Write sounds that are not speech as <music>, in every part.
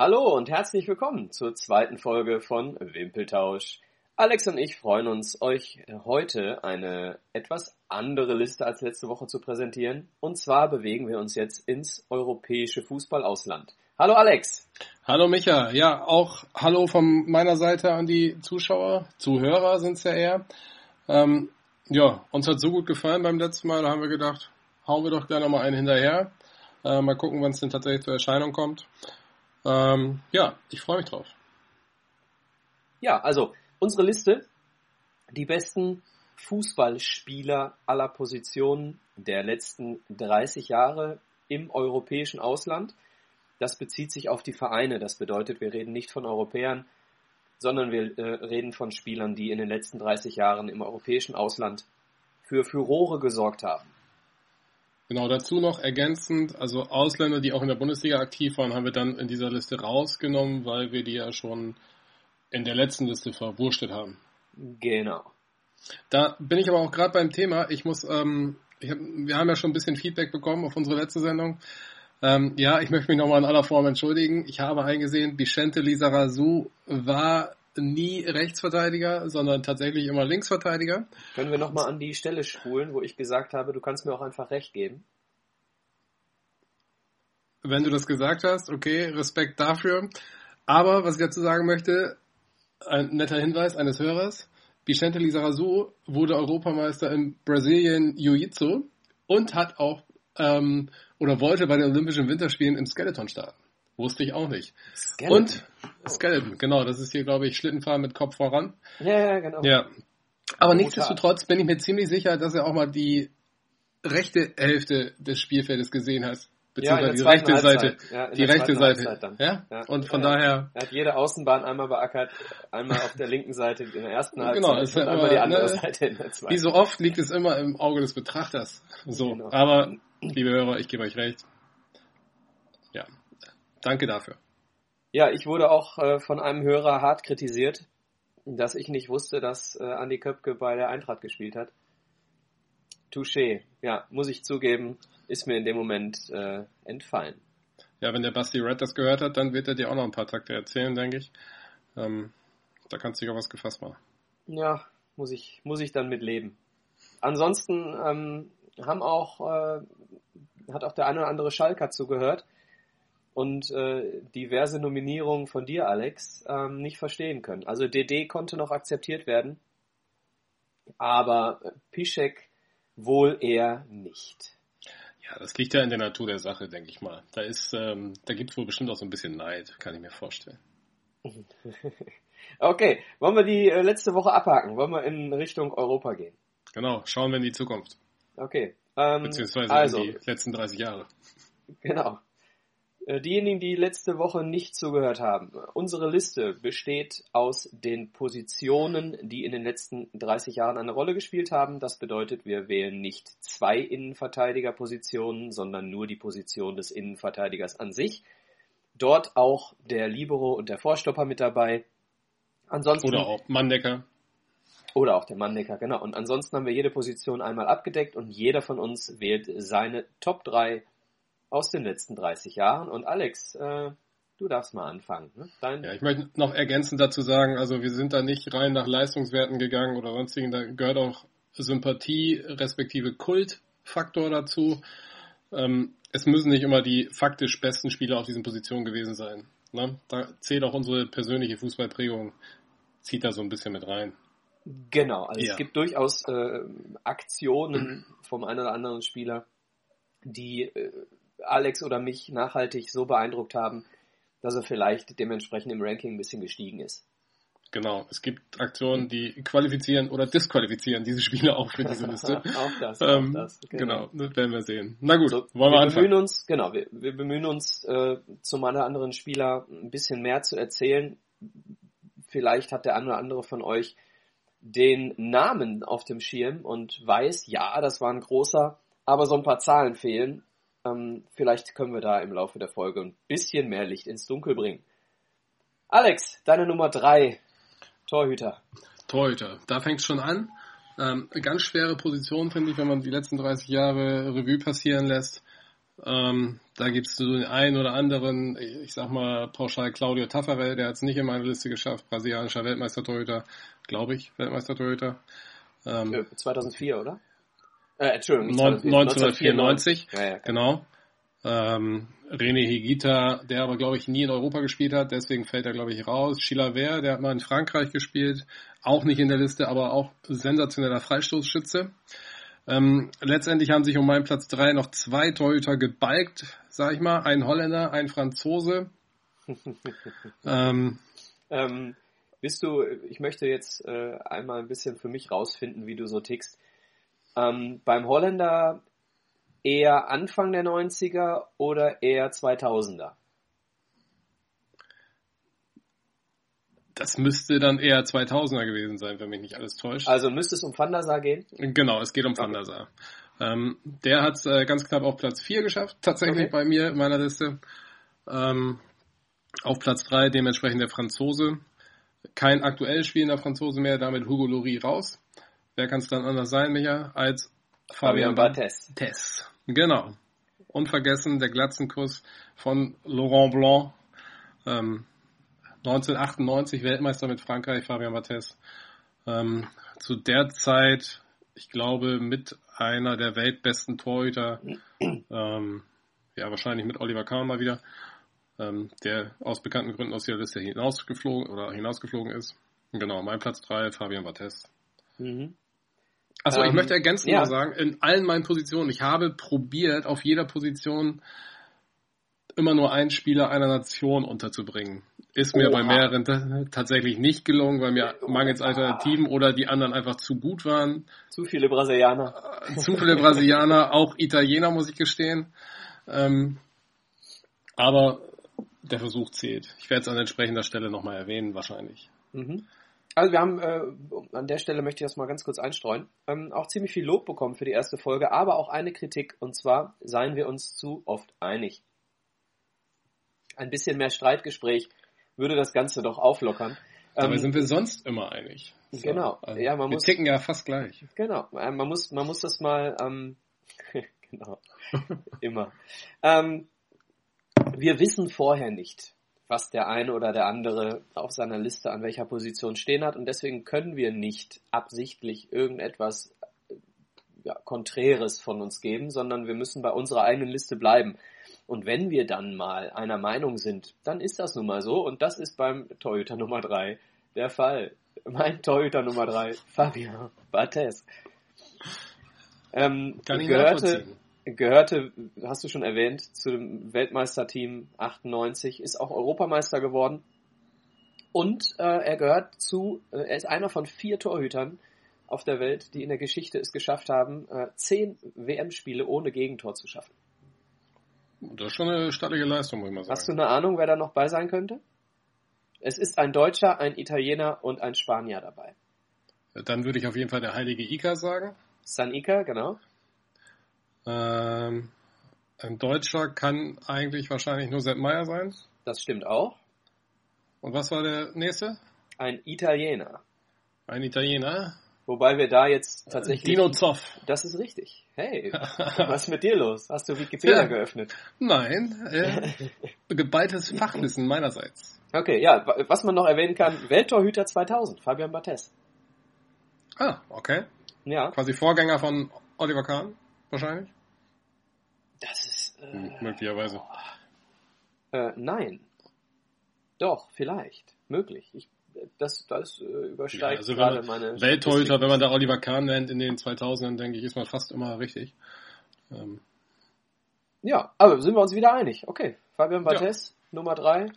Hallo und herzlich willkommen zur zweiten Folge von Wimpeltausch. Alex und ich freuen uns, euch heute eine etwas andere Liste als letzte Woche zu präsentieren. Und zwar bewegen wir uns jetzt ins europäische Fußballausland. Hallo Alex. Hallo Micha. Ja, auch hallo von meiner Seite an die Zuschauer, Zuhörer sind es ja eher. Ähm, ja, uns hat so gut gefallen beim letzten Mal, da haben wir gedacht, hauen wir doch gleich nochmal einen hinterher. Äh, mal gucken, wann es denn tatsächlich zur Erscheinung kommt. Ähm, ja, ich freue mich drauf. Ja, also unsere Liste, die besten Fußballspieler aller Positionen der letzten 30 Jahre im europäischen Ausland. Das bezieht sich auf die Vereine. Das bedeutet, wir reden nicht von Europäern, sondern wir äh, reden von Spielern, die in den letzten 30 Jahren im europäischen Ausland für Furore gesorgt haben. Genau, dazu noch ergänzend, also Ausländer, die auch in der Bundesliga aktiv waren, haben wir dann in dieser Liste rausgenommen, weil wir die ja schon in der letzten Liste verwurstet haben. Genau. Da bin ich aber auch gerade beim Thema. Ich muss, ähm, ich hab, wir haben ja schon ein bisschen Feedback bekommen auf unsere letzte Sendung. Ähm, ja, ich möchte mich nochmal in aller Form entschuldigen. Ich habe eingesehen, Vicente Lizarazu war nie Rechtsverteidiger, sondern tatsächlich immer Linksverteidiger. Können wir nochmal an die Stelle spulen, wo ich gesagt habe, du kannst mir auch einfach recht geben? Wenn du das gesagt hast, okay, Respekt dafür. Aber was ich dazu sagen möchte, ein netter Hinweis eines Hörers. Vicente Lizarazu wurde Europameister im Brazilian Jiu-Jitsu und hat auch ähm, oder wollte bei den Olympischen Winterspielen im Skeleton starten. Wusste ich auch nicht. Skeleton. Und Skeleton, genau, das ist hier, glaube ich, Schlittenfahren mit Kopf voran. Ja, ja, genau. Ja. Aber nichtsdestotrotz bin ich mir ziemlich sicher, dass er auch mal die rechte Hälfte des Spielfeldes gesehen hat. Beziehungsweise ja, die rechte Seite. Ja, die rechte Seite. Ja? ja? Und von daher. Er hat jede Außenbahn einmal beackert, einmal auf der linken Seite in der ersten Halbzeit genau, und einmal immer, die andere ne, Seite in der zweiten. Wie so oft liegt es immer im Auge des Betrachters. So. Genau. Aber, liebe Hörer, ich gebe euch recht. Danke dafür. Ja, ich wurde auch äh, von einem Hörer hart kritisiert, dass ich nicht wusste, dass äh, Andi Köpke bei der Eintracht gespielt hat. Touché. Ja, muss ich zugeben, ist mir in dem Moment äh, entfallen. Ja, wenn der Basti Red das gehört hat, dann wird er dir auch noch ein paar Takte erzählen, denke ich. Ähm, da kannst du dich auf was gefasst machen. Ja, muss ich, muss ich dann mit leben. Ansonsten ähm, haben auch, äh, hat auch der eine oder andere Schalker zugehört und äh, diverse Nominierungen von dir, Alex, ähm, nicht verstehen können. Also DD konnte noch akzeptiert werden, aber Piszek wohl eher nicht. Ja, das liegt ja in der Natur der Sache, denke ich mal. Da ist, ähm, da gibt es wohl bestimmt auch so ein bisschen Neid, kann ich mir vorstellen. <laughs> okay, wollen wir die äh, letzte Woche abhaken? Wollen wir in Richtung Europa gehen? Genau, schauen wir in die Zukunft. Okay. Ähm, Beziehungsweise also, in die letzten 30 Jahre. Genau. Äh, diejenigen, die letzte Woche nicht zugehört haben, unsere Liste besteht aus den Positionen, die in den letzten 30 Jahren eine Rolle gespielt haben. Das bedeutet, wir wählen nicht zwei Innenverteidigerpositionen, sondern nur die Position des Innenverteidigers an sich. Dort auch der Libero und der Vorstopper mit dabei. Ansonsten, oder auch Manndecker. Oder auch der Manndecker, genau. Und ansonsten haben wir jede Position einmal abgedeckt und jeder von uns wählt seine Top 3 aus den letzten 30 Jahren. Und Alex, äh, du darfst mal anfangen. Ne? Dein ja, ich möchte noch ergänzend dazu sagen, also wir sind da nicht rein nach Leistungswerten gegangen oder sonstigen, da gehört auch Sympathie respektive Kultfaktor dazu. Ähm, es müssen nicht immer die faktisch besten Spieler auf diesen Positionen gewesen sein. Ne? Da zählt auch unsere persönliche Fußballprägung, zieht da so ein bisschen mit rein. Genau, also ja. es gibt durchaus äh, Aktionen vom einen oder anderen Spieler, die äh, Alex oder mich nachhaltig so beeindruckt haben, dass er vielleicht dementsprechend im Ranking ein bisschen gestiegen ist. Genau, es gibt Aktionen, die qualifizieren oder disqualifizieren diese Spiele auch für diese Liste. <laughs> auch das, ähm, auch das. Genau. genau, das werden wir sehen. Na gut, so, wollen wir, wir anfangen. Bemühen uns, genau, wir, wir bemühen uns, äh, zum anderen Spieler ein bisschen mehr zu erzählen. Vielleicht hat der eine oder andere von euch den Namen auf dem Schirm und weiß, ja, das war ein großer, aber so ein paar Zahlen fehlen. Ähm, vielleicht können wir da im Laufe der Folge ein bisschen mehr Licht ins Dunkel bringen. Alex, deine Nummer drei, Torhüter. Torhüter, da fängt es schon an. Ähm, ganz schwere Position, finde ich, wenn man die letzten 30 Jahre Revue passieren lässt. Ähm, da gibt's so den einen oder anderen, ich sag mal pauschal Claudio Taffarel, der hat es nicht in meine Liste geschafft, brasilianischer Weltmeister-Torhüter, glaube ich, Weltmeister-Torhüter. Ähm, 2004, oder? Äh, Entschuldigung, 1994, 1994 ja, ja, genau. Ähm, René Higita, der aber glaube ich nie in Europa gespielt hat, deswegen fällt er glaube ich raus. Chilavert, der hat mal in Frankreich gespielt, auch nicht in der Liste, aber auch sensationeller Freistoßschütze. Ähm, letztendlich haben sich um meinen Platz 3 noch zwei Torhüter gebalgt, sag ich mal, ein Holländer, ein Franzose. <laughs> ähm, ähm, bist du, ich möchte jetzt äh, einmal ein bisschen für mich rausfinden, wie du so tickst. Ähm, beim Holländer eher Anfang der 90er oder eher 2000er? Das müsste dann eher 2000er gewesen sein, wenn mich nicht alles täuscht. Also müsste es um Van der Sar gehen? Genau, es geht um okay. Van der Sar. Ähm, der hat es äh, ganz knapp auf Platz 4 geschafft, tatsächlich okay. bei mir in meiner Liste. Ähm, auf Platz 3 dementsprechend der Franzose. Kein aktuell spielender Franzose mehr, damit Hugo Lloris raus. Wer kann es dann anders sein, Micha, als Fabian, Fabian Barthez. Genau. Unvergessen der Glatzenkuss von Laurent Blanc. Ähm, 1998 Weltmeister mit Frankreich, Fabian Barthez. Ähm, zu der Zeit, ich glaube, mit einer der weltbesten Torhüter. Ähm, ja, wahrscheinlich mit Oliver Kahn mal wieder. Ähm, der aus bekannten Gründen aus der Liste hinausgeflogen oder hinausgeflogen ist. Genau, mein Platz 3, Fabian Barthez. Mhm. Achso, ähm, ich möchte ergänzend ja. sagen, in allen meinen Positionen, ich habe probiert, auf jeder Position immer nur einen Spieler einer Nation unterzubringen. Ist mir Oha. bei mehreren tatsächlich nicht gelungen, weil mir mangels Alternativen oder die anderen einfach zu gut waren. Zu viele Brasilianer. Äh, zu viele Brasilianer, <laughs> auch Italiener, muss ich gestehen. Ähm, aber der Versuch zählt. Ich werde es an entsprechender Stelle nochmal erwähnen, wahrscheinlich. Mhm. Also wir haben, äh, an der Stelle möchte ich das mal ganz kurz einstreuen, ähm, auch ziemlich viel Lob bekommen für die erste Folge, aber auch eine Kritik, und zwar seien wir uns zu oft einig. Ein bisschen mehr Streitgespräch würde das Ganze doch auflockern. Dabei ähm, sind wir sonst immer einig. So, genau. Also ja, man wir muss, ticken ja fast gleich. Genau. Ähm, man muss, man muss das mal, ähm, <laughs> genau. immer. Ähm, wir wissen vorher nicht, was der eine oder der andere auf seiner Liste an welcher Position stehen hat und deswegen können wir nicht absichtlich irgendetwas ja, Konträres von uns geben, sondern wir müssen bei unserer eigenen Liste bleiben. Und wenn wir dann mal einer Meinung sind, dann ist das nun mal so und das ist beim Torhüter Nummer 3 der Fall. Mein Torhüter Nummer 3, Fabian Barthez. Ähm, Kann ich gehörte, gehörte, hast du schon erwähnt, zu dem Weltmeisterteam 98, ist auch Europameister geworden. Und äh, er gehört zu, äh, er ist einer von vier Torhütern auf der Welt, die in der Geschichte es geschafft haben, äh, zehn WM-Spiele ohne Gegentor zu schaffen. Das ist schon eine stattliche Leistung, muss ich mal sagen. Hast du eine Ahnung, wer da noch bei sein könnte? Es ist ein Deutscher, ein Italiener und ein Spanier dabei. Dann würde ich auf jeden Fall der heilige Ika sagen. San Ika, genau. Ähm, ein Deutscher kann eigentlich wahrscheinlich nur Sepp Meier sein. Das stimmt auch. Und was war der nächste? Ein Italiener. Ein Italiener. Wobei wir da jetzt tatsächlich. Dino Zoff. Das ist richtig. Hey, <laughs> was ist mit dir los? Hast du Wikipedia ja. geöffnet? Nein, äh, <laughs> geballtes Fachwissen meinerseits. Okay, ja, was man noch erwähnen kann, Welttorhüter 2000, Fabian Barthez. Ah, okay. Ja. Quasi Vorgänger von Oliver Kahn wahrscheinlich? Das ist. Äh, hm, möglicherweise. Äh, nein. Doch, vielleicht. Möglich. Ich, das, das äh, übersteigt ja, also gerade meine. Welttorhüter, wenn man da Oliver Kahn nennt in den 2000ern, denke ich, ist man fast immer richtig. Ähm. Ja, aber sind wir uns wieder einig. Okay, Fabian Barthez, ja. Nummer 3.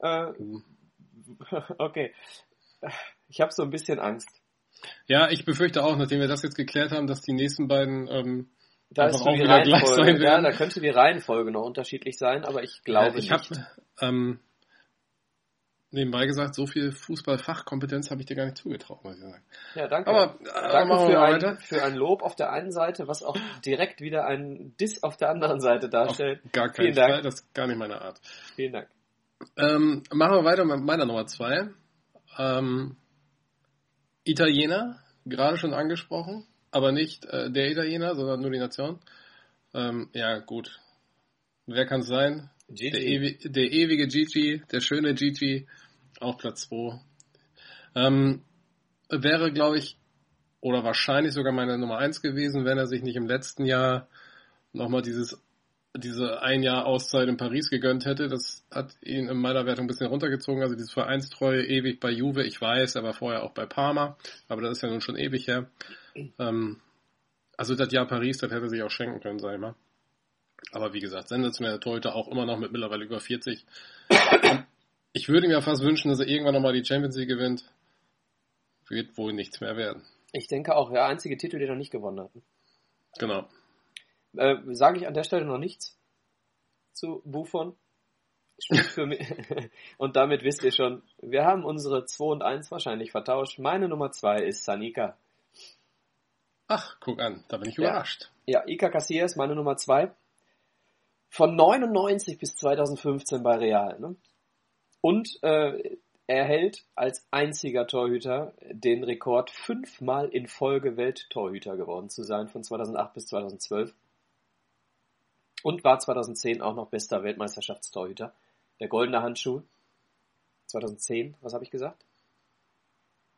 Äh, mhm. <laughs> okay. Ich habe so ein bisschen Angst. Ja, ich befürchte auch, nachdem wir das jetzt geklärt haben, dass die nächsten beiden ähm, da ist auch die sein Ja, da könnte die Reihenfolge noch unterschiedlich sein, aber ich glaube ich nicht. Ich habe ähm, nebenbei gesagt, so viel Fußballfachkompetenz habe ich dir gar nicht zugetraut, muss ich sagen. Ja, danke. Aber, äh, danke für ein, für ein Lob auf der einen Seite, was auch direkt wieder ein Diss auf der anderen Seite darstellt. Auf gar keinen Fall, das ist gar nicht meine Art. Vielen Dank. Ähm, machen wir weiter mit meiner Nummer zwei. Ähm, Italiener, gerade schon angesprochen aber nicht äh, der Italiener, sondern nur die Nation. Ähm, ja, gut. wer kann es sein? Gigi. Der, ewi der ewige Gigi, der schöne Gigi, auf Platz 2. Ähm, wäre, glaube ich, oder wahrscheinlich sogar meine Nummer 1 gewesen, wenn er sich nicht im letzten Jahr nochmal dieses diese ein Jahr Auszeit in Paris gegönnt hätte. Das hat ihn in meiner Wertung ein bisschen runtergezogen. Also dieses Vereinstreue ewig bei Juve, ich weiß, er war vorher auch bei Parma, aber das ist ja nun schon ewig her. Ähm, also das Jahr Paris, das hätte er sich auch schenken können, sag ich mal. Aber wie gesagt, sensationeller Torhüter auch immer noch mit mittlerweile über 40. Und ich würde mir fast wünschen, dass er irgendwann nochmal die Champions League gewinnt. Wird wohl nichts mehr werden. Ich denke auch, der einzige Titel, den er nicht gewonnen hat. Genau. Äh, Sage ich an der Stelle noch nichts zu Buffon. Spielt für mich. <laughs> und damit wisst ihr schon, wir haben unsere 2 und 1 wahrscheinlich vertauscht. Meine Nummer 2 ist Sanika. Ach, guck an, da bin ich Ja. überrascht. Ja, Iker Casillas, meine Nummer 2. Von 99 bis 2015 bei Real. Ne? Und äh, er hält als einziger Torhüter den Rekord, fünfmal in Folge Welttorhüter geworden zu sein, von 2008 bis 2012. Und war 2010 auch noch bester Weltmeisterschaftstorhüter. Der goldene Handschuh. 2010, was habe ich gesagt?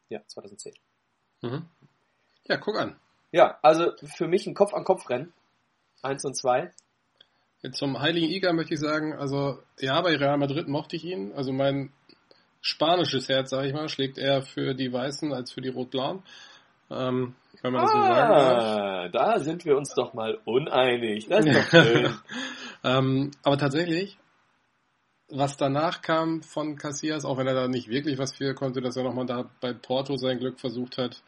Ja, 2010. Mhm. Ja, guck an. Ja, also für mich ein Kopf-an-Kopf-Rennen. Eins und zwei. Zum Heiligen Iger möchte ich sagen, also ja, bei Real Madrid mochte ich ihn. Also mein spanisches Herz, sage ich mal, schlägt eher für die Weißen als für die Rot-Blauen. Ähm, wenn man das so sagen darf. Ah, da sind wir uns doch mal uneinig. Das ist doch schön. <laughs> ähm, aber tatsächlich, was danach kam von Casillas, auch wenn er da nicht wirklich was für konnte, dass er nochmal da bei Porto sein Glück versucht hat,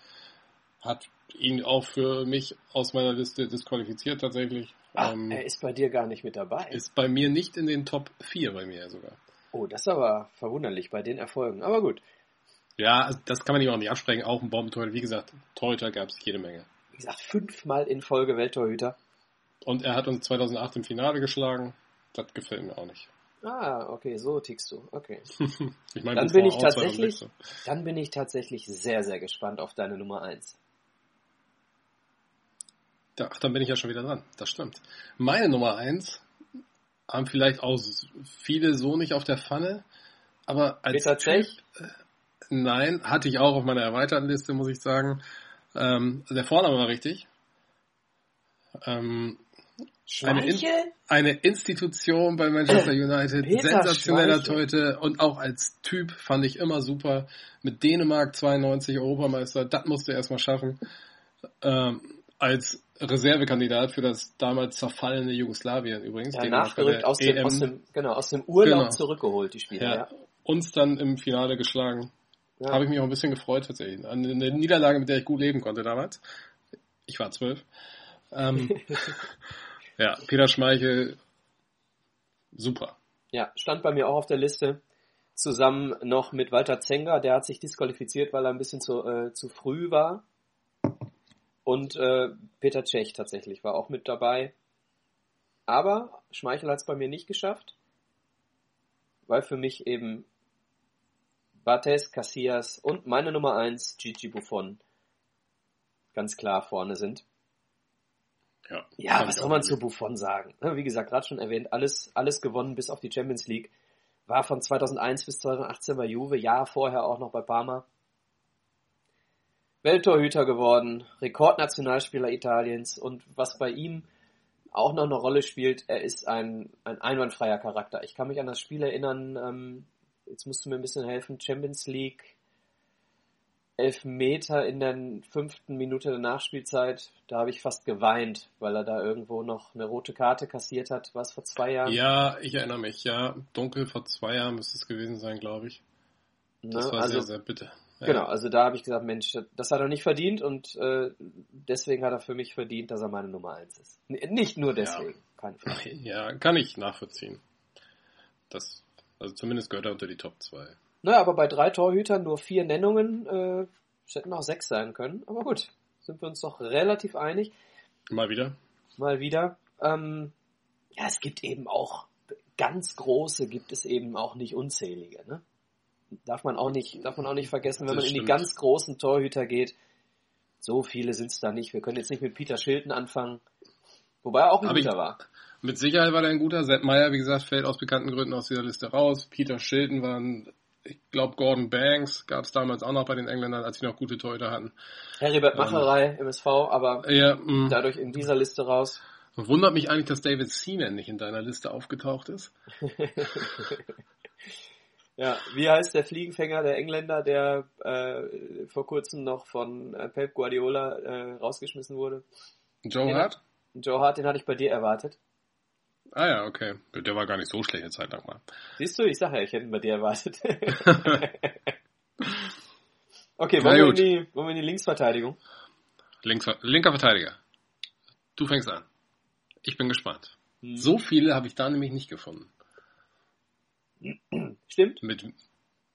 hat ihn auch für mich aus meiner Liste disqualifiziert tatsächlich. Ach, ähm, er ist bei dir gar nicht mit dabei. Ist bei mir nicht in den Top 4 bei mir sogar. Oh, das ist aber verwunderlich bei den Erfolgen. Aber gut. Ja, das kann man ihm auch nicht absprechen. Auch ein Bombentorhüter. Wie gesagt, Torhüter gab es jede Menge. Wie gesagt, fünfmal in Folge Welttorhüter. Und er hat uns 2008 im Finale geschlagen. Das gefällt mir auch nicht. Ah, okay, so tickst du. Okay. <laughs> ich mein, dann bin ich tatsächlich, dann bin ich tatsächlich sehr, sehr gespannt auf deine Nummer 1 ach, dann bin ich ja schon wieder dran. Das stimmt. Meine Nummer 1 haben vielleicht auch viele so nicht auf der Pfanne. Aber als Typ, Cech? nein, hatte ich auch auf meiner erweiterten Liste, muss ich sagen. Ähm, der Vorname war richtig. Ähm, eine, In eine Institution bei Manchester <clears throat> United, Peter sensationeller. Torhüter und auch als Typ fand ich immer super. Mit Dänemark 92 Europameister, das musste er erstmal schaffen. Ähm, als Reservekandidat für das damals zerfallene Jugoslawien übrigens. Ja, nachgerückt aus dem, EM, aus dem, genau, aus dem Urlaub Genau. zurückgeholt, die Spieler. ja, Ja. uns dann im Finale geschlagen. Ja. Habe ich mich auch ein bisschen gefreut tatsächlich. An eine Niederlage, mit der ich gut leben konnte damals. Ich war zwölf. Ähm, <laughs> ja, Peter Schmeichel, super. Ja, stand bei mir auch auf der Liste. Zusammen noch mit Walter Zenger, der hat sich disqualifiziert, weil er ein bisschen zu, äh, zu früh war. Und äh, Peter Cech tatsächlich war auch mit dabei. Aber Schmeichel hat es bei mir nicht geschafft, weil für mich eben Bates, Casillas und meine Nummer 1, Gigi Buffon, ganz klar vorne sind. Ja, Ja, was soll man zu Buffon sagen? Ne, Wie gesagt, gerade schon erwähnt, alles, alles gewonnen bis auf die Champions League. War von 2001 bis 2018 bei Juve, Jahr vorher auch noch bei Parma. Welttorhüter geworden, Rekordnationalspieler Italiens und was bei ihm auch noch eine Rolle spielt, er ist ein, ein einwandfreier Charakter. Ich kann mich an das Spiel erinnern, ähm, jetzt musst du mir ein bisschen helfen, Champions League, Elfmeter in der fünften Minute der Nachspielzeit, da habe ich fast geweint, weil er da irgendwo noch eine rote Karte kassiert hat, war es vor zwei Jahren? Ja, ich erinnere mich, ja. Dunkel vor zwei Jahren müsste es gewesen sein, glaube ich. Das Ne, war also, sehr, sehr bitter. Ja. Genau, also da habe ich gesagt, Mensch, das hat er nicht verdient und äh, deswegen hat er für mich verdient, dass er meine Nummer eins ist. N nicht nur deswegen, keine Frage. <laughs> Ja, kann ich nachvollziehen. Das, also zumindest gehört er unter die Top 2. Naja, aber bei drei Torhütern nur vier Nennungen, äh, es hätten auch sechs sein können, aber gut, sind wir uns doch relativ einig. Mal wieder. Mal wieder. Ähm, ja, es gibt eben auch ganz große, gibt es eben auch nicht unzählige, ne? Darf man auch nicht, darf man auch nicht vergessen, wenn Das man in die stimmt. ganz großen Torhüter geht. So viele sind es da nicht. Wir können jetzt nicht mit Peter Schilden anfangen. Wobei er auch ein ich- guter war. Mit Sicherheit war der ein guter. Sepp Meyer, wie gesagt, fällt aus bekannten Gründen aus dieser Liste raus. Peter Shilton war ein, ich glaube, Gordon Banks gab es damals auch noch bei den Engländern, als sie noch gute Torhüter hatten. Heribert Ähm. Macherei, MSV, aber Ja, mh. dadurch in dieser Liste raus. wundert mich eigentlich, dass David Seaman nicht in deiner Liste aufgetaucht ist. <laughs> Ja, wie heißt der Fliegenfänger der Engländer, der äh, vor kurzem noch von äh, Pep Guardiola äh, rausgeschmissen wurde? Joe Ja. Hart? Joe Hart, den hatte ich bei dir erwartet. Ah ja, okay. Der war gar nicht so schlecht eine Zeit lang mal. Siehst du, ich sage ja, ich hätte ihn bei dir erwartet. <laughs> okay, wollen wir, in die, wollen wir in die Linksverteidigung? Links, linker Verteidiger. Du fängst an. Ich bin gespannt. Hm. So viele habe ich da nämlich nicht gefunden. Stimmt, Mit,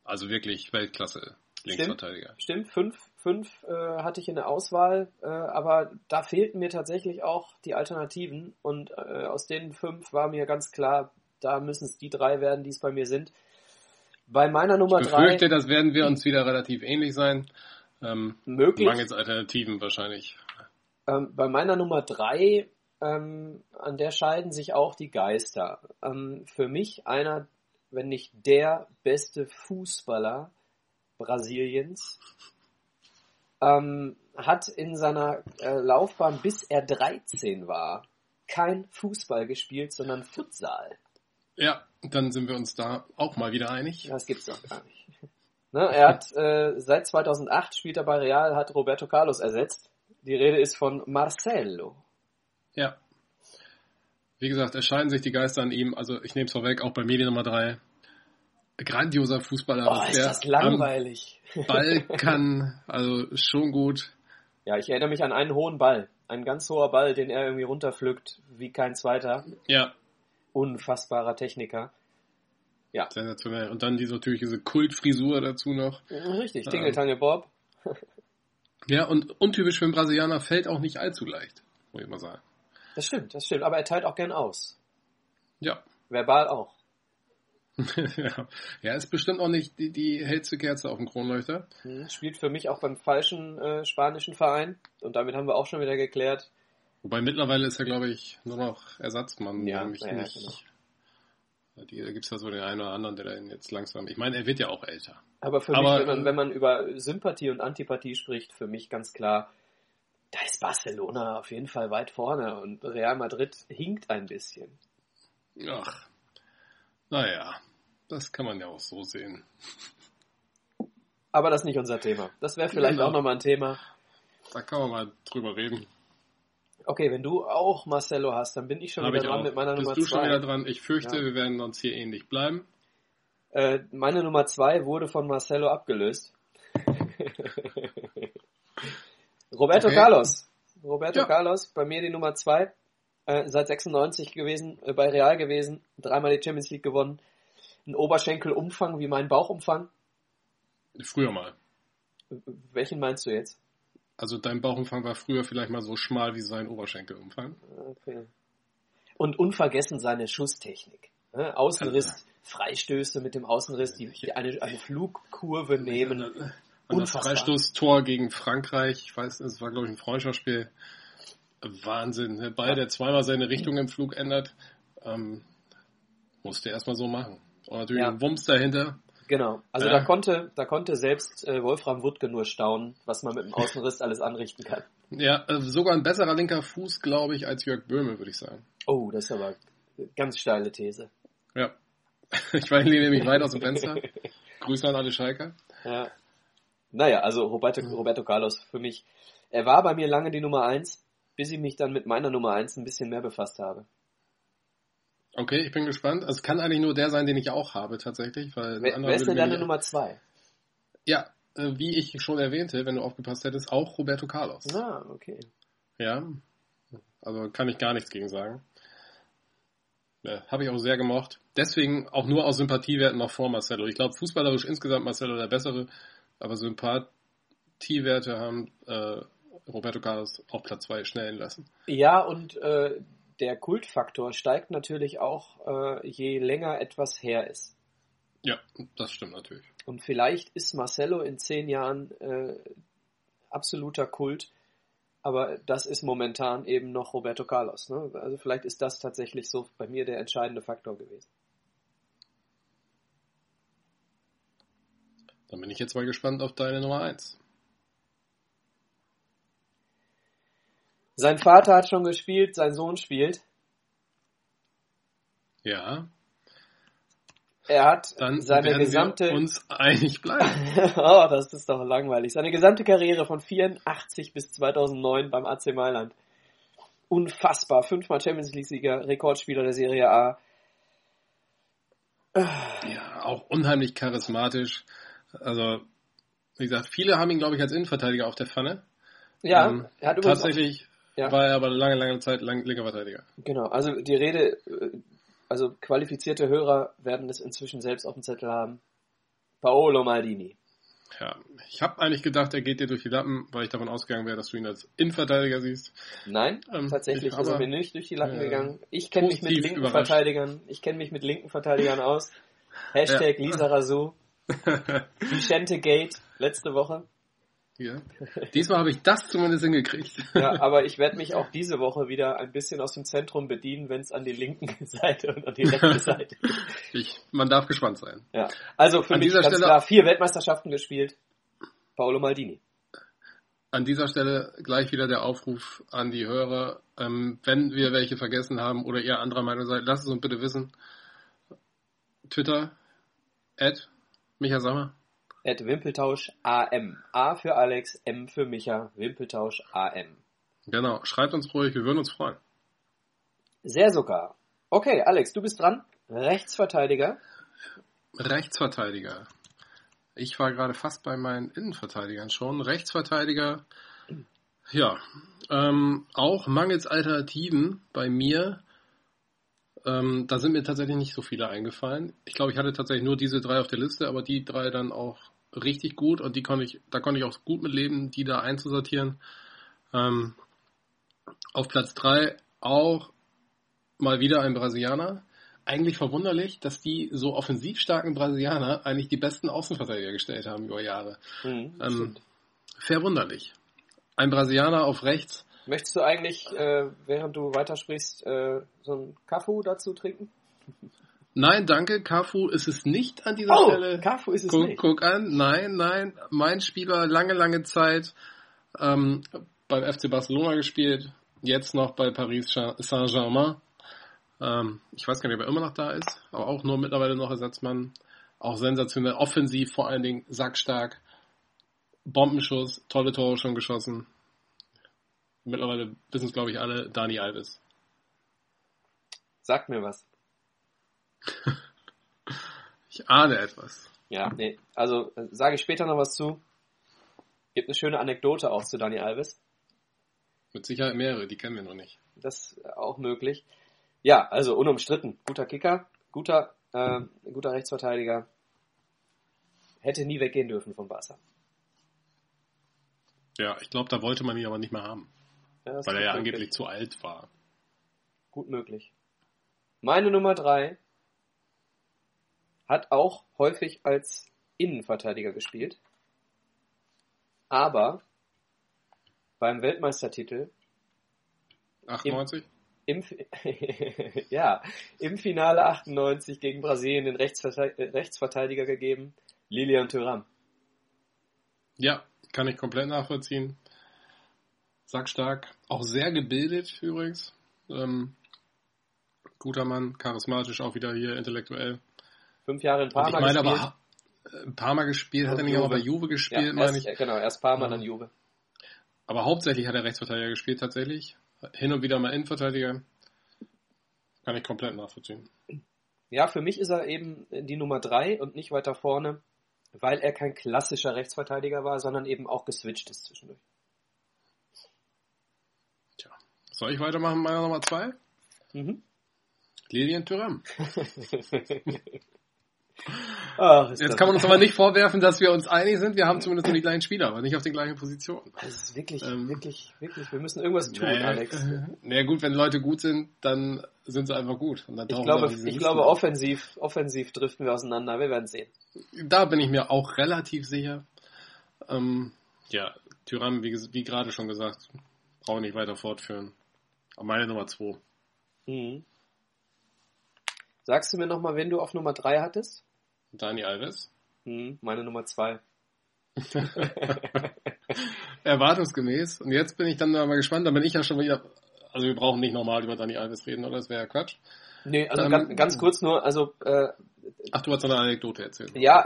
also wirklich Weltklasse Linksverteidiger. stimmt. Fünf, fünf äh, hatte ich in der Auswahl, äh, aber da fehlten mir tatsächlich auch die Alternativen und äh, aus den fünf war mir ganz klar, da müssen es die drei werden, die es bei mir sind. Bei meiner Nummer Ich drei befürchte, das werden wir uns wieder relativ ähnlich sein. Ähm, möglich. mangels Alternativen wahrscheinlich. Ähm, bei meiner Nummer drei, ähm, an der scheiden sich auch die Geister. Ähm, für mich einer, wenn nicht der beste Fußballer Brasiliens, ähm, hat in seiner äh, Laufbahn, bis er 13 war, kein Fußball gespielt, sondern Futsal. Ja, dann sind wir uns da auch mal wieder einig. Das gibt's doch gar nicht. <laughs> Ne, er hat äh, seit 2008 spielt er bei Real, hat Roberto Carlos ersetzt. Die Rede ist von Marcelo. Ja. Wie gesagt, es scheiden sich die Geister an ihm. Also ich nehme es vorweg, auch bei Medien Nummer drei. Grandioser Fußballer. Oh, ist das langweilig. <laughs> Ball kann. Also schon gut. Ja, ich erinnere mich an einen hohen Ball. Ein ganz hoher Ball, den er irgendwie runterpflückt, wie kein zweiter. Ja, Unfassbarer Techniker. sensationell. Und dann diese natürlich diese Kultfrisur dazu noch. Richtig, Ja. Tingeltangel Bob. Ja, und untypisch für einen Brasilianer fällt auch nicht allzu leicht, muss ich mal sagen. Das stimmt, das stimmt. Aber er teilt auch gern aus. Ja. Verbal auch. <laughs> ja. ja, ist bestimmt auch nicht die, die hellste Kerze auf dem Kronleuchter. Hm, Spielt für mich auch beim falschen äh, spanischen Verein. Und damit haben wir auch schon wieder geklärt. Wobei mittlerweile ist er, glaube ich, nur noch Ersatzmann. Ja, nämlich ja, nicht. Die, da gibt's ja so den einen oder anderen, der dann jetzt langsam. Ich meine, er wird ja auch älter. Aber für Aber, mich, wenn man, äh, wenn man über Sympathie und Antipathie spricht, für mich ganz klar, da ist Barcelona auf jeden Fall weit vorne und Real Madrid hinkt ein bisschen. Ach, naja, das kann man ja auch so sehen. Aber das ist nicht unser Thema. Das wäre vielleicht Genau. auch nochmal ein Thema. Da kann man mal drüber reden. Okay, wenn du auch Marcelo hast, dann bin ich schon Hab wieder ich dran auch. mit meiner Bist Nummer du schon wieder zwei. dran? Ich fürchte, Ja. wir werden uns hier ähnlich bleiben. Äh, meine Nummer zwei wurde von Marcelo abgelöst. <laughs> Roberto Okay. Carlos. Roberto Ja. Carlos, bei mir die Nummer zwei. Äh, seit 96 gewesen, äh, bei Real gewesen, dreimal die Champions League gewonnen. Ein Oberschenkelumfang wie mein Bauchumfang. Früher mal. Welchen meinst du jetzt? Also dein Bauchumfang war früher vielleicht mal so schmal wie sein Oberschenkelumfang. Okay. Und unvergessen seine Schusstechnik. Ne? Außenriss, Freistöße mit dem Außenriss, die, die eine, eine Flugkurve nehmen. Und das Unfassbar. Freistoßtor gegen Frankreich, ich weiß, es war glaube ich ein Freundschaftsspiel. Wahnsinn. Der Ball, der zweimal seine Richtung im Flug ändert, ähm, musste er erstmal so machen. Und natürlich Ja. ein Wumms dahinter. Genau. Also Ja. da konnte, da konnte selbst äh, Wolfram Wuttke nur staunen, was man mit dem Außenriss alles anrichten kann. Ja, äh, sogar ein besserer linker Fuß, glaube ich, als Jörg Böhme, würde ich sagen. Oh, das ist aber eine ganz steile These. Ja. <laughs> Ich lehne nämlich weit aus dem Fenster. Grüße an alle Schalker. Ja. Naja, also Roberto, Roberto Carlos für mich. Er war bei mir lange die Nummer eins, bis ich mich dann mit meiner Nummer eins ein bisschen mehr befasst habe. Okay, ich bin gespannt. Also es kann eigentlich nur der sein, den ich auch habe tatsächlich, weil Wer, wer ist denn deine Nummer zwei? Ja, äh, wie ich schon erwähnte, wenn du aufgepasst hättest, auch Roberto Carlos. Ah, okay. Ja, also kann ich gar nichts gegen sagen. Ja, Habe ich auch sehr gemocht. Deswegen auch nur aus Sympathiewerten noch vor Marcelo. Ich glaube, fußballerisch insgesamt Marcelo der bessere, aber Sympathiewerte haben äh, Roberto Carlos auf Platz 2 schnellen lassen. Ja, und äh, der Kultfaktor steigt natürlich auch, äh, je länger etwas her ist. Ja, das stimmt natürlich. Und vielleicht ist Marcelo in zehn Jahren äh, absoluter Kult, aber das ist momentan eben noch Roberto Carlos. Ne? Also vielleicht ist das tatsächlich so bei mir der entscheidende Faktor gewesen. Dann bin ich jetzt mal gespannt auf deine Nummer 1. Sein Vater hat schon gespielt, sein Sohn spielt. Ja. Er hat Dann seine gesamte wir uns einig bleiben. <laughs> oh, das ist doch langweilig. Seine gesamte Karriere von 84 bis 2009 beim AC Mailand. Unfassbar. Fünfmal Champions League-Sieger, Rekordspieler der Serie A. Ja, auch unheimlich charismatisch. Also, wie gesagt, viele haben ihn, glaube ich, als Innenverteidiger auf der Pfanne. Ja, Ähm, er hat Tatsächlich Ja. war er aber lange, lange Zeit lang linker Verteidiger. Genau, also die Rede, äh, also qualifizierte Hörer werden es inzwischen selbst auf dem Zettel haben. Paolo Maldini. Ja, ich habe eigentlich gedacht, er geht dir durch die Lappen, weil ich davon ausgegangen wäre, dass du ihn als Innenverteidiger siehst. Nein, Ähm, tatsächlich ich ist er mir nicht durch die Lappen äh, gegangen. Ich kenne mich mit linken überrascht. Verteidigern, ich kenne mich mit linken Verteidigern aus. <laughs> Hashtag Lisa Razou, <laughs> Vicente Gate, letzte Woche. ja. Diesmal habe ich das zumindest hingekriegt. Ja, <laughs> aber ich werde mich auch diese Woche wieder ein bisschen aus dem Zentrum bedienen, wenn es an die linken <laughs> Seite und an die rechte Seite geht. Ich, man darf gespannt sein. Ja. Also für An mich dieser ganz Stelle- klar vier Weltmeisterschaften gespielt. Paolo Maldini. An dieser Stelle gleich wieder der Aufruf an die Hörer. Ähm, wenn wir welche vergessen haben oder ihr anderer Meinung seid, lasst es uns bitte wissen. Twitter, at Micha Sommer. At Wimpeltausch AM. A für Alex, M für Micha, Wimpeltausch AM. Genau, schreibt uns ruhig, wir würden uns freuen. Sehr sogar. Okay, Alex, du bist dran. Rechtsverteidiger. Rechtsverteidiger. Ich war gerade fast bei meinen Innenverteidigern schon. Rechtsverteidiger, ja, ähm, auch mangels Alternativen bei mir. Ähm, da sind mir tatsächlich nicht so viele eingefallen. Ich glaube, ich hatte tatsächlich nur diese drei auf der Liste, aber die drei dann auch richtig gut und die konnte ich, da konnte ich auch gut mit leben, die da einzusortieren. Ähm, auf Platz drei auch mal wieder ein Brasilianer. Eigentlich verwunderlich, dass die so offensiv starken Brasilianer eigentlich die besten Außenverteidiger gestellt haben über Jahre. Hm, Ähm, verwunderlich. Ein Brasilianer auf rechts. Möchtest du eigentlich, äh, während du weitersprichst, äh, so einen Kafu dazu trinken? Nein, danke, Cafu ist es nicht an dieser Oh, Stelle. Kafu ist es Guck, nicht. guck an, nein, nein, mein Spieler lange, lange Zeit ähm, beim FC Barcelona gespielt, jetzt noch bei Paris Saint-Germain. Ähm, ich weiß gar nicht, ob er immer noch da ist, aber auch nur mittlerweile noch Ersatzmann. Auch sensationell, offensiv vor allen Dingen, sackstark, Bombenschuss, tolle Tore schon geschossen. Mittlerweile wissen es, glaube ich, alle, Dani Alves. Sag mir was. <laughs> Ich ahne etwas. Ja, nee. Also äh, sage ich später noch was zu. Gibt eine schöne Anekdote auch zu Dani Alves. Mit Sicherheit mehrere, die kennen wir noch nicht. Das ist auch möglich. Ja, also unumstritten. Guter Kicker, guter, äh, guter Rechtsverteidiger. Hätte nie weggehen dürfen von Barca. Ja, ich glaube, da wollte man ihn aber nicht mehr haben. Ja, Weil er ja gut angeblich möglich. zu alt war. Gut möglich. Meine Nummer drei hat auch häufig als Innenverteidiger gespielt. Aber beim Weltmeistertitel 98? im, <laughs> ja, im Finale 98 gegen Brasilien den Rechtsverte- äh, Rechtsverteidiger gegeben, Lilian Thuram. Ja, kann ich komplett nachvollziehen. Sackstark. Auch sehr gebildet übrigens. Ähm, guter Mann, charismatisch auch wieder hier, intellektuell. Fünf Jahre in Parma ich meine gespielt. aber, äh, ein paar Mal gespielt, hat er nicht auch bei Juve. Juve ja, gespielt, meine erst, ich. genau, erst Parma, Ja. dann Juve. Aber hauptsächlich hat er Rechtsverteidiger gespielt, tatsächlich. Hin und wieder mal Innenverteidiger. Kann ich komplett nachvollziehen. Ja, für mich ist er eben die Nummer drei und nicht weiter vorne, weil er kein klassischer Rechtsverteidiger war, sondern eben auch geswitcht ist zwischendurch. Tja. Soll ich weitermachen, meiner Nummer zwei? Mhm. Lilian Thuram. <laughs> Ach, Jetzt kann man uns aber nicht vorwerfen, dass wir uns einig sind. Wir haben zumindest nur die gleichen Spieler, aber nicht auf den gleichen Positionen. Das ist wirklich, Ähm, wirklich, wirklich, wir müssen irgendwas tun, Naja, Alex. <laughs> naja gut, wenn Leute gut sind, dann sind sie einfach gut. Ich glaube, ich glaube, offensiv, offensiv driften wir auseinander. Wir werden sehen. Da bin ich mir auch relativ sicher. Ähm, ja, Tyrann, wie, wie gerade schon gesagt, Brauche nicht weiter fortführen. Aber meine Nummer 2. Mhm. Sagst du mir nochmal, wen du auf Nummer 3 hattest? Dani Alves. Mhm, meine Nummer 2. <laughs> <laughs> Erwartungsgemäß. Und jetzt bin ich dann mal gespannt, da bin ich ja schon wieder. Also wir brauchen nicht normal über Dani Alves reden, oder? Das wäre ja Quatsch. Nee, also Ähm, ganz, ganz kurz nur, also äh, Ach, du hast eine Anekdote erzählt. ja,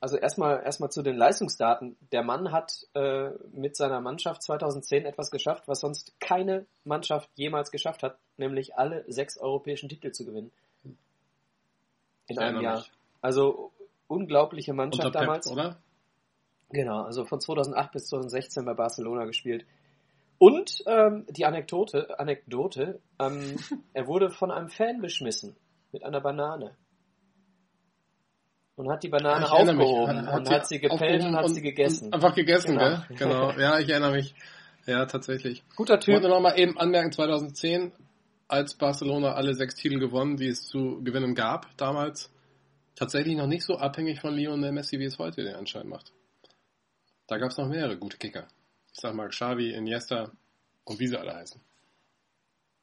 also erstmal erstmal zu den Leistungsdaten. Der Mann hat äh, mit seiner Mannschaft 2010 etwas geschafft, was sonst keine Mannschaft jemals geschafft hat, nämlich alle sechs europäischen Titel zu gewinnen. In einem Jahr. mich. Also unglaubliche Mannschaft Unter Pep, damals. oder? Genau, also von 2008 bis 2016 bei Barcelona gespielt. Und ähm, die Anekdote, Anekdote ähm, <laughs> er wurde von einem Fan beschmissen mit einer Banane. Und hat die Banane ich erinnere mich. aufgehoben und hat sie gepellt aufgehoben und hat sie gegessen. Einfach gegessen, Genau. gell? Genau. <laughs> Ja, ich erinnere mich. Ja, tatsächlich. Guter Ich Typ. wollte noch mal eben anmerken, 2010, als Barcelona alle sechs Titel gewonnen, die es zu gewinnen gab damals, tatsächlich noch nicht so abhängig von Lionel Messi, wie es heute den Anschein macht. Da gab es noch mehrere gute Kicker. Ich sag mal Xavi, Iniesta und wie sie alle heißen.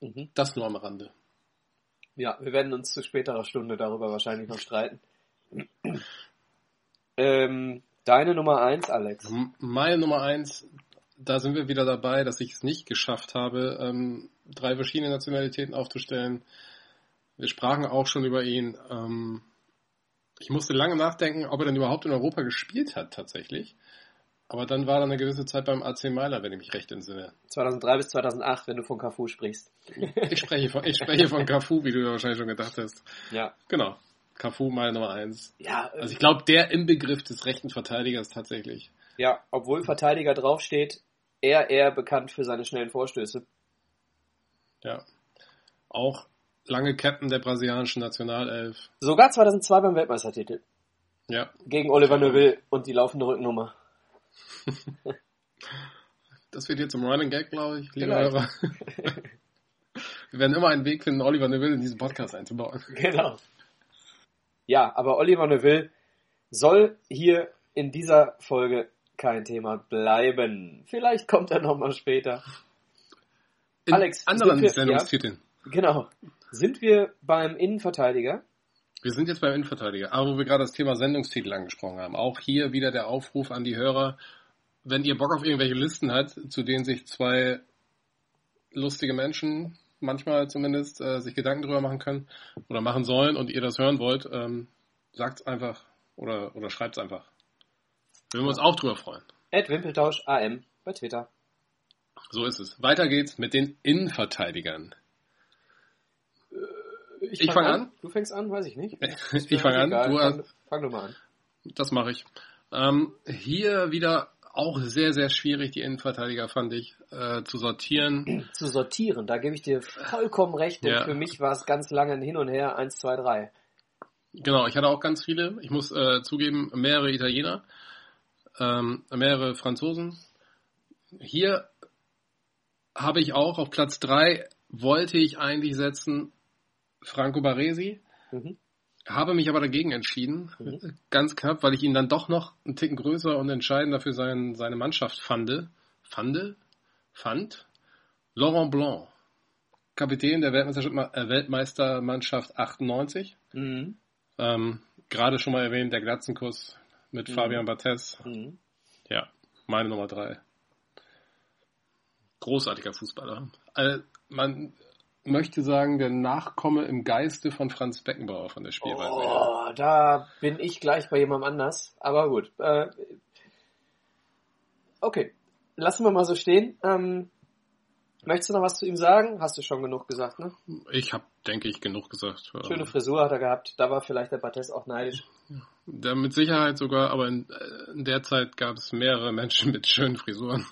Mhm. Das nur am Rande. Ja, wir werden uns zu späterer Stunde darüber wahrscheinlich noch streiten. Ähm, deine Nummer eins, Alex. Meine Nummer eins, da sind wir wieder dabei, dass ich es nicht geschafft habe, ähm, drei verschiedene Nationalitäten aufzustellen. Wir sprachen auch schon über ihn. Ähm, ich musste lange nachdenken, ob er denn überhaupt in Europa gespielt hat tatsächlich. Aber dann war er eine gewisse Zeit beim AC Mailand, wenn ich mich recht entsinne. 2003 bis 2008, wenn du von Cafu sprichst. Ich spreche von, ich spreche von Cafu, wie du wahrscheinlich schon gedacht hast. Ja. Genau. Cafu, meine Nummer eins. Ja, Also ich glaube, der im Begriff des rechten Verteidigers tatsächlich. Ja, obwohl Verteidiger draufsteht, er eher bekannt für seine schnellen Vorstöße. Ja. Auch lange Captain der brasilianischen Nationalelf. Sogar 2002 beim Weltmeistertitel. Ja, Gegen Oliver Neuville und die laufende Rückennummer. <laughs> das wird jetzt zum Running Gag, glaube ich, liebe Vielleicht. Hörer. <laughs> Wir werden immer einen Weg finden, Oliver Neville in diesen Podcast einzubauen. Genau. Ja, aber Oliver Neuville soll hier in dieser Folge kein Thema bleiben. Vielleicht kommt er nochmal später. In Alex, anderen wir- Sendungstiteln. Genau. Sind wir beim Innenverteidiger? Wir sind jetzt beim Innenverteidiger, aber wo wir gerade das Thema Sendungstitel angesprochen haben. Auch hier wieder der Aufruf an die Hörer, wenn ihr Bock auf irgendwelche Listen habt, zu denen sich zwei lustige Menschen, manchmal zumindest, äh, sich Gedanken drüber machen können oder machen sollen und ihr das hören wollt, ähm, sagt's einfach oder, oder schreibt's einfach. Würden wir uns auch drüber freuen. Ed Wimpeltausch AM bei Twitter. So ist es. Weiter geht's mit den Innenverteidigern. Ich fang an? Du fängst an, weiß ich nicht. <laughs> Ich fange an. Du fang, fang du mal an. Das mache ich. Ähm, hier wieder auch sehr, sehr schwierig, die Innenverteidiger fand ich, äh, zu sortieren. <clears throat> Zu sortieren, da gebe ich dir vollkommen recht, denn Ja. für mich war es ganz lange ein Hin und Her, 1, 2, 3. Genau, ich hatte auch ganz viele. Ich muss äh, zugeben, mehrere Italiener, ähm, mehrere Franzosen. Hier habe ich auch auf Platz drei wollte ich eigentlich setzen Franco Baresi, Mhm. Habe mich aber dagegen entschieden, Mhm. ganz knapp, weil ich ihn dann doch noch einen Ticken größer und entscheidender für sein, seine Mannschaft fand. Fand? Fand? Laurent Blanc, Kapitän der äh, Weltmeistermannschaft 98. Mhm. Ähm, Gerade schon mal erwähnt, der Glatzenkuss mit Mhm. Fabian Barthez. Mhm. Ja, meine Nummer drei. Großartiger Fußballer. Also, man möchte sagen, der Nachkomme im Geiste von Franz Beckenbauer von der Spielweise. Oh, da bin ich gleich bei jemandem anders. Aber gut. Äh, okay, lassen wir mal so stehen. Ähm, möchtest du noch was zu ihm sagen? Hast du schon genug gesagt, ne? Ich habe, denke ich, genug gesagt. Schöne Frisur hat er gehabt. Da war vielleicht der Bartes auch neidisch. der mit Sicherheit sogar, aber in, äh, in der Zeit gab es mehrere Menschen mit schönen Frisuren.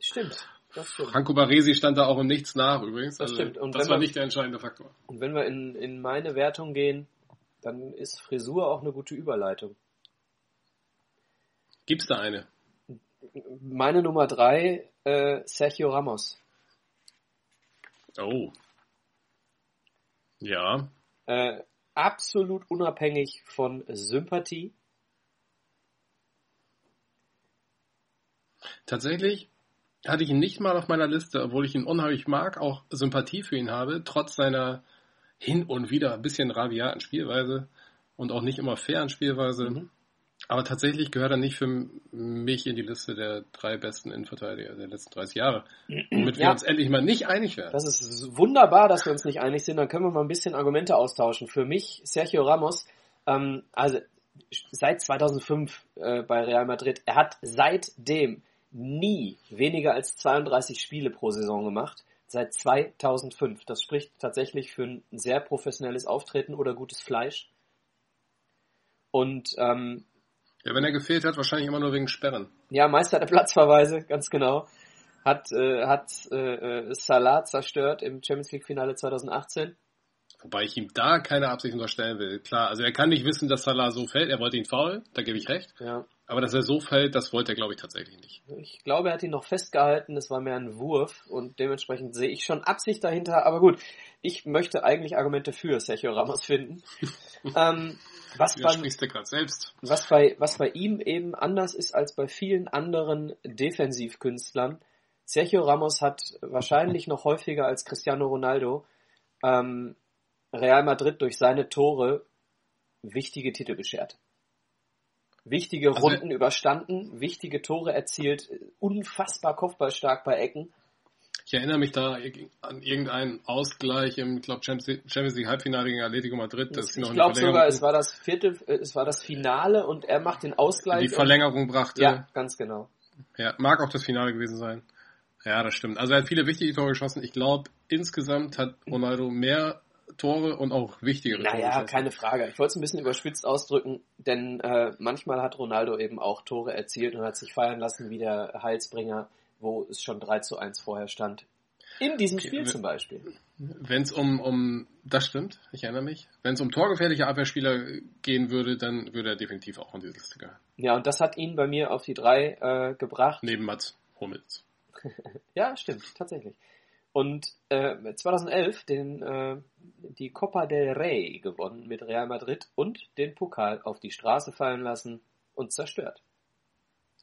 Stimmt. Das stimmt. Franco Baresi stand da auch im Nichts nach übrigens. Das Also, stimmt. Und das war man- nicht der entscheidende Faktor. Und wenn wir in, in meine Wertung gehen, dann ist Frisur auch eine gute Überleitung. Gibt's da eine? Meine Nummer drei, äh, Sergio Ramos. Oh. Ja. Äh, absolut unabhängig von Sympathie. Tatsächlich hatte ich ihn nicht mal auf meiner Liste, obwohl ich ihn unheimlich mag, auch Sympathie für ihn habe, trotz seiner hin und wieder ein bisschen rabiaten Spielweise und auch nicht immer fairen Spielweise. Mhm. Aber tatsächlich gehört er nicht für mich in die Liste der drei besten Innenverteidiger der letzten 30 Jahre. <clears throat> Womit ja. wir uns endlich mal nicht einig werden. Das ist wunderbar, dass wir uns nicht einig sind. Dann können wir mal ein bisschen Argumente austauschen. Für mich, Sergio Ramos, ähm, also seit 2005 äh, bei Real Madrid, er hat seitdem nie weniger als 32 Spiele pro Saison gemacht. Seit 2005. Das spricht tatsächlich für ein sehr professionelles Auftreten oder gutes Fleisch. Und ähm, ja, wenn er gefehlt hat, wahrscheinlich immer nur wegen Sperren. Ja, Meister der Platzverweise, ganz genau. Hat, äh, hat äh, Salah zerstört im Champions League Finale 2018. Wobei ich ihm da keine Absicht unterstellen will. Klar, also er kann nicht wissen, dass Salah so fällt. Er wollte ihn faul, da gebe ich recht. Ja. Aber dass er so fällt, das wollte er, glaube ich, tatsächlich nicht. Ich glaube, er hat ihn noch festgehalten. Es war mehr ein Wurf und dementsprechend sehe ich schon Absicht dahinter. Aber gut, ich möchte eigentlich Argumente für Sergio Ramos finden. <laughs> ähm, was, bei, sprichst du selbst. Was, bei, was bei ihm eben anders ist als bei vielen anderen Defensivkünstlern. Sergio Ramos hat wahrscheinlich noch häufiger als Cristiano Ronaldo ähm, Real Madrid durch seine Tore wichtige Titel beschert. Wichtige also, Runden überstanden, wichtige Tore erzielt, unfassbar kopfballstark bei Ecken. Ich erinnere mich da an irgendeinen Ausgleich im, glaube Champions League Halbfinale gegen Atletico Madrid. Das ich glaube sogar, es war das vierte, es war das Finale und er macht den Ausgleich. Die Verlängerung brachte. Ja, ganz genau. Ja, mag auch das Finale gewesen sein. Ja, das stimmt. Also er hat viele wichtige Tore geschossen. Ich glaube, insgesamt hat Ronaldo mehr Tore und auch wichtigere naja, Tore. Naja, keine Frage. Ich wollte es ein bisschen überspitzt ausdrücken, denn äh, manchmal hat Ronaldo eben auch Tore erzielt und hat sich feiern lassen wie der Heilsbringer wo es schon 3 zu 1 vorher stand. In diesem Spiel zum Beispiel. Wenn es um, um, das stimmt, ich erinnere mich. Wenn es um torgefährliche Abwehrspieler gehen würde, dann würde er definitiv auch in die Liste gehören. Ja, und das hat ihn bei mir auf die 3 äh, gebracht. Neben Mats Hummels. <laughs> ja, stimmt, tatsächlich. Und äh, 2011 den, äh, die Copa del Rey gewonnen mit Real Madrid und den Pokal auf die Straße fallen lassen und zerstört.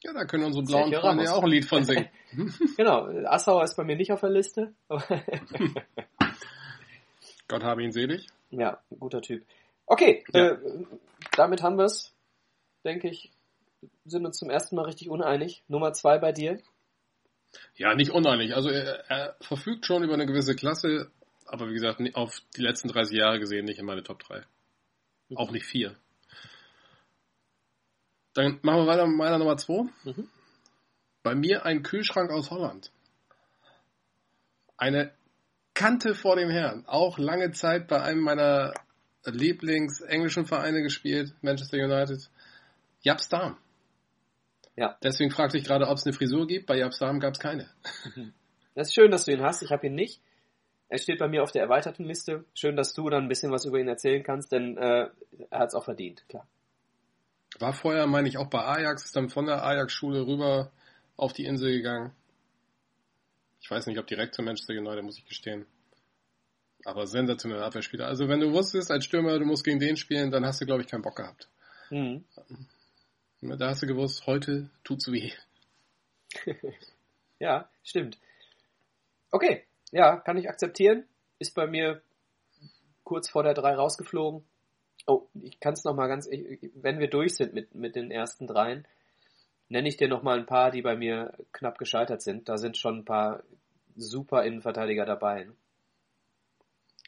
Ja, da können unsere blauen Sergio Freunde ja auch ein Lied von singen. <laughs> <laughs> genau, Assauer ist bei mir nicht auf der Liste. <laughs> Gott habe ihn selig. Ja, guter Typ. Okay, ja. äh, damit haben wir es, denke ich, sind uns zum ersten Mal richtig uneinig. Nummer zwei bei dir. Ja, nicht uneinig. Also er, er verfügt schon über eine gewisse Klasse, aber wie gesagt, auf die letzten 30 Jahre gesehen nicht in meine Top 3. Mhm. Auch nicht vier. Dann machen wir weiter mit meiner Nummer 2. Mhm. Bei mir ein Kühlschrank aus Holland. Eine Kante vor dem Herrn. Auch lange Zeit bei einem meiner Lieblingsenglischen Vereine gespielt, Manchester United. Japs Darm. Ja. Deswegen fragte ich gerade, ob es eine Frisur gibt. Bei Japs Darm gab es keine. <laughs> Das ist schön, dass du ihn hast. Ich habe ihn nicht. Er steht bei mir auf der erweiterten Liste. Schön, dass du dann ein bisschen was über ihn erzählen kannst, denn äh, er hat es auch verdient, klar. War vorher, meine ich, auch bei Ajax, ist dann von der Ajax-Schule rüber auf die Insel gegangen. Ich weiß nicht, ob direkt zu Manchester United, muss ich gestehen. Aber sensationeller Abwehrspieler. Also wenn du wusstest, als Stürmer, du musst gegen den spielen, dann hast du, glaube ich, keinen Bock gehabt. Mhm. Da hast du gewusst, heute tut's weh. <laughs> ja, stimmt. Okay, ja, kann ich akzeptieren. Ist bei mir kurz vor der 3 rausgeflogen. Oh, ich kann es nochmal ganz, ich, wenn wir durch sind mit, mit den ersten dreien, nenne ich dir nochmal ein paar, die bei mir knapp gescheitert sind. Da sind schon ein paar super Innenverteidiger dabei.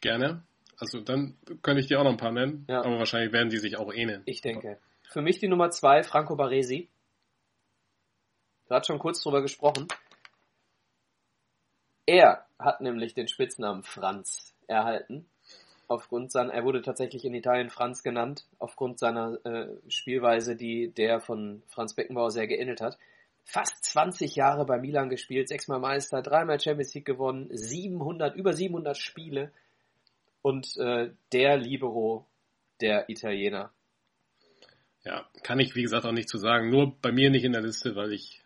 Gerne. Also dann könnte ich dir auch noch ein paar nennen, ja. aber wahrscheinlich werden die sich auch ähneln. Ich denke. Für mich die Nummer zwei, Franco Baresi. Gerade schon kurz drüber gesprochen. Er hat nämlich den Spitznamen Franz erhalten aufgrund seiner, er wurde tatsächlich in Italien Franz genannt, aufgrund seiner äh, Spielweise, die der von Franz Beckenbauer sehr geähnelt hat. Fast 20 Jahre bei Milan gespielt, sechsmal Meister, dreimal Champions League gewonnen, 700, über 700 Spiele und äh, der Libero der Italiener. Ja, kann ich wie gesagt auch nicht zu sagen. Nur bei mir nicht in der Liste, weil ich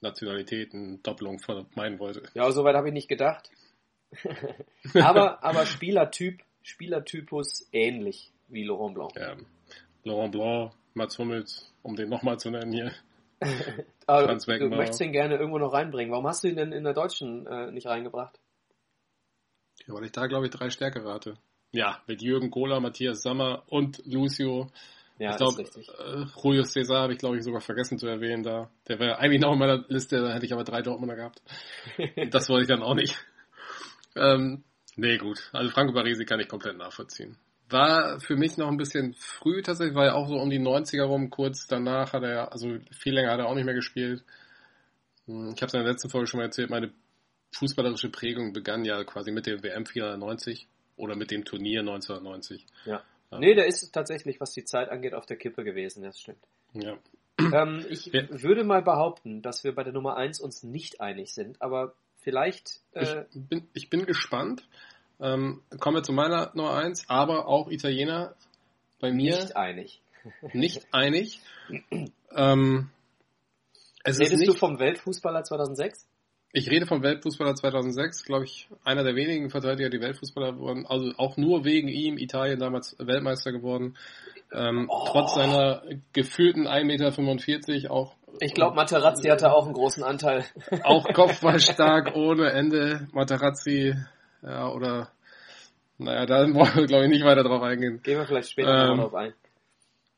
Nationalitäten, Doppelung vermeiden wollte. Ja, soweit habe ich nicht gedacht. <laughs> aber, aber Spielertyp Spielertypus ähnlich wie Laurent Blanc. Ja. Laurent Blanc, Mats Hummels, um den nochmal zu nennen hier. <laughs> Du möchtest ihn gerne irgendwo noch reinbringen. Warum hast du ihn denn in der Deutschen äh, nicht reingebracht? Ja, weil ich da, glaube ich, drei Stärke rate. Ja, mit Jürgen Kohler, Matthias Sammer und Lucio. Ja, ich glaube, äh, Julio Cesar habe ich, glaube ich, sogar vergessen zu erwähnen da. Der wäre eigentlich noch in meiner Liste, da hätte ich aber drei Dortmunder gehabt. <laughs> das wollte ich dann auch nicht. Ähm, nee, gut. Also Franco Baresi kann ich komplett nachvollziehen. War für mich noch ein bisschen früh tatsächlich, ja auch so um die 90er rum, kurz danach hat er, also viel länger hat er auch nicht mehr gespielt. Hm, ich habe es in der letzten Folge schon mal erzählt, meine fußballerische Prägung begann ja quasi mit dem WM 490 oder mit dem Turnier 1990. Ja. Ja. Nee, der ist tatsächlich, was die Zeit angeht, auf der Kippe gewesen, das stimmt. Ja. Ähm, ich ja. würde mal behaupten, dass wir bei der Nummer 1 uns nicht einig sind, aber vielleicht. Äh, ich, bin, ich bin gespannt. Ähm, kommen wir zu meiner Nummer 1, aber auch Italiener bei mir. Nicht einig. <laughs> Nicht einig. ähm, es Redest nicht, du vom Weltfußballer 2006? Ich rede vom Weltfußballer 2006, glaube ich, einer der wenigen Verteidiger, die Weltfußballer wurden. Also auch nur wegen ihm Italien damals Weltmeister geworden. Ähm, oh. Trotz seiner gefühlten 1,45 Meter auch. Ich glaube, Materazzi hatte auch einen großen Anteil. <laughs> Auch Kopfballstark ohne Ende. Materazzi ja, oder, naja, da <laughs> wollen wir, glaube ich, nicht weiter drauf eingehen. Gehen wir vielleicht später ähm, drauf ein.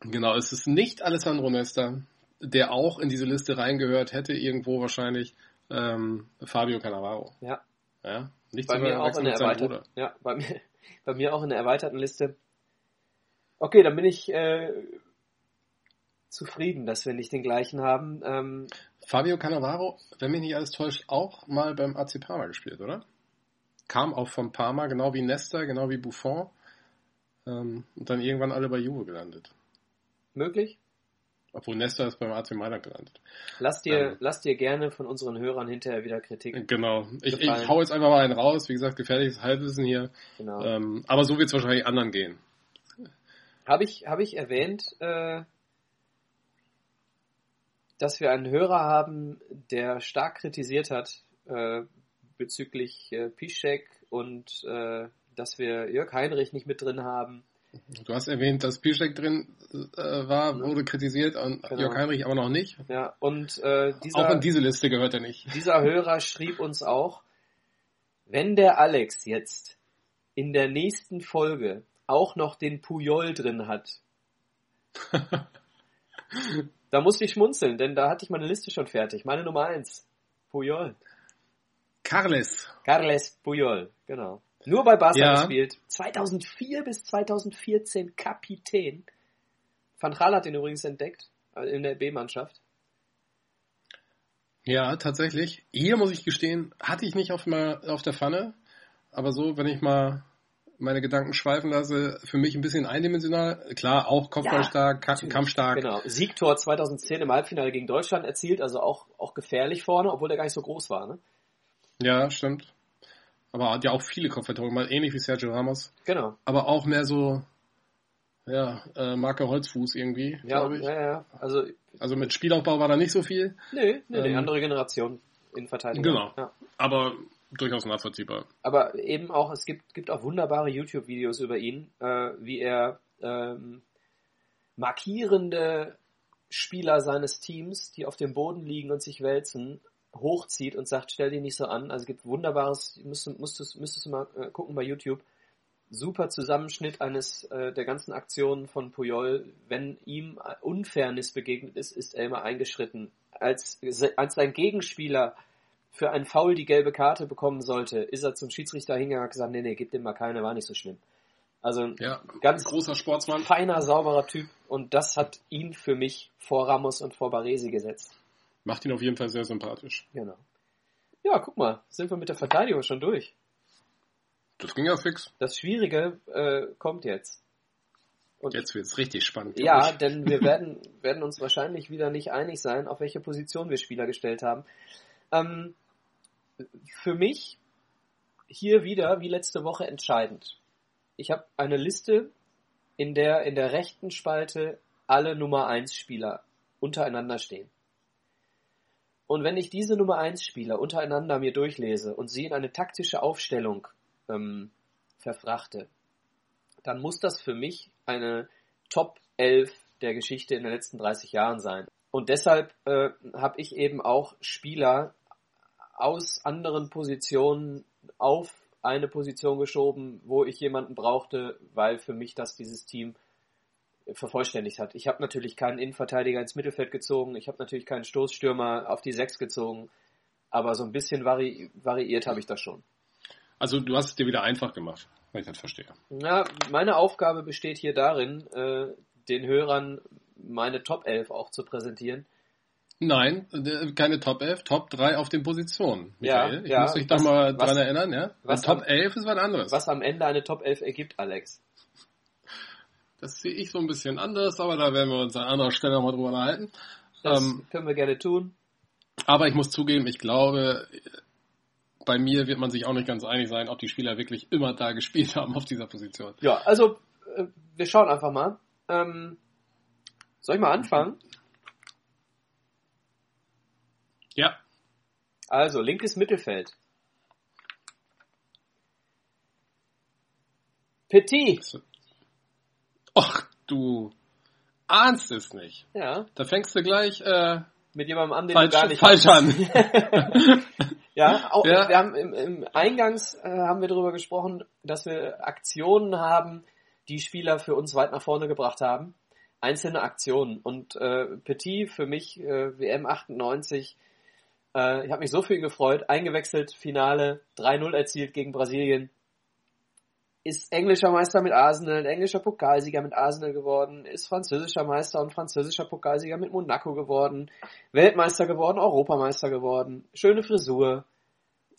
Genau, es ist nicht Alessandro Nesta, der auch in diese Liste reingehört hätte, irgendwo wahrscheinlich ähm, Fabio Cannavaro. Ja. Ja, nicht bei mir auch in der erweiterten, ja, bei mir, <laughs> bei mir auch in der erweiterten Liste. Okay, dann bin ich äh, zufrieden, dass wir nicht den gleichen haben. Ähm, Fabio Cannavaro, wenn mich nicht alles täuscht, auch mal beim AC Parma gespielt, oder? kam auch von Parma, genau wie Nesta, genau wie Buffon. Ähm, und dann irgendwann alle bei Juve gelandet. Möglich? Obwohl Nesta ist beim AC Mailand gelandet. Lass dir, ähm, lass dir gerne von unseren Hörern hinterher wieder Kritik. Genau. Ich, ich hau jetzt einfach mal einen raus. Wie gesagt, gefährliches Halbwissen hier. Genau. Ähm, aber so wird es wahrscheinlich anderen gehen. Habe ich, hab ich erwähnt, äh, dass wir einen Hörer haben, der stark kritisiert hat, äh, bezüglich äh, Piszek und äh, dass wir Jörg Heinrich nicht mit drin haben. Du hast erwähnt, dass Piszek drin äh, war, wurde kritisiert und genau. Jörg Heinrich aber noch nicht. Ja, und äh, dieser, auch in diese Liste gehört er nicht. Dieser Hörer schrieb uns auch, wenn der Alex jetzt in der nächsten Folge auch noch den Puyol drin hat, <laughs> da musste ich schmunzeln, denn da hatte ich meine Liste schon fertig. Meine Nummer eins, Puyol. Carles. Carles Puyol, genau. Nur bei Barca ja. gespielt. 2004 bis 2014 Kapitän. Van Gaal hat ihn übrigens entdeckt äh, in der B-Mannschaft. Ja, tatsächlich. Hier muss ich gestehen, hatte ich nicht auf, mal, auf der Pfanne. Aber so, wenn ich mal meine Gedanken schweifen lasse, für mich ein bisschen eindimensional. Klar, auch kopfballstark, ja, kampfstark. Genau. Siegtor 2010 im Halbfinale gegen Deutschland erzielt, also auch, auch gefährlich vorne, obwohl der gar nicht so groß war. Ne? Ja, stimmt. Aber hat ja auch viele Kopfballtore mal ähnlich wie Sergio Ramos. Genau. Aber auch mehr so, ja, äh, Marke Holzfuß irgendwie, ja, glaube ich. Ja, ja, also, also mit Spielaufbau war da nicht so viel. Nee, nee, ähm, die andere Generation in Verteidigung. Genau. Ja. Aber durchaus nachvollziehbar. Aber eben auch, es gibt, gibt auch wunderbare YouTube-Videos über ihn, äh, wie er ähm, markierende Spieler seines Teams, die auf dem Boden liegen und sich wälzen, hochzieht und sagt, stell dich nicht so an. Also es gibt wunderbares, müsstest, müsstest, müsstest du mal äh, gucken bei YouTube. Super Zusammenschnitt eines äh, der ganzen Aktionen von Puyol. Wenn ihm Unfairness begegnet ist, ist er immer eingeschritten. Als, als sein Gegenspieler für ein Foul die gelbe Karte bekommen sollte, ist er zum Schiedsrichter hingegangen und gesagt, nee, nee, gib dem mal keine, war nicht so schlimm. Also ja, ganz großer Sportsmann. Feiner, sauberer Typ und das hat ihn für mich vor Ramos und vor Baresi gesetzt. Macht ihn auf jeden Fall sehr sympathisch. Genau. Ja, guck mal, sind wir mit der Verteidigung schon durch. Das ging ja fix. Das Schwierige äh, kommt jetzt. Und jetzt wird's richtig spannend. Ja, denn <laughs> wir werden, werden uns wahrscheinlich wieder nicht einig sein, auf welche Position wir Spieler gestellt haben. Ähm, für mich hier wieder, wie letzte Woche, entscheidend. Ich habe eine Liste, in der in der rechten Spalte alle Nummer 1 Spieler untereinander stehen. Und wenn ich diese Nummer 1 Spieler untereinander mir durchlese und sie in eine taktische Aufstellung ähm, verfrachte, dann muss das für mich eine Top 11 der Geschichte in den letzten 30 Jahren sein. Und deshalb äh, habe ich eben auch Spieler aus anderen Positionen auf eine Position geschoben, wo ich jemanden brauchte, weil für mich das dieses Team vervollständigt hat. Ich habe natürlich keinen Innenverteidiger ins Mittelfeld gezogen, ich habe natürlich keinen Stoßstürmer auf die Sechs gezogen, aber so ein bisschen vari variiert habe ich das schon. Also du hast es dir wieder einfach gemacht, wenn ich das verstehe. Na, meine Aufgabe besteht hier darin, äh, den Hörern meine Top 11 auch zu präsentieren. Nein, keine Top 11, Top 3 auf den Positionen. Michael. Ja, ich ja, muss dich doch was- mal was- dran erinnern, ja? was Top am- 11 ist was anderes. Was am Ende eine Top 11 ergibt, Alex. Das sehe ich so ein bisschen anders, aber da werden wir uns an anderer Stelle nochmal drüber unterhalten. Das Ähm, können wir gerne tun. aber ich muss zugeben, ich glaube, bei mir wird man sich auch nicht ganz einig sein, ob die Spieler wirklich immer da gespielt haben auf dieser Position. Ja, also äh, wir schauen einfach mal. Ähm, soll ich mal anfangen? Ja, Also, linkes Mittelfeld. Petit. Ach du ahnst es nicht. Ja, Da fängst du gleich äh, mit jemandem an, den falsch, du gar nicht falsch an. <laughs> Ja, auch, Ja. wir haben im, im Eingangs äh, haben wir darüber gesprochen, dass wir Aktionen haben, die Spieler für uns weit nach vorne gebracht haben. Einzelne Aktionen. Und äh, Petit für mich, äh, WM 98, äh, ich habe mich so viel gefreut, eingewechselt, Finale, 3-0 erzielt gegen Brasilien. Ist englischer Meister mit Arsenal, englischer Pokalsieger mit Arsenal geworden, ist französischer Meister und französischer Pokalsieger mit Monaco geworden, Weltmeister geworden, Europameister geworden, schöne Frisur,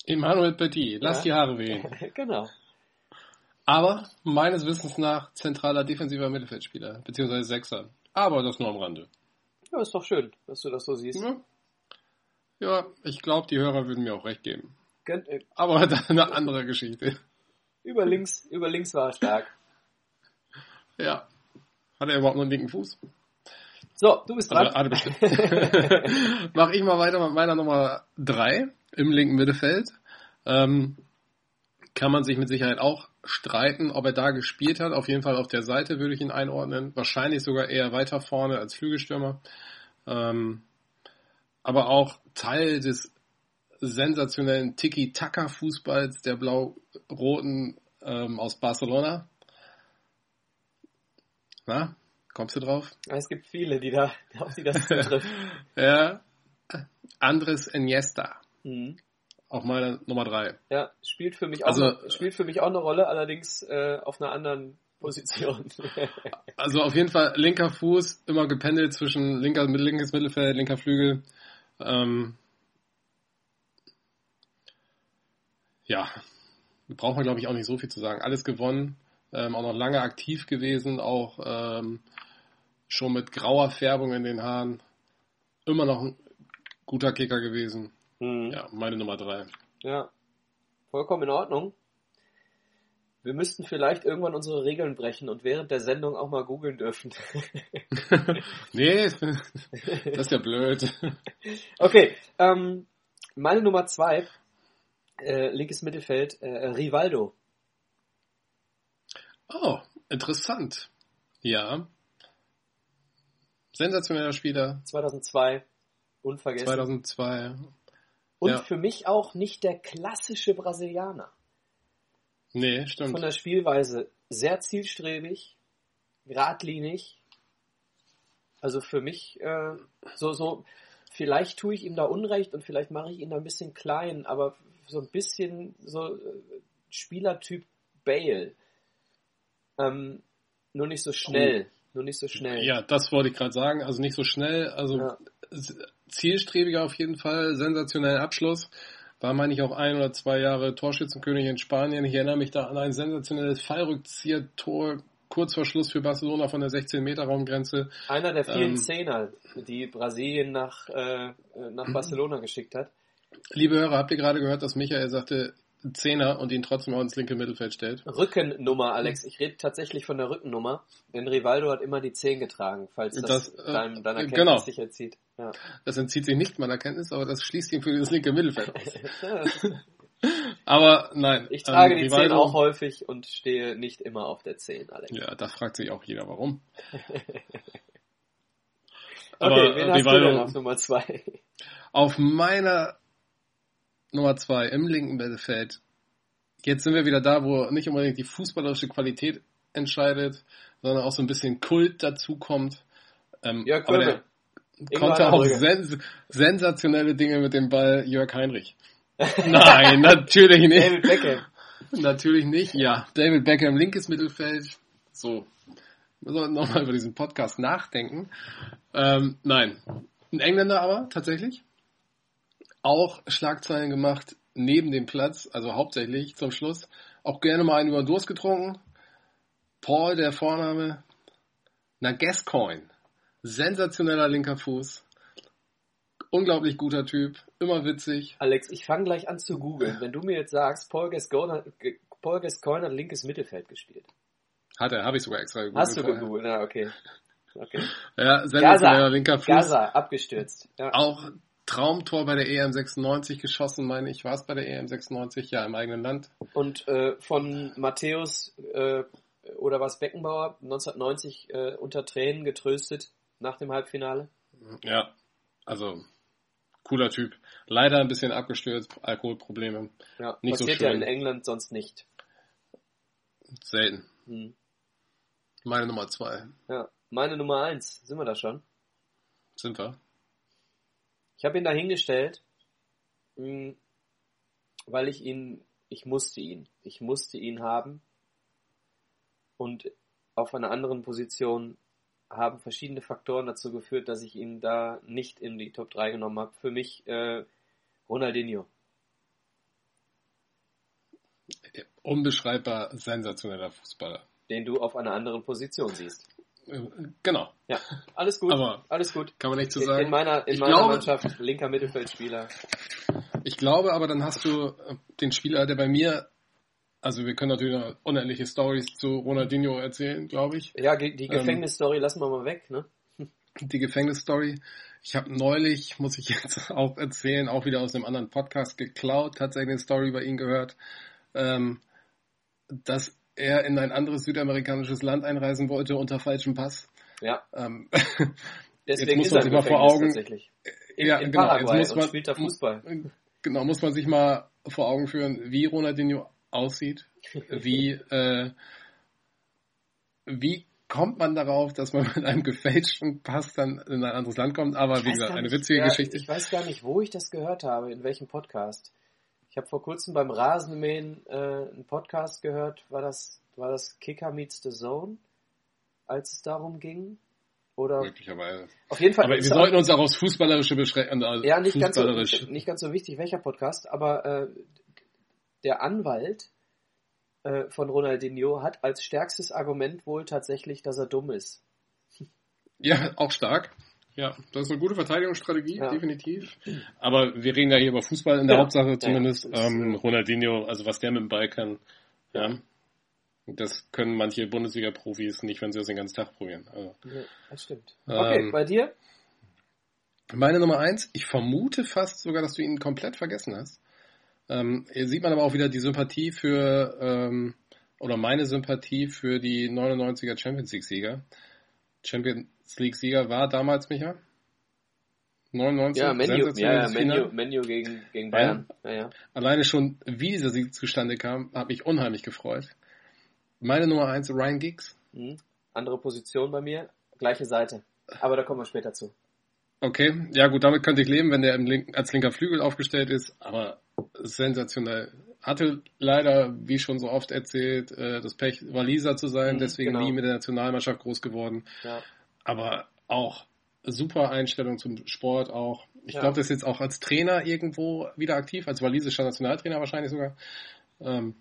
Emmanuel Petit, lass Ja. die Haare wehen. <laughs> genau. Aber meines Wissens nach zentraler defensiver Mittelfeldspieler, beziehungsweise Sechser. Aber das nur am Rande. Ja, ist doch schön, dass du das so siehst. Ja, ja ich glaube, die Hörer würden mir auch recht geben. Äh, Aber <laughs> eine andere Geschichte. Über links, über links war er stark. <laughs> Ja. Hat er überhaupt noch einen linken Fuß? So, du bist dran. er bestimmt. <laughs> Mach ich mal weiter mit meiner Nummer 3 im linken Mittelfeld. Ähm, kann man sich mit Sicherheit auch streiten, ob er da gespielt hat. Auf jeden Fall auf der Seite würde ich ihn einordnen. Wahrscheinlich sogar eher weiter vorne als Flügelstürmer. Ähm, aber auch Teil des sensationellen Tiki-Taka-Fußballs der Blau-Roten ähm, aus Barcelona. Na, kommst du drauf? Es gibt viele, die da, auf die das zutrifft. <laughs> Ja. Andres Iniesta. Mhm. Auch meine Nummer drei. Ja, spielt für mich auch, Also, noch, spielt für mich auch eine Rolle, allerdings äh, auf einer anderen Position. <laughs> Also auf jeden Fall linker Fuß, immer gependelt zwischen linker, linkes Mittelfeld, linker Flügel. Ähm, ja, braucht man glaube ich auch nicht so viel zu sagen. Alles gewonnen, ähm, auch noch lange aktiv gewesen, auch ähm, schon mit grauer Färbung in den Haaren. Immer noch ein guter Kicker gewesen. Mhm. Ja, meine Nummer drei. Ja, vollkommen in Ordnung. Wir müssten vielleicht irgendwann unsere Regeln brechen und während der Sendung auch mal googeln dürfen. <laughs> nee, <laughs> das ist ja blöd. okay, ähm, meine Nummer zwei, äh, linkes Mittelfeld, äh, Rivaldo. Oh, interessant. Ja. Sensationeller Spieler. 2002, unvergessen. 2002. Und ja. für mich auch nicht der klassische Brasilianer. Nee, stimmt. Von der Spielweise sehr zielstrebig, geradlinig. Also für mich äh, so, so, vielleicht tue ich ihm da Unrecht und vielleicht mache ich ihn da ein bisschen klein, aber so ein bisschen so äh, Spielertyp Bale. Ähm, nur nicht so schnell. Nur nicht so schnell. Ja, das wollte ich gerade sagen. Also nicht so schnell. Also Ja. zielstrebiger auf jeden Fall. Sensationellen Abschluss. War, meine ich, auch ein oder zwei Jahre Torschützenkönig in Spanien. Ich erinnere mich da an ein sensationelles Fallrückzieher-Tor kurz vor Schluss für Barcelona von der 16-Meter-Raumgrenze. Einer der vielen Ähm. Zehner, die Brasilien nach, äh, nach <clears throat> Barcelona geschickt hat. Liebe Hörer, habt ihr gerade gehört, dass Michael sagte Zehner und ihn trotzdem auch ins linke Mittelfeld stellt? Rückennummer, Alex. Ich rede tatsächlich von der Rückennummer, denn Rivaldo hat immer die 10 getragen, falls das, Das, äh, dein, deiner Kenntnis genau. sich erzieht. Ja. Das entzieht sich nicht meiner Kenntnis, aber das schließt ihn für das linke Mittelfeld aus. <laughs> Aber nein. ich trage ähm, die 10 Rivaldo- auch häufig und stehe nicht immer auf der 10, Alex. Ja, da fragt sich auch jeder, warum. <laughs> Aber okay, wen hast du Rivaldo- denn auf Nummer zwei? Auf meiner Nummer zwei im linken Mittelfeld. Jetzt sind wir wieder da, wo nicht unbedingt die fußballerische Qualität entscheidet, sondern auch so ein bisschen Kult dazukommt. Ähm, Jörg aber der konnte auch sens sensationelle Dinge mit dem Ball Jörg Heinrich. <laughs> Nein, natürlich nicht. David Beckham. Natürlich nicht. Ja, David Beckham, linkes Mittelfeld. So. Wir sollten nochmal über diesen Podcast nachdenken. Ähm, nein. Ein Engländer aber, tatsächlich. Auch Schlagzeilen gemacht neben dem Platz, also hauptsächlich zum Schluss. Auch gerne mal einen über den Durst getrunken. Paul, der Vorname. Na, Gascoigne. Sensationeller linker Fuß. Unglaublich guter Typ. Immer witzig. Alex, ich fange gleich an zu googeln. Wenn du mir jetzt sagst, Paul Gascoigne Paul Gascoigne hat linkes Mittelfeld gespielt. Hat er, habe ich sogar extra gegoogelt. Hast du vorher. gegoogelt? Na, okay. okay. Ja, sensationeller Gaza. linker Fuß. Gaza, abgestürzt. Ja. Auch Traumtor bei der EM 96 geschossen, meine ich. War es bei der EM 96? Ja, im eigenen Land. Und äh, von Matthäus äh, oder was Beckenbauer 1990 äh, unter Tränen getröstet nach dem Halbfinale. Ja, also cooler Typ. Leider ein bisschen abgestürzt, Alkoholprobleme. Ja, Nicht so passiert ja schön. in England sonst nicht. Selten. Hm. Meine Nummer zwei. Ja. Meine Nummer eins, sind wir da schon? Sind wir? Ich habe ihn da hingestellt, mh, weil ich ihn, ich musste ihn, ich musste ihn haben. Und auf einer anderen Position haben verschiedene Faktoren dazu geführt, dass ich ihn da nicht in die Top 3 genommen habe. Für mich äh, Ronaldinho. Unbeschreibbar sensationeller Fußballer. den du auf einer anderen Position siehst. Genau, Ja, alles gut, Aber alles gut. kann man nicht so In, in sagen. meiner, in meiner glaube- Mannschaft linker Mittelfeldspieler. Ich glaube aber, dann hast du äh, den Spieler, der bei mir, also wir können natürlich noch unendliche Stories zu Ronaldinho erzählen, glaube ich. Ja, die Ähm, Gefängnisstory lassen wir mal weg, ne? die Gefängnisstory. Ich habe neulich, muss ich jetzt <laughs> auch erzählen, auch wieder aus einem anderen Podcast geklaut, tatsächlich eine Story über ihn gehört, ähm, dass er in ein anderes südamerikanisches Land einreisen wollte unter falschem Pass. Ja, Ähm, <laughs> deswegen muss man sich mal vor Augen-. In, ja, in genau, Paraguay jetzt muss man, und spielt da Fußball. Genau, muss man sich mal vor Augen führen, wie Ronaldinho aussieht, wie, <laughs> äh, wie kommt man darauf, dass man mit einem gefälschten Pass dann in ein anderes Land kommt, aber Ich wie gesagt, eine witzige ja, Geschichte. Ich weiß gar nicht, wo ich das gehört habe, in welchem Podcast. Ich habe vor kurzem beim Rasenmähen äh, einen Podcast gehört. War das, war das Kicker Meets the Zone, als es darum ging? Oder Möglicherweise. auf jeden Fall. Aber wir sollten uns auch aufs Fußballerische beschränken. Also ja nicht ganz, so, nicht ganz so wichtig, welcher Podcast, aber äh, der Anwalt äh, von Ronaldinho hat als stärkstes Argument wohl tatsächlich, dass er dumm ist. Ja, auch stark. Ja, das ist eine gute Verteidigungsstrategie, Ja. definitiv. Aber wir reden ja hier über Fußball in der Ja. Hauptsache zumindest. ja. Ähm, äh, Ronaldinho, also was der mit dem Ball kann, ja. Das können manche Bundesliga-Profis nicht, wenn sie das den ganzen Tag probieren. Also, das stimmt. Okay, Ähm, bei dir? Meine Nummer eins, ich vermute fast sogar, dass du ihn komplett vergessen hast. Ähm, hier sieht man aber auch wieder die Sympathie für, ähm, oder meine Sympathie für die 99er Champions League Sieger. Champions League Sieger war damals, Micha? 99? Ja, Menu, ja, ja, Menu. Menu gegen, gegen Bayern. Ja, ja. Alleine schon, wie dieser Sieg zustande kam, hat mich unheimlich gefreut. Meine Nummer eins, Ryan Giggs. Hm. Andere Position bei mir, gleiche Seite. Aber da kommen wir später zu. Okay, ja gut, damit könnte ich leben, wenn der im linken, als linker Flügel aufgestellt ist, aber sensationell. Hatte leider, wie schon so oft erzählt, äh, das Pech, Waliser zu sein, Mhm, deswegen genau. nie mit der Nationalmannschaft groß geworden. Ja. Aber auch super Einstellung zum Sport auch. Ich Ja. glaube, das ist jetzt auch als Trainer irgendwo wieder aktiv, als walisischer Nationaltrainer wahrscheinlich sogar. Ähm,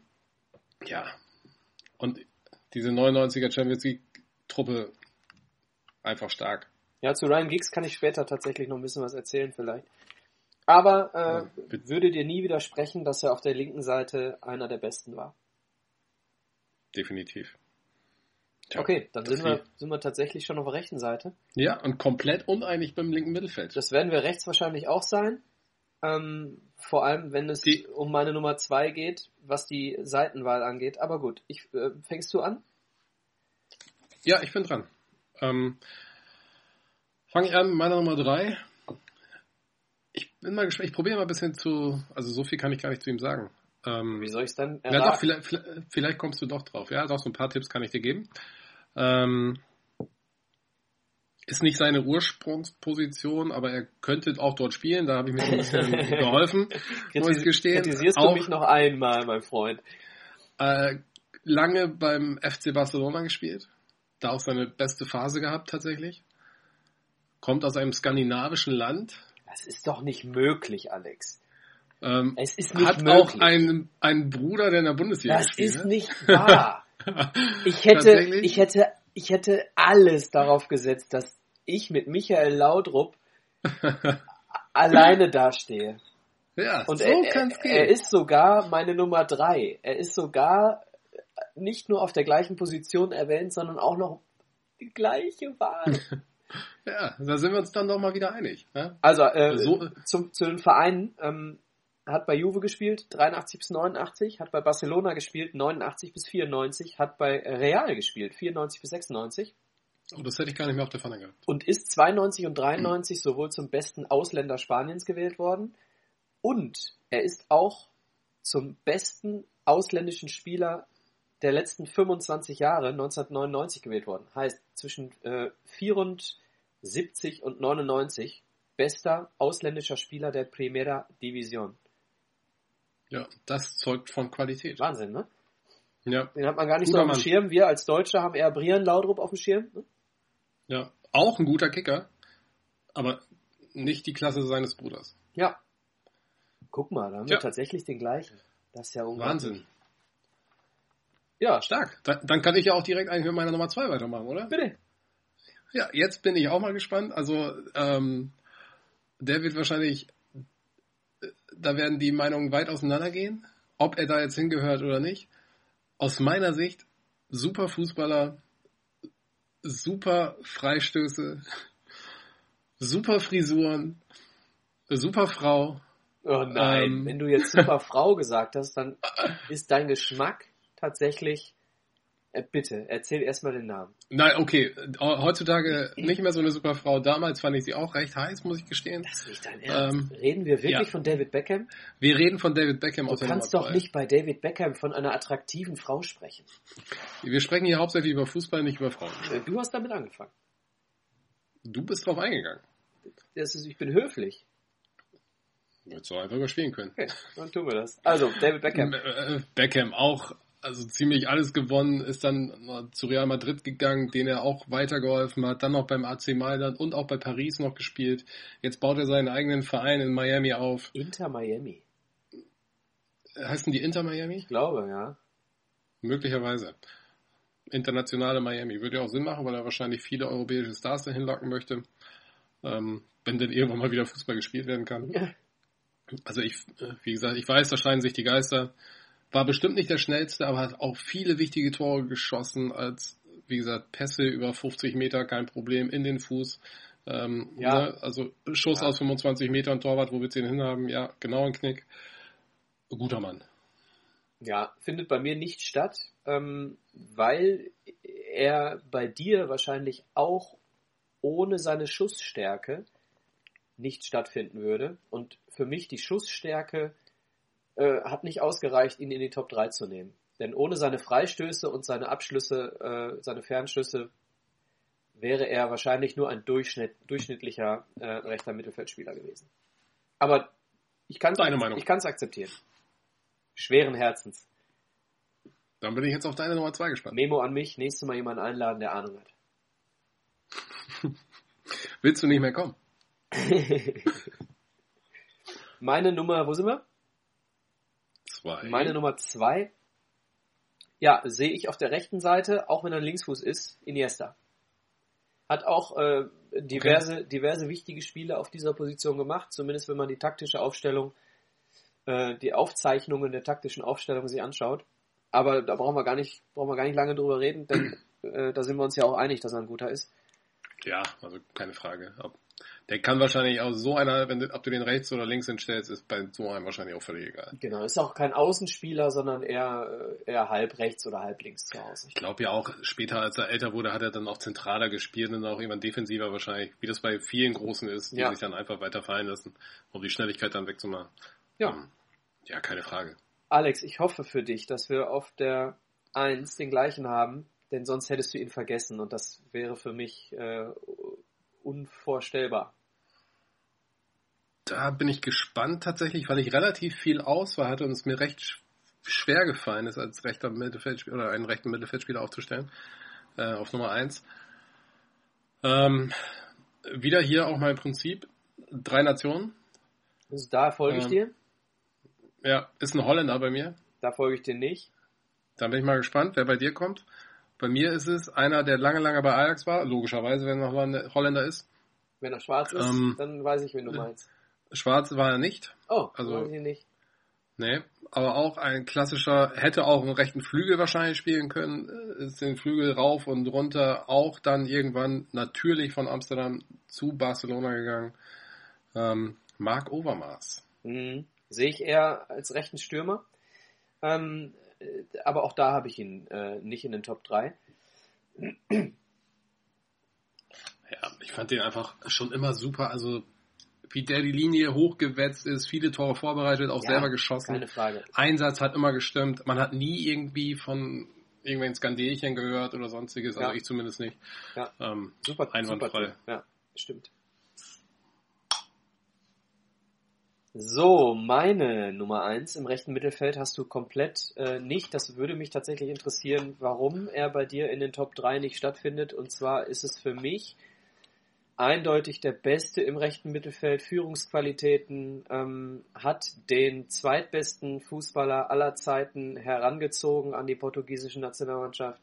ja. Und diese 99er Champions League Truppe einfach stark. ja, zu Ryan Giggs kann ich später tatsächlich noch ein bisschen was erzählen vielleicht. Aber äh, Ja, würde dir nie widersprechen, dass er auf der linken Seite einer der Besten war. Definitiv. Tja, Okay, dann sind wir, sind wir tatsächlich schon auf der rechten Seite. Ja, und komplett uneinig beim linken Mittelfeld. Das werden wir rechts wahrscheinlich auch sein. Ähm, vor allem, wenn es Die- um meine Nummer zwei geht, was die Seitenwahl angeht. Aber gut, ich, äh, fängst du an? Ja, ich bin dran. Ähm, Fange ich an mit meiner Nummer drei. Ich bin mal gespannt, ich probiere mal ein bisschen zu, also so viel kann ich gar nicht zu ihm sagen. Ähm, Wie soll ich es dann ja, doch, vielleicht, vielleicht, vielleicht kommst du doch drauf. Ja, doch, so ein paar Tipps kann ich dir geben. Ähm, ist nicht seine Ursprungsposition, aber er könnte auch dort spielen. Da habe ich mir ein bisschen <laughs> geholfen, muss ich gestehen. Kritisierst auch, du mich noch einmal, mein Freund? Äh, lange beim FC Barcelona gespielt. Da auch seine beste Phase gehabt tatsächlich. Kommt aus einem skandinavischen Land. Das ist doch nicht möglich, Alex. Ähm, es ist nicht hat möglich. auch einen, einen Bruder, der in der Bundesliga das spielt. Das ist nicht wahr. <laughs> <laughs> ich hätte, ich hätte, ich hätte alles darauf gesetzt, dass ich mit Michael Laudrup <laughs> alleine dastehe. Ja, und so er, gehen. er ist sogar meine Nummer drei. Er ist sogar nicht nur auf der gleichen Position erwähnt, sondern auch noch die gleiche Wahl. <laughs> ja, da sind wir uns dann doch mal wieder einig. Ja? Also äh, so, zum, zu den Vereinen. Ähm, hat bei Juve gespielt, 83 bis 89, hat bei Barcelona gespielt, 89 bis 94, hat bei Real gespielt, 94 bis 96. Oh, das hätte ich gar nicht mehr auf der Pfanne gehabt. Und ist 92 und 93 sowohl zum besten Ausländer Spaniens gewählt worden und er ist auch zum besten ausländischen Spieler der letzten 25 Jahre 1999 gewählt worden. Heißt zwischen äh, 74 und 99 bester ausländischer Spieler der Primera Division. Ja, das zeugt von Qualität. Wahnsinn, ne? Ja. Den hat man gar nicht guter so auf dem Schirm. Wir als Deutsche haben eher Brian Laudrup auf dem Schirm. Ne? Ja, auch ein guter Kicker, aber nicht die Klasse seines Bruders. Ja. Guck mal, da haben ja. wir tatsächlich den gleichen. Das ist ja Wahnsinn. Ja. Stark. Da, dann kann ich ja auch direkt eigentlich mit meiner Nummer 2 weitermachen, oder? Bitte. Ja, jetzt bin ich auch mal gespannt. Also, ähm, der wird wahrscheinlich da werden die Meinungen weit auseinandergehen, ob er da jetzt hingehört oder nicht. Aus meiner Sicht, super Fußballer, super Freistöße, super Frisuren, super Frau. Oh nein, ähm, wenn du jetzt super Frau gesagt hast, dann ist dein Geschmack tatsächlich bitte, erzähl erstmal den Namen. Nein, okay. Heutzutage nicht mehr so eine super Frau. Damals fand ich sie auch recht heiß, muss ich gestehen. Das ist nicht dein Ernst. Ähm, reden wir wirklich ja. von David Beckham? Wir reden von David Beckham du aus Du kannst doch nicht bei David Beckham von einer attraktiven Frau sprechen. Wir sprechen hier hauptsächlich über Fußball, nicht über Frauen. Äh, du hast damit angefangen. Du bist drauf eingegangen. Das ist, ich bin höflich. Hättest du einfach überspielen können. Okay, dann tun wir das. Also, David Beckham. Äh, Beckham auch also ziemlich alles gewonnen, ist dann zu Real Madrid gegangen, den er auch weitergeholfen hat, dann noch beim AC Mailand und auch bei Paris noch gespielt. Jetzt baut er seinen eigenen Verein in Miami auf. Inter Miami. Heißen die Inter Miami? Ich glaube, ja. Möglicherweise. Internationale Miami. Würde ja auch Sinn machen, weil er wahrscheinlich viele europäische Stars dahin locken möchte. Ähm, wenn denn irgendwann mal wieder Fußball gespielt werden kann. Ja. Also ich, äh, wie gesagt, ich weiß, da scheinen sich die Geister. War bestimmt nicht der schnellste, aber hat auch viele wichtige Tore geschossen, als, wie gesagt, Pässe über 50 Meter, kein Problem, in den Fuß. Ähm, ja. Ne? Also Schuss ja. aus 25 Metern, Torwart, wo wir den hinhaben, ja, genau ein Knick. Guter Mann. Ja, findet bei mir nicht statt, ähm, weil er bei dir wahrscheinlich auch ohne seine Schussstärke nicht stattfinden würde. Und für mich die Schussstärke äh, hat nicht ausgereicht, ihn in die Top 3 zu nehmen. Denn ohne seine Freistöße und seine Abschlüsse, äh, seine Fernschüsse, wäre er wahrscheinlich nur ein Durchschnitt, durchschnittlicher äh, rechter Mittelfeldspieler gewesen. Aber ich kann es akzeptieren. Schweren Herzens. Dann bin ich jetzt auf deine Nummer 2 gespannt. Memo an mich, nächstes Mal jemanden einladen, der Ahnung hat. <laughs> Willst du nicht mehr kommen? <laughs> Meine Nummer, wo sind wir? Zwei. Meine Nummer zwei, ja, sehe ich auf der rechten Seite, auch wenn er Linksfuß ist, Iniesta. Hat auch äh, diverse, okay. diverse wichtige Spiele auf dieser Position gemacht, zumindest wenn man die taktische Aufstellung, äh, die Aufzeichnungen der taktischen Aufstellung sich anschaut. Aber da brauchen wir gar nicht, brauchen wir gar nicht lange drüber reden, denn äh, da sind wir uns ja auch einig, dass er ein guter ist. Ja, also keine Frage. Der kann wahrscheinlich auch so einer, wenn du, ob du den rechts oder links hinstellst, ist bei so einem wahrscheinlich auch völlig egal. Genau, ist auch kein Außenspieler, sondern eher, äh, eher halb rechts oder halb links zu Hause. Ich glaube ja auch, später als er älter wurde, hat er dann auch zentraler gespielt und auch jemand defensiver wahrscheinlich, wie das bei vielen Großen ist, die Ja. sich dann einfach weiter fallen lassen, um die Schnelligkeit dann wegzumachen. Ja. Ähm, Ja, keine Frage. Alex, ich hoffe für dich, dass wir auf der 1 den gleichen haben, denn sonst hättest du ihn vergessen und das wäre für mich äh, unvorstellbar. Da bin ich gespannt tatsächlich, weil ich relativ viel Auswahl hatte und es mir recht sch- schwer gefallen ist, als rechter Mittelfeldspieler oder einen rechten Mittelfeldspieler aufzustellen. Äh, auf Nummer eins. Ähm, wieder hier auch mein Prinzip. Drei Nationen. Also da folge ich Ähm. dir, Ja, ist ein Holländer bei mir. da folge ich dir nicht. Da bin ich mal gespannt, wer bei dir kommt. Bei mir ist es einer, der lange, lange bei Ajax war. Logischerweise, wenn er Holländer ist. Wenn er schwarz ist, Ähm. dann weiß ich, wen du meinst. Schwarz war er nicht. Oh, also- weiß ich nicht. Nee, aber auch ein klassischer, hätte auch einen rechten Flügel wahrscheinlich spielen können, äh, ist den Flügel rauf und runter, auch dann irgendwann natürlich von Amsterdam zu Barcelona gegangen. Ähm, Marc Overmars. Mhm. Sehe ich eher als rechten Stürmer. Ähm, äh, aber auch da habe ich ihn äh, nicht in den Top 3. Ja, ich fand den einfach schon immer super, also wie der die Linie hochgewetzt ist, viele Tore vorbereitet, auch Ja, selber geschossen. Keine Frage. Einsatz hat immer gestimmt. Man hat nie irgendwie von irgendwelchen Skandelchen gehört oder sonstiges, also Ja. ich zumindest nicht. Ja. Ähm, Super, Einwandfrei. super. Ja, stimmt. So, meine Nummer eins im rechten Mittelfeld hast du komplett äh, nicht. Das würde mich tatsächlich interessieren, warum er bei dir in den Top 3 nicht stattfindet. Und zwar ist es für mich eindeutig der Beste im rechten Mittelfeld, Führungsqualitäten, ähm, hat den zweitbesten Fußballer aller Zeiten herangezogen an die portugiesische Nationalmannschaft.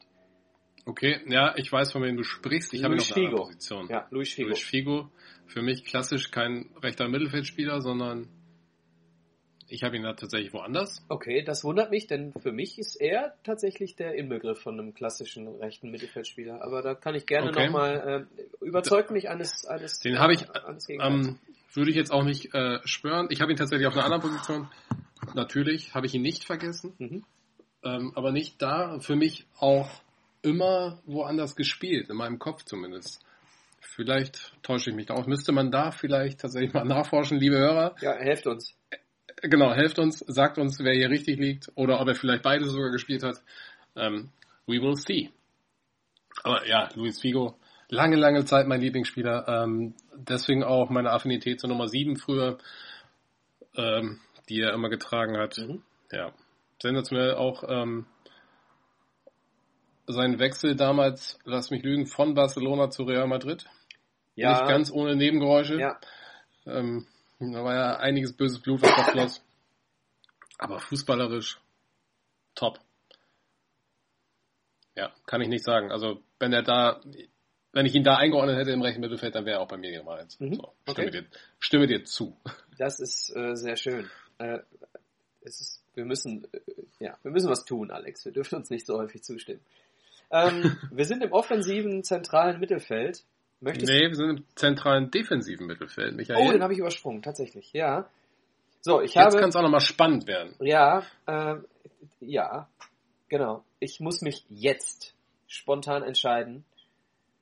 Okay, ja, ich weiß, von wem du sprichst. Ich habe Luis noch eine. Position. Ja, Luis Figo. Luis Figo. Für mich klassisch kein rechter Mittelfeldspieler, sondern ich habe ihn da tatsächlich woanders. Okay, das wundert mich, denn für mich ist er tatsächlich der Inbegriff von einem klassischen rechten Mittelfeldspieler. Aber da kann ich gerne Okay. nochmal, äh, überzeugt mich eines, eines, Den habe ich, Gegenteils. ähm, würde ich jetzt auch nicht äh, schwören. Ich habe ihn tatsächlich auf einer anderen Position. Natürlich habe ich ihn nicht vergessen, Mhm. ähm, aber nicht da. Für mich auch immer woanders gespielt, in meinem Kopf zumindest. Vielleicht täusche ich mich da auch. Müsste man da vielleicht tatsächlich mal nachforschen, liebe Hörer. Ja, helft uns. Genau, helft uns, sagt uns, wer hier richtig liegt oder ob er vielleicht beide sogar gespielt hat. Ähm, we will see. Aber ja, Luis Figo, lange, lange Zeit mein Lieblingsspieler. Ähm, deswegen auch meine Affinität zur Nummer 7 früher, ähm, die er immer getragen hat. Mhm. Ja, sensationell auch ähm, sein Wechsel damals, lass mich lügen, von Barcelona zu Real Madrid. Ja, Nicht ganz ohne Nebengeräusche. ja, Ähm, da war ja einiges böses Blut, was da floss. Aber fußballerisch top. Ja, kann ich nicht sagen. Also, wenn er da, wenn ich ihn da eingeordnet hätte im rechten Mittelfeld, dann wäre er auch bei mir gemeint. Mhm, So, stimme, okay. dir, stimme dir zu. das ist äh, sehr schön. Äh, es ist, wir müssen, äh, ja, wir müssen was tun, Alex. Wir dürfen uns nicht so häufig zustimmen. Ähm, <laughs> wir sind im offensiven zentralen Mittelfeld. Möchtest Nee, wir sind im zentralen defensiven Mittelfeld, Michael. Oh, den habe ich übersprungen, tatsächlich. Ja. So, ich Jetzt habe. kann es auch nochmal spannend werden. Ja, äh, ja, genau. Ich muss mich jetzt spontan entscheiden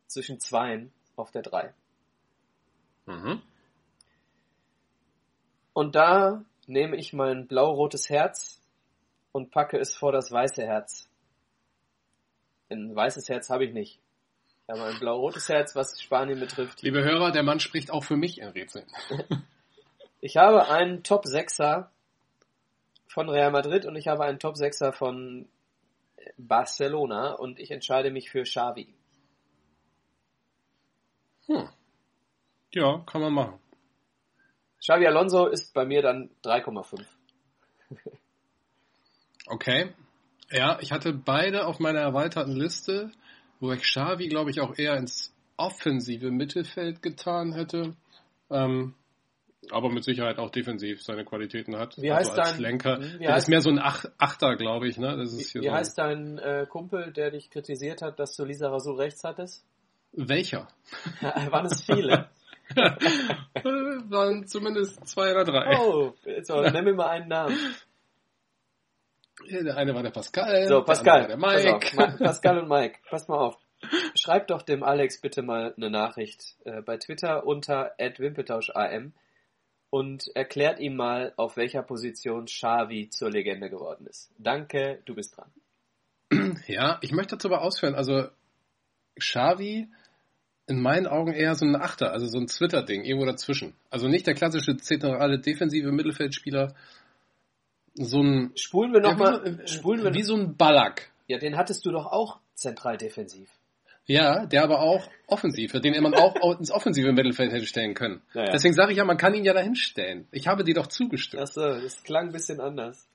zwischen zweien auf der drei. Mhm. Und da nehme ich mein blau-rotes Herz und packe es vor das weiße Herz. Ein weißes Herz habe ich nicht. Aber ein blau-rotes Herz, was Spanien betrifft. Liebe Hörer, der Mann spricht auch für mich in Rätseln. <laughs> Ich habe einen Top-Sechser von Real Madrid und ich habe einen Top-Sechser von Barcelona und ich entscheide mich für Xavi. Hm. Ja, kann man machen. Xavi Alonso ist bei mir dann 3,5. Okay. Ja, ich hatte beide auf meiner erweiterten Liste, wo ich Xavi, glaube ich, auch eher ins offensive Mittelfeld getan hätte. Ähm, aber mit Sicherheit auch defensiv seine Qualitäten hat. Wie also heißt als dein- Lenker. Wie Der ist mehr so ein Ach Achter, glaube ich. Ne? Das ist Wie, hier wie so heißt dein äh, Kumpel, der dich kritisiert hat, dass du Lisa Rasul rechts hattest? Welcher? <laughs> Waren es viele? <laughs> <laughs> waren zumindest zwei oder drei. Oh, so, nenn mir mal einen Namen. Der eine war der Pascal. So, Pascal. Der war der Pass auf, Mike. Ma- Pascal und Mike, <laughs> passt mal auf. Schreibt doch dem Alex bitte mal eine Nachricht äh, bei Twitter unter @wimpeltauscham und erklärt ihm mal, auf welcher Position Xavi zur Legende geworden ist. Danke, du bist dran. <clears throat> Ja, ich möchte dazu aber ausführen, also Xavi in meinen Augen eher so ein Achter, also so ein Twitter-Ding, irgendwo dazwischen. Also nicht der klassische zentrale defensive Mittelfeldspieler, so ein Spulen wir ja, nochmal, wie, so, äh, spulen wir wie so ein Ballack. Ja, den hattest du doch auch zentral defensiv. Ja, der aber auch offensiv, den man auch au- ins offensive Mittelfeld hätte stellen können. Ja, ja. Deswegen sage ich ja, man kann ihn ja dahin stellen. Ich habe dir doch zugestimmt. Achso, das klang ein bisschen anders.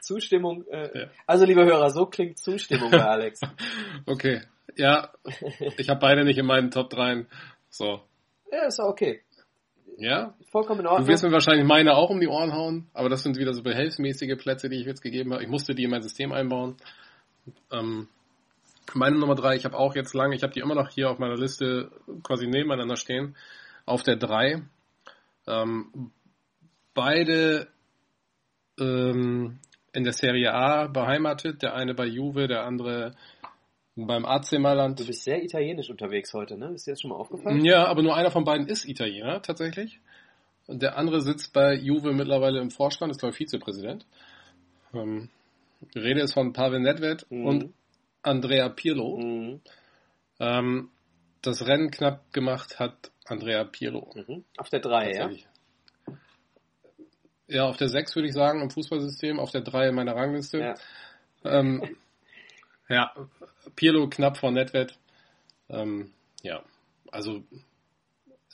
Zustimmung, äh, Ja. also liebe Hörer, so klingt Zustimmung bei Alex. <laughs> Okay, ja, ich habe beide nicht in meinen Top 3. So, Ja, ist auch okay. Ja, Vollkommen in Du Ordnung. wirst mir wahrscheinlich meine auch um die Ohren hauen, aber das sind wieder so behelfsmäßige Plätze, die ich jetzt gegeben habe. Ich musste die in mein System einbauen. Ähm, meine Nummer drei, ich habe auch jetzt lange, ich habe die immer noch hier auf meiner Liste quasi nebeneinander stehen. Auf der drei. Ähm, beide ähm, in der Serie A beheimatet, der eine bei Juve, der andere beim AC Mailand. Du bist sehr italienisch unterwegs heute, ne? Ist dir das schon mal aufgefallen? Ja, aber nur einer von beiden ist Italiener tatsächlich. Und der andere sitzt bei Juve mittlerweile im Vorstand, ist glaube ich Vizepräsident. Ähm, die Rede ist von Pavel Nedved Mhm. und Andrea Pirlo. Mhm. Ähm, das Rennen knapp gemacht hat Andrea Pirlo. Mhm. Auf der 3, ja? Ja, auf der 6 würde ich sagen im Fußballsystem, auf der 3 in meiner Rangliste. Ja. Ähm, <laughs> ja, Pirlo knapp vor Nedved. Ähm, ja, also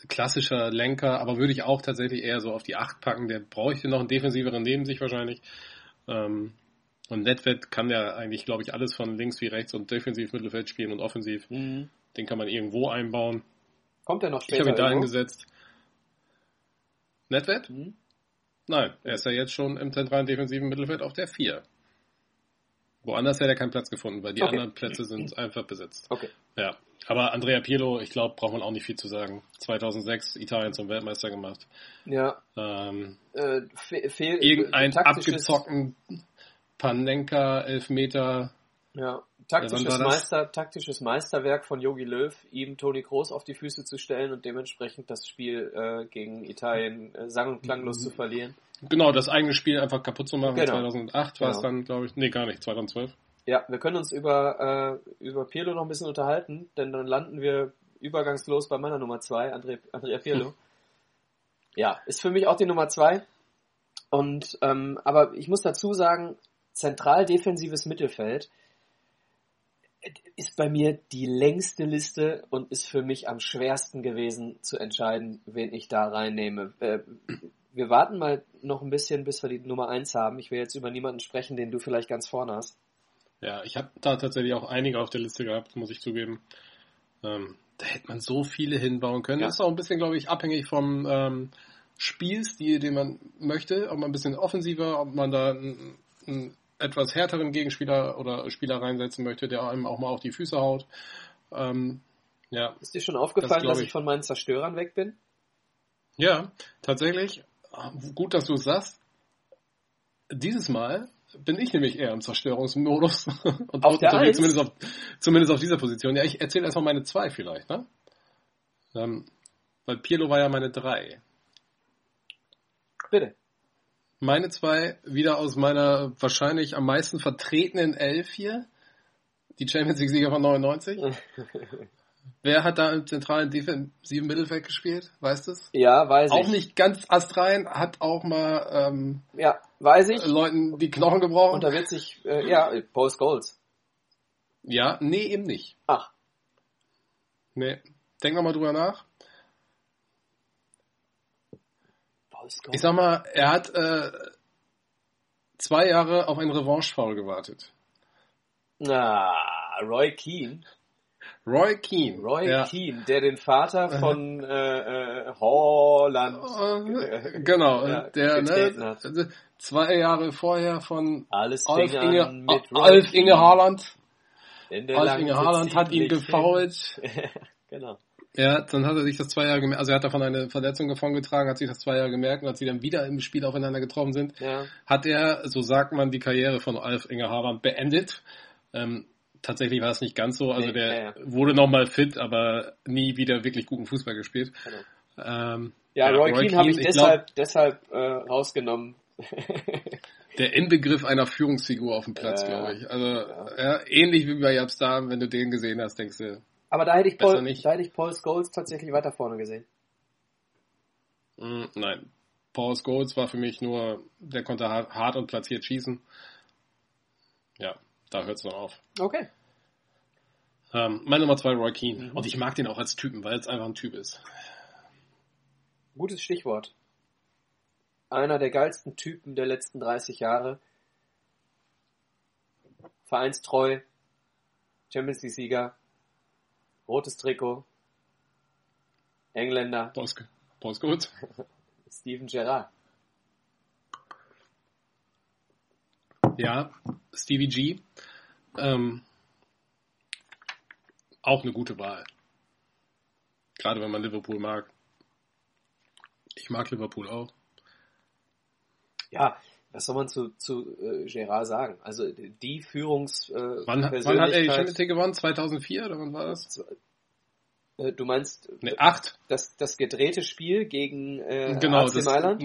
klassischer Lenker, aber würde ich auch tatsächlich eher so auf die 8 packen. Der bräuchte noch einen defensiveren neben sich wahrscheinlich. Ähm, und Nedved kann ja eigentlich, glaube ich, alles von links wie rechts und defensiv Mittelfeld spielen und offensiv. Mhm. Den kann man irgendwo einbauen. Kommt er noch Ich später? habe ihn da hingesetzt. Nedved? Mhm. Nein, er ist ja jetzt schon im zentralen defensiven Mittelfeld auf der 4. Woanders hätte er keinen Platz gefunden, weil die Okay. anderen Plätze sind einfach besetzt. Okay. Ja, aber Andrea Pirlo, ich glaube, braucht man auch nicht viel zu sagen. 2006 Italien zum Weltmeister gemacht. Ja, Ähm, äh, fe fehl, irgendein abgezockten Panenka, Elfmeter. ja, taktisches? Meister, taktisches Meisterwerk von Jogi Löw, ihm Toni Kroos auf die Füße zu stellen und dementsprechend das Spiel äh, gegen Italien äh, sang- und klanglos zu verlieren. Genau, das eigene Spiel einfach kaputt zu machen. Genau. 2008 war es Genau. dann, glaube ich. Nee, gar nicht, 2012. Ja, wir können uns über, äh, über Pirlo noch ein bisschen unterhalten, denn dann landen wir übergangslos bei meiner Nummer zwei, André, Andrea Pirlo. Ja, ist für mich auch die Nummer zwei. Und ähm, aber ich muss dazu sagen, zentral defensives Mittelfeld ist bei mir die längste Liste und ist für mich am schwersten gewesen zu entscheiden, wen ich da reinnehme. Äh, wir warten mal noch ein bisschen, bis wir die Nummer eins haben. Ich will jetzt über niemanden sprechen, den du vielleicht ganz vorne hast. Ja, ich habe da tatsächlich auch einige auf der Liste gehabt, muss ich zugeben. Ähm, da hätte man so viele hinbauen können. Ja. Das ist auch ein bisschen, glaube ich, abhängig vom ähm, Spielstil, den man möchte. Ob man ein bisschen offensiver, ob man da einen, einen etwas härteren Gegenspieler oder Spieler reinsetzen möchte, der einem auch mal auf die Füße haut. Ähm, ja, Ist dir schon aufgefallen, glaub dass ich. ich von meinen Zerstörern weg bin? ja, tatsächlich. Gut, dass du es sagst. Dieses Mal bin ich nämlich eher im Zerstörungsmodus <laughs> und Auf der Eins? zumindest auf, zumindest auf dieser Position. Ja, ich erzähle erstmal meine zwei vielleicht, ne? Ähm, weil Pirlo war ja meine drei. Bitte. Meine zwei wieder aus meiner wahrscheinlich am meisten vertretenen Elf hier. Die Champions League Sieger von 99. <laughs> Wer hat da im zentralen defensiven Mittelfeld gespielt? Weißt du es? Ja, weiß Auch ich. nicht ganz astrein, hat auch mal ähm, Ja, weiß ich. Leuten die Knochen gebrochen. Und da wird sich, äh, ja, Paul Scholes. ja, nee, eben nicht. Ach, Nee. Denk nochmal drüber nach. Paul Ich Scholes. sag mal, er hat äh, zwei Jahre auf einen Revanche-Foul gewartet. Ah, Roy Keane. Roy Keane. Roy ja. Keane, der den Vater von äh, äh, Holland Äh, genau, Ja, der ne, hat. zwei Jahre vorher von alles Alf Inge, mit Roy Alf. Inge Haaland. Alf Inge Haaland hat ihn gefoult. <laughs> genau. Ja, dann hat er sich das zwei Jahre gemerkt, also er hat davon eine Verletzung davongetragen, hat sich das zwei Jahre gemerkt und als sie dann wieder im Spiel aufeinander getroffen sind, Ja. hat er, so sagt man, die Karriere von Alf Inge Haaland beendet. Ähm, tatsächlich war es nicht ganz so, also Nee, der ja, ja. wurde nochmal fit, aber nie wieder wirklich guten Fußball gespielt. Genau. Ähm, Ja, Roy, Keane habe ich, glaub, deshalb, deshalb äh, rausgenommen. <laughs> der Inbegriff einer Führungsfigur auf dem Platz, glaube ich. Also ja. ähnlich wie bei Jabstar, wenn du den gesehen hast, denkst du, Aber da hätte ich Paul, nicht. da hätte ich Paul Scholes tatsächlich weiter vorne gesehen. mm, nein. Paul Scholes war für mich nur, der konnte hart, hart und platziert schießen. Ja, da hört es dann auf. Okay. Ähm, meine Nummer zwei, Roy Keane. Mhm. Und ich mag den auch als Typen, weil es einfach ein Typ ist. Gutes Stichwort. Einer der geilsten Typen der letzten 30 Jahre. Vereinstreu. Champions League Sieger. Rotes Trikot. Engländer. Paul, Paul Scholes. Steven Gerrard. Ja, Stevie G. Ähm, auch eine gute Wahl. Gerade wenn man Liverpool mag. Ich mag Liverpool auch. Ja, was soll man zu, zu äh, Gerard sagen? Also die Führungs... Äh, Wann, wann hat er die Champions League gewonnen? 2004 oder wann war das? Äh, Du meinst Ne, acht. das, das gedrehte Spiel gegen äh, Genau, AC Mailand?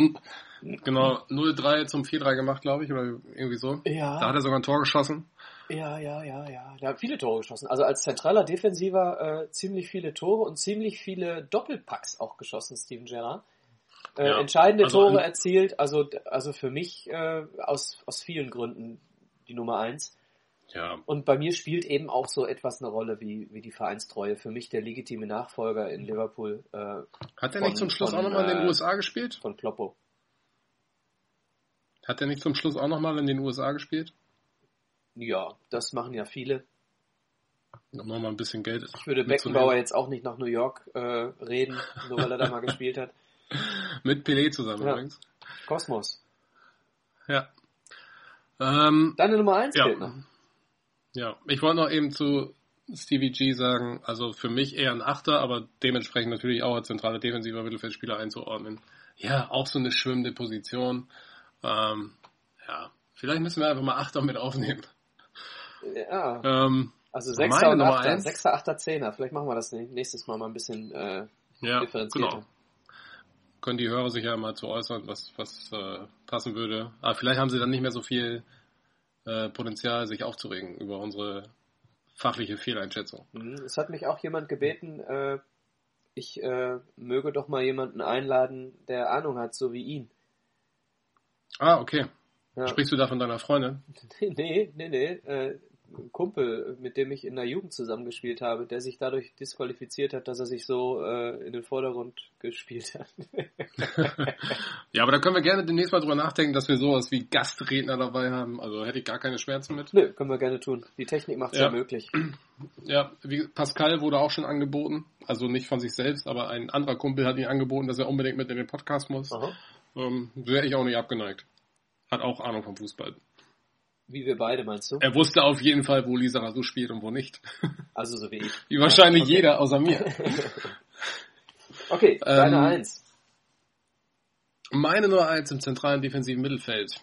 genau, 0-3 zum 4-3 gemacht, glaube ich, oder irgendwie so. Ja. Da hat er sogar ein Tor geschossen. Ja, ja, ja, ja. Der hat viele Tore geschossen. Also als zentraler Defensiver äh, ziemlich viele Tore und ziemlich viele Doppelpacks auch geschossen, Steven Gerrard. Äh, Ja, entscheidende also Tore erzielt, also also für mich äh, aus, aus vielen Gründen die Nummer eins. Ja, Und bei mir spielt eben auch so etwas eine Rolle wie, wie die Vereinstreue. Für mich der legitime Nachfolger in Liverpool äh, hat er nicht zum Schluss von, auch nochmal in den äh, USA gespielt? von Kloppo. Hat er nicht zum Schluss auch nochmal in den USA gespielt? Ja, das machen ja viele. Um nochmal ein bisschen Geld Ich würde. Beckenbauer jetzt auch nicht nach New York äh, reden, nur weil er da mal gespielt hat. <laughs> Mit Pelé zusammen Ja. übrigens. Kosmos. Ja. Ähm, Deine Nummer eins Ja. fehlt noch. Ja, ich wollte noch eben zu Stevie G sagen, also für mich eher ein Achter, aber dementsprechend natürlich auch als zentraler defensiver Mittelfeldspieler einzuordnen. Ja, auch so eine schwimmende Position. Ähm, ja, vielleicht müssen wir einfach mal Achter mit aufnehmen. Ja, Ähm, also Sechster und Nummer Achter. eins. Sechster, Achter, Zehner. Vielleicht machen wir das nächstes Mal mal ein bisschen äh, ja, differenzierter. genau. Können die Hörer sich ja mal zu äußern, was, was äh, passen würde. Aber vielleicht haben sie dann nicht mehr so viel äh, Potenzial, sich aufzuregen über unsere fachliche Fehleinschätzung. Mhm. Es hat mich auch jemand gebeten, äh, ich äh, möge doch mal jemanden einladen, der Ahnung hat, so wie ihn. Ah, okay. Ja. Sprichst du da von deiner Freundin? <laughs> Nee, nee, nee. Äh, ein Kumpel, mit dem ich in der Jugend zusammengespielt habe, der sich dadurch disqualifiziert hat, dass er sich so äh, in den Vordergrund gespielt hat. <laughs> ja, aber da können wir gerne demnächst mal drüber nachdenken, dass wir sowas wie Gastredner dabei haben. Also hätte ich gar keine Schmerzen mit. Nö, können wir gerne tun. Die Technik macht es ja. Ja. möglich. <clears throat> Ja, wie Pascal wurde auch schon angeboten. Also nicht von sich selbst, aber ein anderer Kumpel hat ihn angeboten, dass er unbedingt mit in den Podcast muss. Ähm, Wäre ich auch nicht abgeneigt. Hat auch Ahnung vom Fußball. Wie wir beide, meinst du? Er wusste auf jeden Fall, wo Lisa Rasu spielt und wo nicht. <laughs> Also so wie ich. Wie wahrscheinlich okay. jeder außer mir. <laughs> Okay, deine Ähm, Eins. Meine Nummer eins im zentralen defensiven Mittelfeld.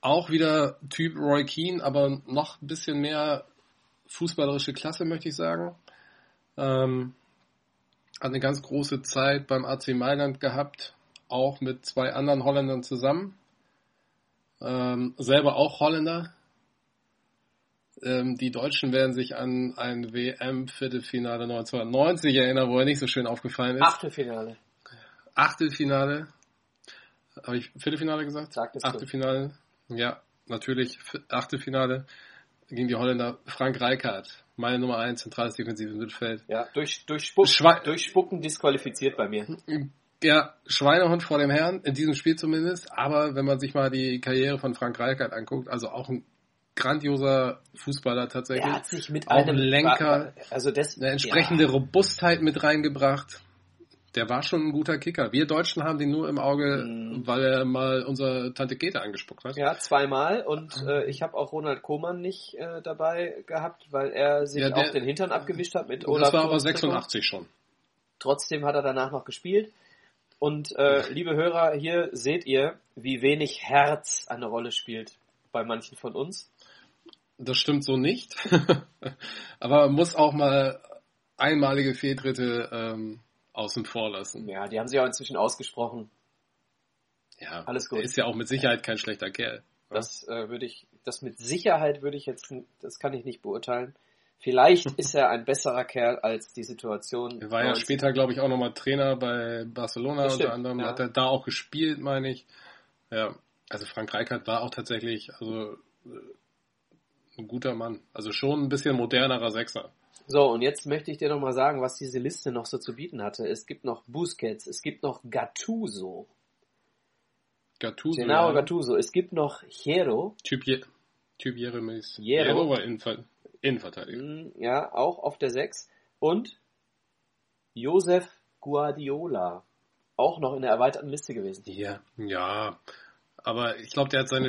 Auch wieder Typ Roy Keane, aber noch ein bisschen mehr fußballerische Klasse, möchte ich sagen. Ähm, hat eine ganz große Zeit beim AC Mailand gehabt, auch mit zwei anderen Holländern zusammen. Ähm, selber auch Holländer. Ähm, die Deutschen werden sich an ein WM-Viertelfinale 1990 erinnern, wo er nicht so schön aufgefallen ist. Achtelfinale. Achtelfinale. Habe ich Viertelfinale gesagt? Sagtest du. Achtelfinale. Ja, natürlich. Achtelfinale gegen die Holländer. Frank Rijkaard. Meine Nummer eins, zentrales defensives Mittelfeld. Ja, durch, durch, Spuck, durch Spucken disqualifiziert bei mir. Ja, Schweinehund vor dem Herrn, in diesem Spiel zumindest. Aber wenn man sich mal die Karriere von Frank Rijkaard anguckt, also auch ein grandioser Fußballer tatsächlich. Er hat sich mit Auch einem Lenker, also das, eine entsprechende ja, Robustheit mit reingebracht. Der war schon ein guter Kicker. Wir Deutschen haben den nur im Auge, Mhm. weil er mal unsere Tante Grete angespuckt hat. ja, zweimal und äh, ich habe auch Ronald Koeman nicht äh, dabei gehabt, weil er sich Ja, der- auf den Hintern abgewischt hat mit das Olaf war aber Thorström. 86 schon. Trotzdem hat er danach noch gespielt. Und äh, liebe Hörer, hier seht ihr, wie wenig Herz eine Rolle spielt bei manchen von uns. Das stimmt so nicht. <laughs> Aber man muss auch mal einmalige Fehltritte ähm, außen vor lassen. Ja, die haben sich auch inzwischen ausgesprochen. Ja, alles gut. Er ist ja auch mit Sicherheit kein schlechter Kerl. Das äh, würde ich, das mit Sicherheit würde ich jetzt, das kann ich nicht beurteilen. Vielleicht <laughs> ist er ein besserer Kerl als die Situation. Er war ja später, glaube ich, auch nochmal Trainer bei Barcelona unter anderem. Ja. Hat er da auch gespielt, meine ich. Ja, also Frank Reichardt war auch tatsächlich, also äh, ein guter Mann. Also schon ein bisschen modernerer Sechser. So, und jetzt möchte ich dir noch mal sagen, was diese Liste noch so zu bieten hatte. Es gibt noch Busquets, es gibt noch Gattuso. Gattuso. Genau, ja. Gattuso. Es gibt noch Hierro. Typ, Je typ Jeremis. Hierro war Innenver Innenverteidiger. Mm, ja, auch auf der 6. Und Josef Guardiola. Auch noch in der erweiterten Liste gewesen. Ja, ja. Aber ich glaube, der hat seine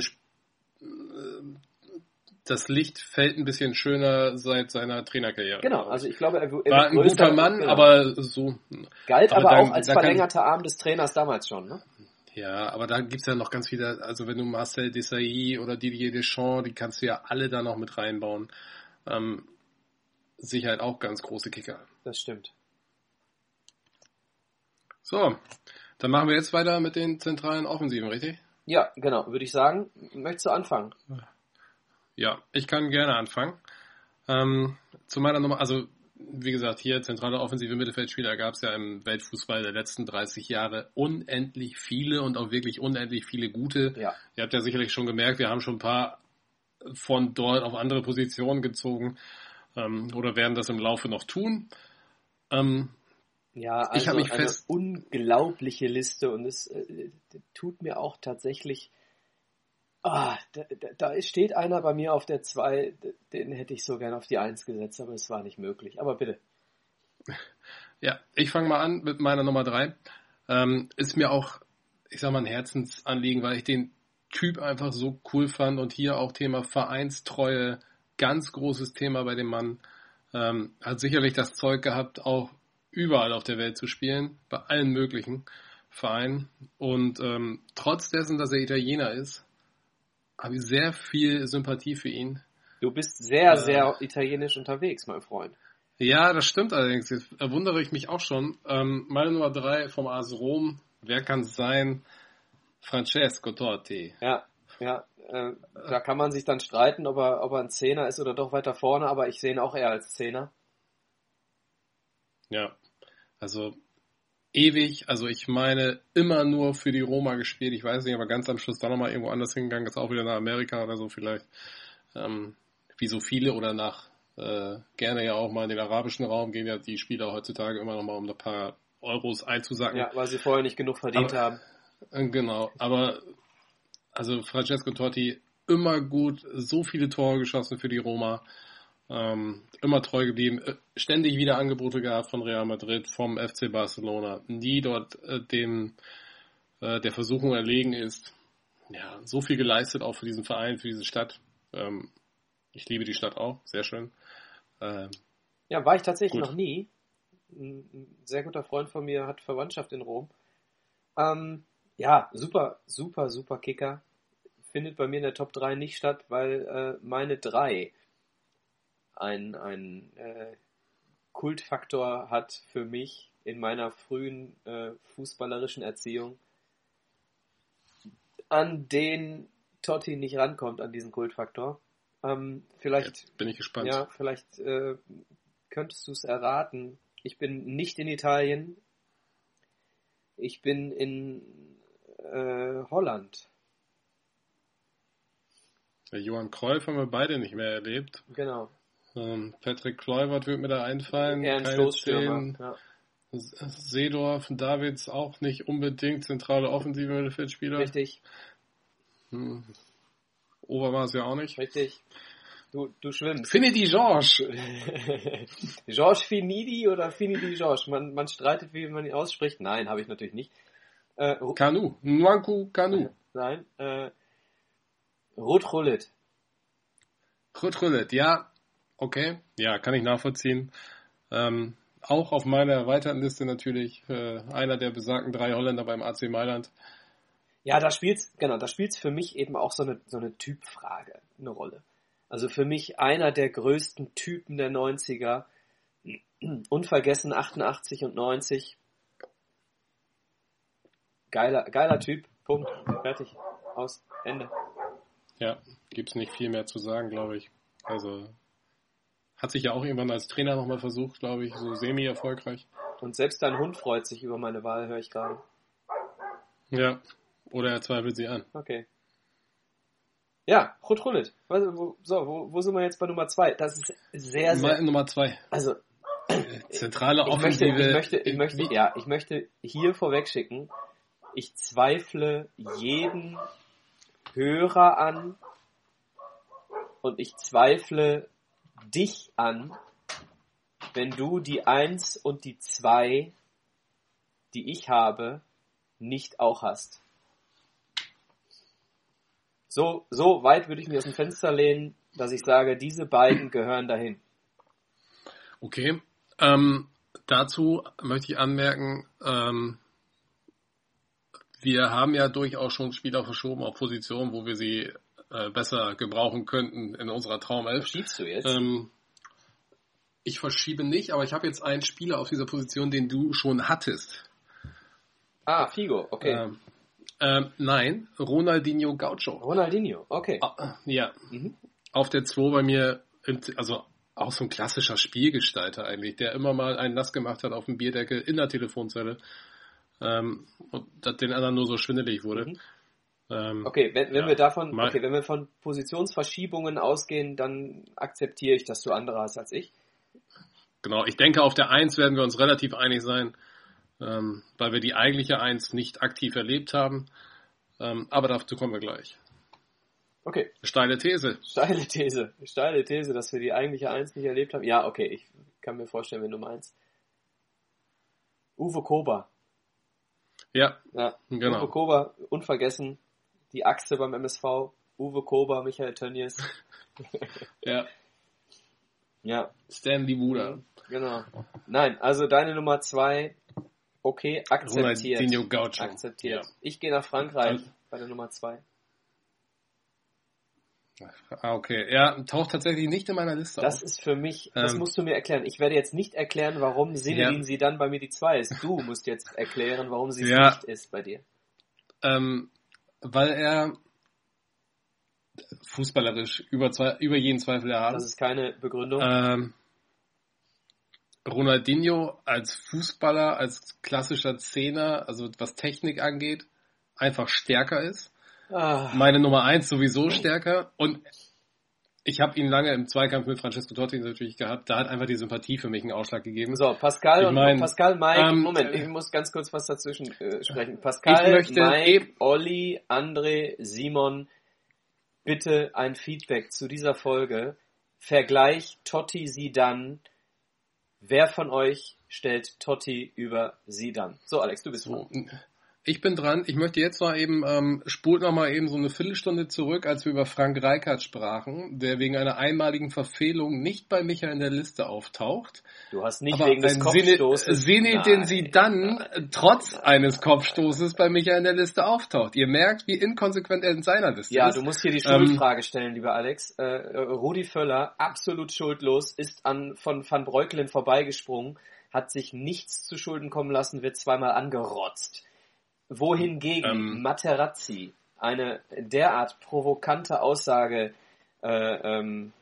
das Licht fällt ein bisschen schöner seit seiner Trainerkarriere. Genau, also ich glaube, er, war ein guter Mann, genau. aber so. Galt aber, aber dann, auch als verlängerter Arm des Trainers damals schon, ne? Ja, aber da gibt's ja noch ganz viele, also wenn du Marcel Desailly oder Didier Deschamps, die kannst du ja alle da noch mit reinbauen. Ähm, Sicherheit auch ganz große Kicker. Das stimmt. So, dann machen wir jetzt weiter mit den zentralen Offensiven, richtig? Ja, genau, würde ich sagen. Möchtest du anfangen? Ja, ich kann gerne anfangen. Ähm, zu meiner Nummer, also wie gesagt, hier zentrale offensive Mittelfeldspieler gab es ja im Weltfußball der letzten 30 Jahre unendlich viele und auch wirklich unendlich viele gute. Ja. Ihr habt ja sicherlich schon gemerkt, wir haben schon ein paar von dort auf andere Positionen gezogen ähm, oder werden das im Laufe noch tun. Ähm, ja, also ich habe mich eine fest unglaubliche Liste und es äh, tut mir auch tatsächlich Ah, da, da, steht einer bei mir auf der 2, den hätte ich so gerne auf die 1 gesetzt, aber es war nicht möglich. Aber bitte. Ja, ich fange mal an mit meiner Nummer 3. Ähm, ist mir auch, ich sag mal, ein Herzensanliegen, weil ich den Typ einfach so cool fand und hier auch Thema Vereinstreue, ganz großes Thema bei dem Mann. Ähm, hat sicherlich das Zeug gehabt, auch überall auf der Welt zu spielen, bei allen möglichen Vereinen. Und ähm, trotz dessen, dass er Italiener ist, habe ich sehr viel Sympathie für ihn. Du bist sehr, äh, sehr italienisch unterwegs, mein Freund. Ja, das stimmt allerdings. Jetzt wundere ich mich auch schon. Ähm, meine Nummer drei vom AS Rom, wer kann es sein? Francesco Totti. Ja, ja. Äh, da kann man sich dann streiten, ob er, ob er ein Zehner ist oder doch weiter vorne, aber ich sehe ihn auch eher als Zehner. Ja, also ewig, also ich meine immer nur für die Roma gespielt. Ich weiß nicht, aber ganz am Schluss dann nochmal irgendwo anders hingegangen, ist auch wieder nach Amerika oder so vielleicht. Ähm, wie so viele oder nach äh, gerne ja auch mal in den arabischen Raum gehen ja die Spieler heutzutage immer nochmal um ein paar Euros einzusacken. Ja, weil sie vorher nicht genug verdient aber, haben. Genau, aber also Francesco Totti immer gut, so viele Tore geschossen für die Roma. Ähm, immer treu geblieben, äh, ständig wieder Angebote gehabt von Real Madrid, vom FC Barcelona, nie dort äh, dem äh, der Versuchung erlegen ist. Ja, so viel geleistet auch für diesen Verein, für diese Stadt. Ähm, ich liebe die Stadt auch, sehr schön. Ähm, ja, war ich tatsächlich gut. noch nie. Ein sehr guter Freund von mir hat Verwandtschaft in Rom. Ähm, ja, super, super, super Kicker. Findet bei mir in der Top 3 nicht statt, weil äh, meine drei ein, ein äh, Kultfaktor hat für mich in meiner frühen äh, fußballerischen Erziehung, an den Totti nicht rankommt, an diesen Kultfaktor. Ähm, vielleicht Jetzt bin ich gespannt. Ja, vielleicht äh, könntest du es erraten. Ich bin nicht in Italien. Ich bin in äh, Holland. Der Johann Cruyff haben wir beide nicht mehr erlebt. Genau. Ähm, Patrick Kluivert wird mir da einfallen. Eher ein Stoßstürmer. Ja. Seedorf, Davids auch nicht unbedingt zentrale offensive Mittelfeldspieler. Richtig. Hm. Overmars ja auch nicht. Richtig. Du, du schwimmst. Finidi Georges. <laughs> Georges Finidi oder Finidi Georges? Man, man streitet, wie man ihn ausspricht. Nein, habe ich natürlich nicht. Äh, Kanu. Nwanku Kanu. Nein. Äh, Ruth Rullet. Ruth Rullet, ja. Okay, ja, kann ich nachvollziehen. Ähm, auch auf meiner erweiterten Liste natürlich äh, einer der besagten drei Holländer beim AC Mailand. Ja, da spielt's, genau, da spielt's für mich eben auch so eine, so eine Typfrage eine Rolle. Also für mich einer der größten Typen der 90er. Unvergessen 88 und 90. Geiler, geiler Typ. Punkt. Fertig. Aus. Ende. Ja, gibt's nicht viel mehr zu sagen, glaube ich. Also hat sich ja auch irgendwann als Trainer nochmal versucht, glaube ich, so semi-erfolgreich. Und selbst dein Hund freut sich über meine Wahl, höre ich gerade. Ja, oder er zweifelt sie an. Okay. Ja, Rot Rullet. So, wo, wo sind wir jetzt bei Nummer zwei? Das ist sehr, sehr. Nummer zwei. Also. Zentrale ich Offensive. Möchte, ich möchte, ich möchte, ja, ich möchte hier vorweg schicken, ich zweifle jeden Hörer an und ich zweifle dich an, wenn du die Eins und die Zwei, die ich habe, nicht auch hast. So, so weit würde ich mir aus dem Fenster lehnen, dass ich sage, diese beiden gehören dahin. Okay. Ähm, dazu möchte ich anmerken, ähm, wir haben ja durchaus schon Spieler verschoben auf Positionen, wo wir sie äh, besser gebrauchen könnten in unserer Traumelf. Schiebst du jetzt? Ähm, ich verschiebe nicht, aber ich habe jetzt einen Spieler auf dieser Position, den du schon hattest. Ah, Figo, okay. Ähm, ähm, nein, Ronaldinho Gaucho. Ronaldinho, okay. Ah, ja. Mhm. Auf der 2 bei mir, also auch so ein klassischer Spielgestalter eigentlich, der immer mal einen nass gemacht hat auf dem Bierdeckel in der Telefonzelle ähm, und das den anderen nur so schwindelig wurde. Mhm. Ähm, okay, wenn, wenn ja, wir davon, okay, wenn wir von Positionsverschiebungen ausgehen, dann akzeptiere ich, dass du andere hast als ich. Genau, ich denke, auf der 1 werden wir uns relativ einig sein ähm, weil wir die eigentliche Eins nicht aktiv erlebt haben. Ähm, aber dazu kommen wir gleich. Okay. Steile These. Steile These. Steile These, dass wir die eigentliche Eins nicht erlebt haben. Ja, okay, ich kann mir vorstellen, wenn du meinst. Uwe Kober. Ja, ja. genau. Uwe Kober, unvergessen. Die Achse beim MSV. Uwe Kober, Michael Tönnies. <laughs> ja. Ja. Stanley Wuder. Genau. Nein, also deine Nummer zwei Okay, akzeptiert. Ronaldinho Gaucho. Akzeptiert. Ja. Ich gehe nach Frankreich also, bei der Nummer 2. Ah, okay. Ja, taucht tatsächlich nicht in meiner Liste Das auf. ist für mich, das ähm, musst du mir erklären. Ich werde jetzt nicht erklären, warum Sinedin ja. sie dann bei mir die 2 ist. Du musst jetzt erklären, warum sie es ja. nicht ist bei dir. Ähm, weil er fußballerisch über, zwei, über jeden Zweifel erhaben. Das ist keine Begründung. Ähm, Ronaldinho als Fußballer, als klassischer Zehner, also was Technik angeht, einfach stärker ist. Ah. Meine Nummer eins sowieso stärker und ich habe ihn lange im Zweikampf mit Francesco Totti natürlich gehabt. Da hat einfach die Sympathie für mich einen Ausschlag gegeben. So, Pascal ich mein, und Pascal, Mike, ähm, Moment, ich muss ganz kurz was dazwischen äh, sprechen. Pascal, Mike, Olli, André, Simon, bitte ein Feedback zu dieser Folge. Vergleich Totti sie dann Wer von euch stellt Totti über sie dann? So, Alex, du bist dran. Ich bin dran. Ich möchte jetzt mal eben, ähm, spult noch mal eben so eine Viertelstunde zurück, als wir über Frank Reichardt sprachen, der wegen einer einmaligen Verfehlung nicht bei Micha in der Liste auftaucht. Du hast nicht wegen des Kopfstoßes. Sene, den sie dann trotz eines Kopfstoßes bei Micha in der Liste auftaucht. Ihr merkt, wie inkonsequent er in seiner Liste ja, ist. Ja, du musst hier die Schuldfrage ähm, stellen, lieber Alex. Äh, Rudi Völler, absolut schuldlos, ist an von Van Breukelen vorbeigesprungen, hat sich nichts zu Schulden kommen lassen, wird zweimal angerotzt wohingegen ähm, Materazzi eine derart provokante Aussage äh, ähm,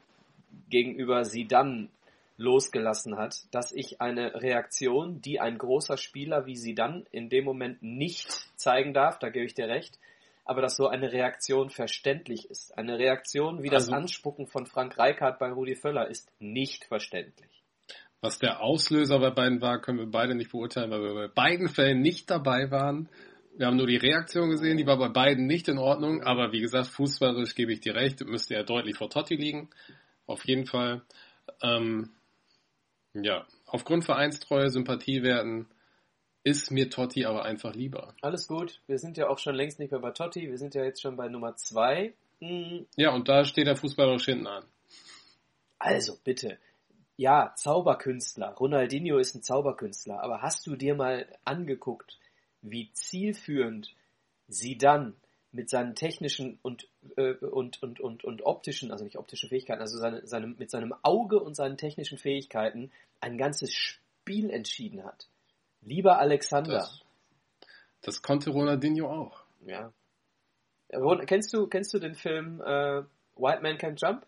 gegenüber sie dann losgelassen hat, dass ich eine Reaktion, die ein großer Spieler wie sie dann in dem Moment nicht zeigen darf, da gebe ich dir recht, aber dass so eine Reaktion verständlich ist. Eine Reaktion wie das also, Anspucken von Frank Reichardt bei Rudi Völler ist nicht verständlich. Was der Auslöser bei beiden war, können wir beide nicht beurteilen, weil wir bei beiden Fällen nicht dabei waren. Wir haben nur die Reaktion gesehen, die war bei beiden nicht in Ordnung, aber wie gesagt, fußballerisch gebe ich dir recht, müsste er deutlich vor Totti liegen. Auf jeden Fall. Ähm, ja, aufgrund Vereinstreue, Sympathiewerten ist mir Totti aber einfach lieber. Alles gut, wir sind ja auch schon längst nicht mehr bei Totti, wir sind ja jetzt schon bei Nummer zwei. Mhm. Ja, und da steht der fußballerisch hinten an. Also bitte, ja, Zauberkünstler. Ronaldinho ist ein Zauberkünstler. Aber hast du dir mal angeguckt, wie zielführend sie dann mit seinen technischen und, äh, und, und, und, und optischen, also nicht optische Fähigkeiten, also seine, seine, mit seinem Auge und seinen technischen Fähigkeiten ein ganzes Spiel entschieden hat. Lieber Alexander. Das, das konnte Ronaldinho auch. Ja. Kennst du, kennst du den Film äh, White Man Can Jump?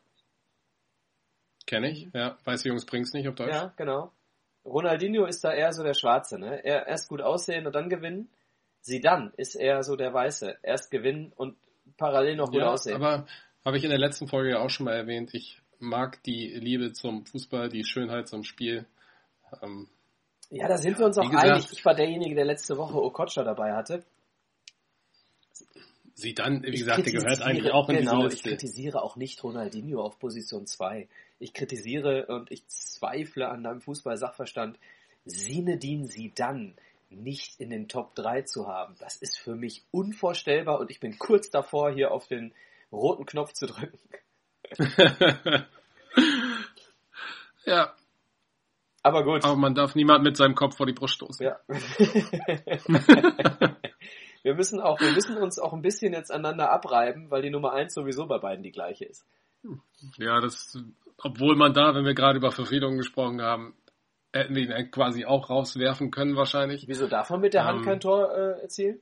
Kenne ich, ja. Weiße Jungs bringt's nicht auf Deutsch. Ja, genau. Ronaldinho ist da eher so der Schwarze, ne? Er erst gut aussehen und dann gewinnen. Sie dann ist eher so der Weiße. Erst gewinnen und parallel noch gut ja, aussehen. Aber habe ich in der letzten Folge ja auch schon mal erwähnt, ich mag die Liebe zum Fußball, die Schönheit zum Spiel. Ähm, ja, da sind wir uns auch gesagt, einig. Ich war derjenige, der letzte Woche Okocha dabei hatte. Sie dann, wie gesagt, der gehört eigentlich auch in genau, diese Liste. Ich kritisiere auch nicht Ronaldinho auf Position 2. Ich kritisiere und ich zweifle an deinem Fußball-Sachverstand, Sinedin dann nicht in den Top 3 zu haben. Das ist für mich unvorstellbar und ich bin kurz davor, hier auf den roten Knopf zu drücken. <laughs> ja. Aber gut. Aber man darf niemand mit seinem Kopf vor die Brust stoßen. Ja. <laughs> wir müssen auch, wir müssen uns auch ein bisschen jetzt aneinander abreiben, weil die Nummer 1 sowieso bei beiden die gleiche ist. Ja, das, obwohl man da, wenn wir gerade über Verfehlungen gesprochen haben, hätten wir ihn quasi auch rauswerfen können wahrscheinlich. Wieso darf man mit der Hand ähm, kein Tor äh, erzielen?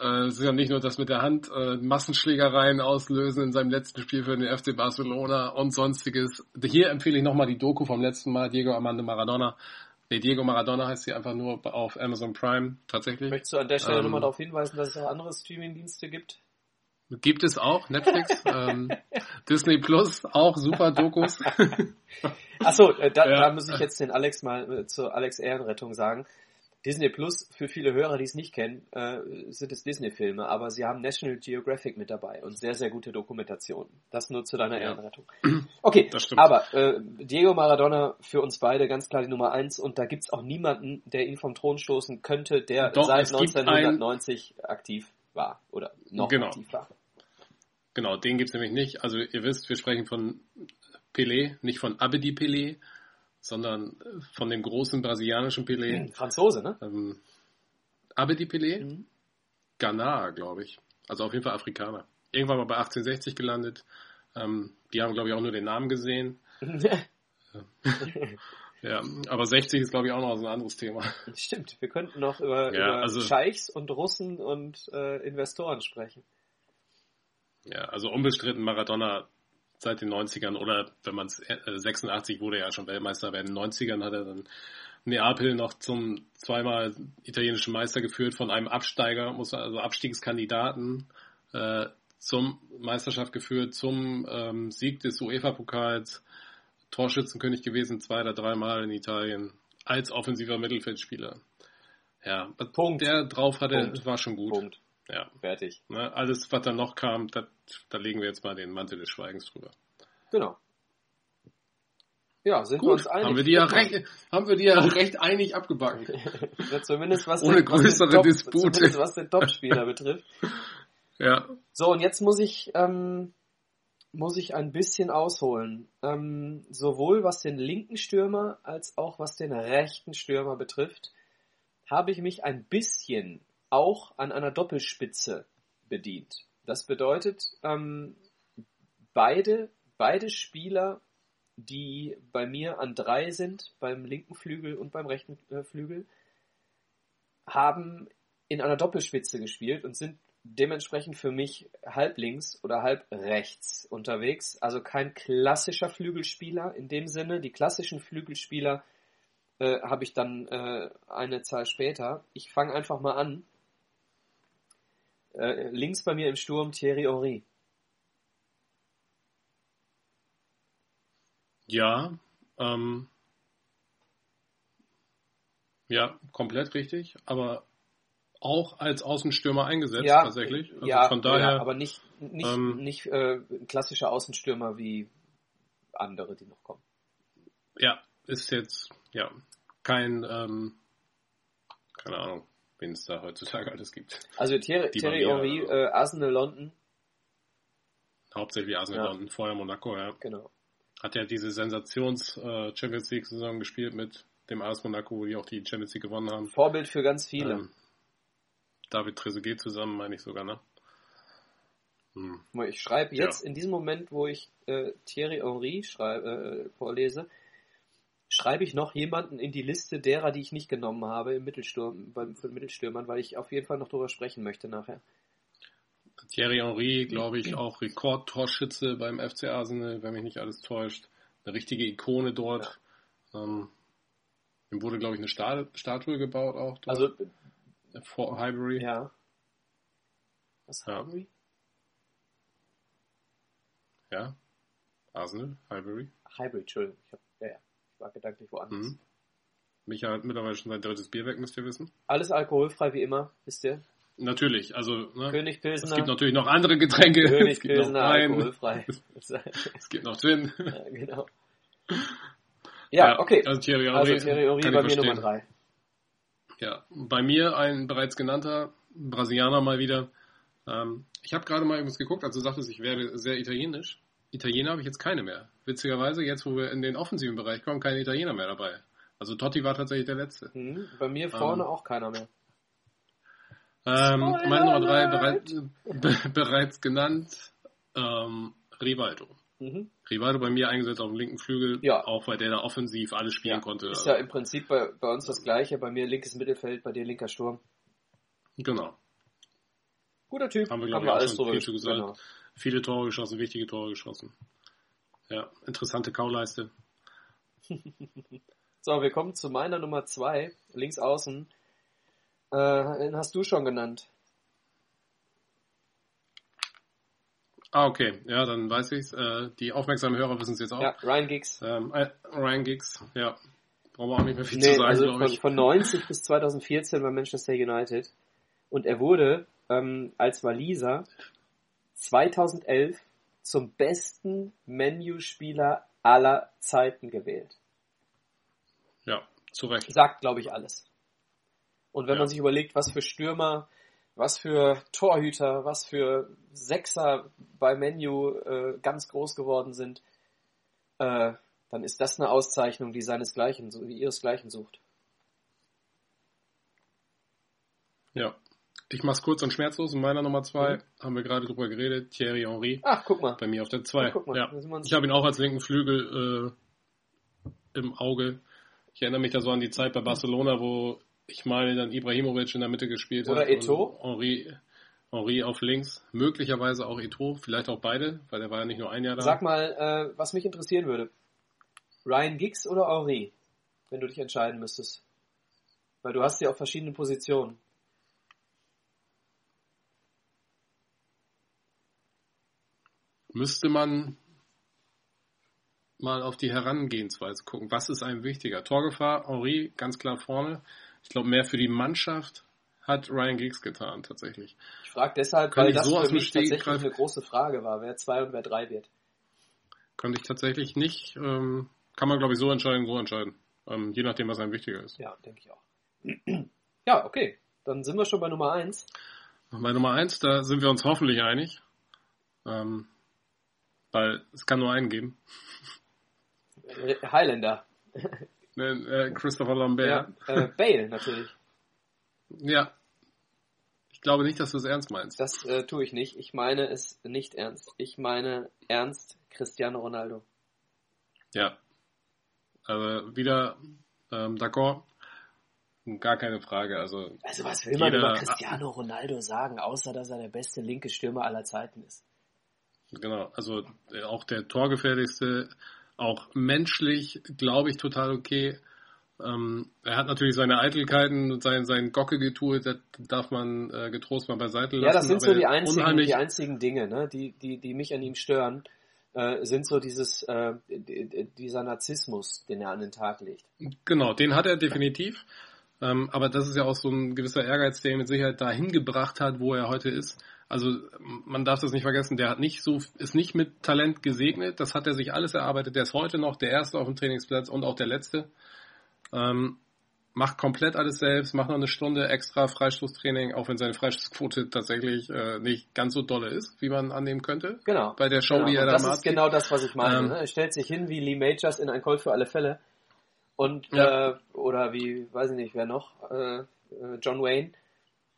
Äh, es ist ja nicht nur das mit der Hand, äh, Massenschlägereien auslösen in seinem letzten Spiel für den FC Barcelona und sonstiges. Hier empfehle ich nochmal die Doku vom letzten Mal, Diego Armando Maradona. Nee, Diego Maradona heißt sie einfach nur auf Amazon Prime tatsächlich. Möchtest du an der Stelle ähm, nochmal darauf hinweisen, dass es auch andere Streaming-Dienste gibt? Gibt es auch, Netflix, <laughs> ähm, Disney Plus, auch super Dokus. Achso, äh, da, ja. da muss ich jetzt den Alex mal äh, zur Alex Ehrenrettung sagen. Disney Plus, für viele Hörer, die es nicht kennen, äh, sind es Disney-Filme, aber sie haben National Geographic mit dabei und sehr, sehr gute Dokumentationen. Das nur zu deiner ja. Ehrenrettung. Okay, aber äh, Diego Maradona für uns beide ganz klar die Nummer eins und da gibt's auch niemanden, der ihn vom Thron stoßen könnte, der Doch, seit 1990 ein... aktiv war oder noch genau. aktiv war. Genau, den gibt's nämlich nicht. Also ihr wisst, wir sprechen von Pelé, nicht von Abedi Pelé, sondern von dem großen brasilianischen Pelé. Hm, Franzose, ne? Ähm, Abedi Pelé, mhm. Ghana, glaube ich. Also auf jeden Fall Afrikaner. Irgendwann mal bei 1860 gelandet. Ähm, die haben, glaube ich, auch nur den Namen gesehen. <laughs> <laughs> ja, aber 60 ist, glaube ich, auch noch ein anderes Thema. Stimmt, wir könnten noch über, ja, über also, Scheichs und Russen und äh, Investoren sprechen. Ja, also unbestritten Maradona seit den 90ern oder wenn man es äh, 86 wurde er ja schon Weltmeister, aber in den 90ern hat er dann Neapel noch zum zweimal italienischen Meister geführt von einem Absteiger, muss also Abstiegskandidaten äh, zum Meisterschaft geführt, zum ähm, Sieg des UEFA-Pokals, Torschützenkönig gewesen, zwei oder dreimal in Italien als offensiver Mittelfeldspieler. Ja, Punkt. der drauf hatte, Punkt. war schon gut. Punkt. Ja. Fertig. Ne, alles, was dann noch kam, da, da legen wir jetzt mal den Mantel des Schweigens drüber. Genau. Ja, sind Gut, wir uns einig. Haben wir die ja recht, haben wir die ja recht einig abgebacken. <laughs> ja, zumindest was Ohne den, größere Top, Dispute. Zumindest was den Topspieler betrifft. <laughs> Ja. So, und jetzt muss ich, ähm, muss ich ein bisschen ausholen. Ähm, sowohl was den linken Stürmer als auch was den rechten Stürmer betrifft, habe ich mich ein bisschen auch an einer Doppelspitze bedient. Das bedeutet, ähm, beide, beide Spieler, die bei mir an drei sind, beim linken Flügel und beim rechten äh, Flügel, haben in einer Doppelspitze gespielt und sind dementsprechend für mich halb links oder halb rechts unterwegs. Also kein klassischer Flügelspieler in dem Sinne. Die klassischen Flügelspieler äh, habe ich dann äh, eine Zahl später. Ich fange einfach mal an äh, links bei mir im Sturm Thierry Henry. Ja, ähm, ja, komplett richtig, aber auch als Außenstürmer eingesetzt ja, tatsächlich. Also ja, von daher, ja, aber nicht nicht ähm, nicht äh, klassischer Außenstürmer wie andere, die noch kommen. Ja, ist jetzt ja kein ähm, keine Ahnung wen es da heutzutage alles gibt. Also Thierry, Thierry Henry, äh, Arsenal London. Hauptsächlich Arsenal ja. London, vorher Monaco, ja. Genau. Hat ja diese Sensations-Champions äh, League-Saison gespielt mit dem AS Monaco, wo die auch die Champions League gewonnen haben. Vorbild für ganz viele. Ähm, David Trezeguet zusammen, meine ich sogar, ne? Hm. Ich schreibe jetzt ja. in diesem Moment, wo ich äh, Thierry Henry schreibe, äh, vorlese, schreibe ich noch jemanden in die Liste derer, die ich nicht genommen habe im Mittelsturm, beim, für Mittelstürmern, weil ich auf jeden Fall noch drüber sprechen möchte nachher. Thierry Henry, glaube ich, auch Rekordtorschütze beim FC Arsenal, wenn mich nicht alles täuscht. Eine richtige Ikone dort. Ja. Ähm, ihm wurde, glaube ich, eine Statue gebaut auch. Dort. Also vor Highbury. Ja. Was ja. Highbury? Ja. Arsenal, Highbury. Highbury, Entschuldigung. Ich, hab, ja, ja. ich war gedanklich woanders. Mhm. Micha hat mittlerweile schon sein drittes Bier weg, müsst ihr wissen. Alles alkoholfrei wie immer, wisst ihr? Natürlich, also ne, König Pilsner. Es gibt natürlich noch andere Getränke. König es gibt Pilsner, alkoholfrei. <laughs> es gibt noch Gin. Ja, genau. Ja, ja okay. Also Thierry Henry, also Thierry Henry bei mir Nummer drei. Ja, bei mir ein bereits genannter Brasilianer mal wieder. Ähm, ich habe gerade mal irgendwas geguckt, als du sagtest, ich werde sehr italienisch. Italiener habe ich jetzt keine mehr. Witzigerweise, jetzt wo wir in den offensiven Bereich kommen, keine Italiener mehr dabei. Also Totti war tatsächlich der Letzte. Mhm, bei mir vorne ähm, auch keiner mehr. Ähm, meine Nummer drei bereit, be, <laughs> bereits genannt, ähm, Rivaldo. Mhm. Rivaldo bei mir eingesetzt auf dem linken Flügel, ja. auch weil der da offensiv alles spielen ja. konnte. Ist ja im Prinzip bei, bei uns das gleiche, bei mir linkes Mittelfeld, bei dir linker Sturm. Genau. Guter Typ, haben wir, glaube ich, auch schon viel zu gesagt. Genau. Viele Tore geschossen, wichtige Tore geschossen. Ja, interessante Kauleiste. <laughs> so, wir kommen zu meiner Nummer zwei, links außen. Äh, den hast du schon genannt. Ah, okay. Ja, dann weiß ich's. Äh, die aufmerksamen Hörer wissen es jetzt auch. Ja, Ryan Giggs. Ähm, äh, Ryan Giggs, ja. Brauchen wir auch nicht mehr viel nee, zu sagen, also glaube ich. Von 90 bis 2014 bei Manchester United. Und er wurde ähm, als Waliser 2011 zum besten Menu-Spieler aller Zeiten gewählt. Ja, zu Recht. Sagt, glaube ich, alles. Und wenn Ja. man sich überlegt, was für Stürmer, was für Torhüter, was für Sechser bei Menu äh, ganz groß geworden sind, äh, dann ist das eine Auszeichnung, die seinesgleichen, so wie ihresgleichen sucht. Ja. Ich mach's kurz und schmerzlos. In meiner Nummer zwei Mhm. haben wir gerade drüber geredet. Thierry Henry. Ach, guck mal. Bei mir auf der zwei. Ja, guck mal, ja. Ich habe ihn auch als linken Flügel äh, im Auge. Ich erinnere mich da so an die Zeit bei Barcelona, wo ich meine dann Ibrahimovic in der Mitte gespielt Oder hat. Eto'o. und Henry, Henry auf links. Möglicherweise auch Eto'o. Vielleicht auch beide, weil er war ja nicht nur ein Jahr da. Sag mal, äh, was mich interessieren würde. Ryan Giggs oder Henri, wenn du dich entscheiden müsstest? Weil du hast ja auf verschiedenen Positionen. müsste man mal auf die Herangehensweise gucken. Was ist einem wichtiger? Torgefahr, Henri ganz klar vorne. Ich glaube, mehr für die Mannschaft hat Ryan Giggs getan, tatsächlich. Ich frage deshalb, Kann weil ich das so aus für mich tatsächlich eine große Frage war, wer zwei und wer drei wird. Könnte ich tatsächlich nicht, ähm, kann man glaube ich so entscheiden, so entscheiden. Ähm, je nachdem, was einem wichtiger ist. Ja, denke ich auch. <clears throat> Ja, okay. Dann sind wir schon bei Nummer eins. Bei Nummer eins, da sind wir uns hoffentlich einig. Ähm, weil es kann nur einen geben. Äh, Highlander. <laughs> Äh, Christopher Lambert. Ja, äh, Bale natürlich. Ja. Ich glaube nicht, dass du es ernst meinst. Das äh, tue ich nicht. Ich meine es nicht ernst. Ich meine ernst Cristiano Ronaldo. Ja. Also wieder ähm, d'accord. Gar keine Frage. Also Also was will man Jeder- über Cristiano Ronaldo sagen, außer dass er der beste linke Stürmer aller Zeiten ist? genau, also äh, auch der torgefährlichste, auch menschlich, glaube ich, total okay. Ähm, er hat natürlich seine Eitelkeiten und sein, sein Gocke-Getue, das darf man äh, getrost mal beiseite lassen. Ja, das sind so die einzigen, die einzigen Dinge, ne, die, die, die mich an ihm stören, äh, sind so dieses, äh, dieser Narzissmus, den er an den Tag legt. Genau, den hat er definitiv. Ähm, aber das ist ja auch so ein gewisser Ehrgeiz, der ihn mit Sicherheit dahin gebracht hat, wo er heute ist. Also man darf das nicht vergessen, der hat nicht so, ist nicht mit Talent gesegnet, das hat er sich alles erarbeitet. Der ist heute noch der Erste auf dem Trainingsplatz und auch der Letzte. Ähm, macht komplett alles selbst, macht noch eine Stunde extra Freistoßtraining, auch wenn seine Freistoßquote tatsächlich äh, nicht ganz so dolle ist, wie man annehmen könnte. Genau. Bei der Show, genau. die er da das macht. ist genau das, was ich meine. Ähm, ne? Er stellt sich hin wie Lee Majors in ein Colt für alle Fälle. Und, Ja. äh, oder wie, weiß ich nicht, wer noch, äh, äh, John Wayne.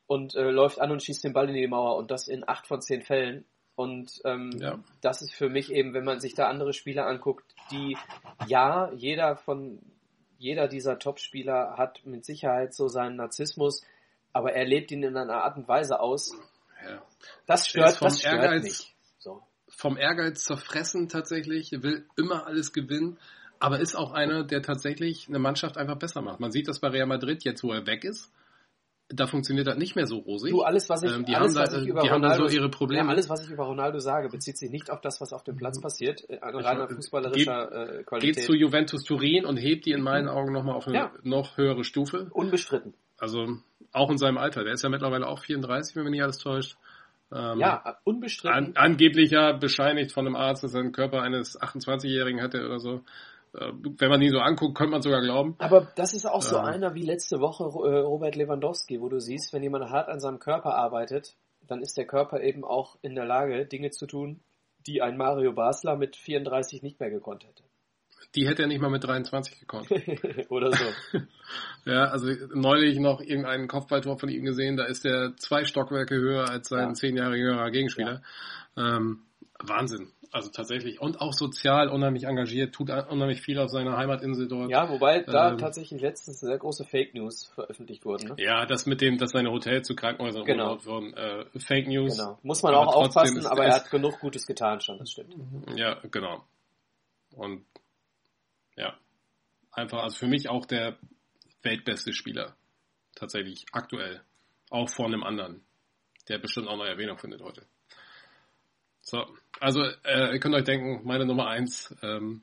Und äh, läuft an und schießt den Ball in die Mauer und das in acht von zehn Fällen. Und ähm, Ja. das ist für mich eben, wenn man sich da andere Spieler anguckt, die, ja, jeder von, jeder dieser Top-Spieler hat mit Sicherheit so seinen Narzissmus, aber er lebt ihn in einer Art und Weise aus. Ja. Das stört, das stört Ehrgeiz- mich. So. Vom Ehrgeiz zerfressen tatsächlich, will immer alles gewinnen, aber ist auch einer, der tatsächlich eine Mannschaft einfach besser macht. Man sieht das bei Real Madrid, jetzt wo er weg ist, da funktioniert das nicht mehr so rosig. Du, alles, was ich, Ähm, die alles, haben was da- ich über die haben da Ronaldo, so ihre Probleme. Ja, alles, was ich über Ronaldo sage, bezieht sich nicht auf das, was auf dem Platz passiert, äh, Ich reiner fußballerischer äh, Geht Qualität. zu Juventus Turin und hebt die in meinen Augen nochmal auf eine Ja. noch höhere Stufe. Unbestritten. Also auch in seinem Alter. Der ist ja mittlerweile auch 34, wenn mich nicht alles täuscht. Ähm, Ja, äh, unbestritten. An, angeblich ja bescheinigt von einem Arzt, dass er einen Körper eines 28-Jährigen hatte oder so. Äh, wenn man ihn so anguckt, könnte man sogar glauben. Aber das ist auch so Ja. einer wie letzte Woche äh, Robert Lewandowski, wo du siehst, wenn jemand hart an seinem Körper arbeitet, dann ist der Körper eben auch in der Lage, Dinge zu tun, die ein Mario Basler mit 34 nicht mehr gekonnt Die hätte er nicht mal mit 23 gekonnt. hätte. <laughs> Oder so. <laughs> ja, also neulich noch irgendeinen Kopfballtor von ihm gesehen, da ist er zwei Stockwerke höher als sein Ja. zehn Jahre jüngerer Gegenspieler. Ähm, Wahnsinn. Also tatsächlich. Und auch sozial unheimlich engagiert, tut unheimlich viel auf seiner Heimatinsel dort. Ja, wobei da Ähm. tatsächlich letztens sehr große Fake News veröffentlicht wurden. Ne? Ja, das mit dem, dass seine Hotels zu Krankenhäusern Genau. umgebaut wurden. Äh, Fake News. Genau. Muss man Aber auch aufpassen, aber er hat genug Gutes getan schon, das stimmt. Ja, genau. Und ja, einfach, also für mich auch der weltbeste Spieler. Tatsächlich aktuell. Auch vor einem anderen. Der bestimmt auch noch Erwähnung findet heute. So, also äh, ihr könnt euch denken, meine Nummer eins ähm,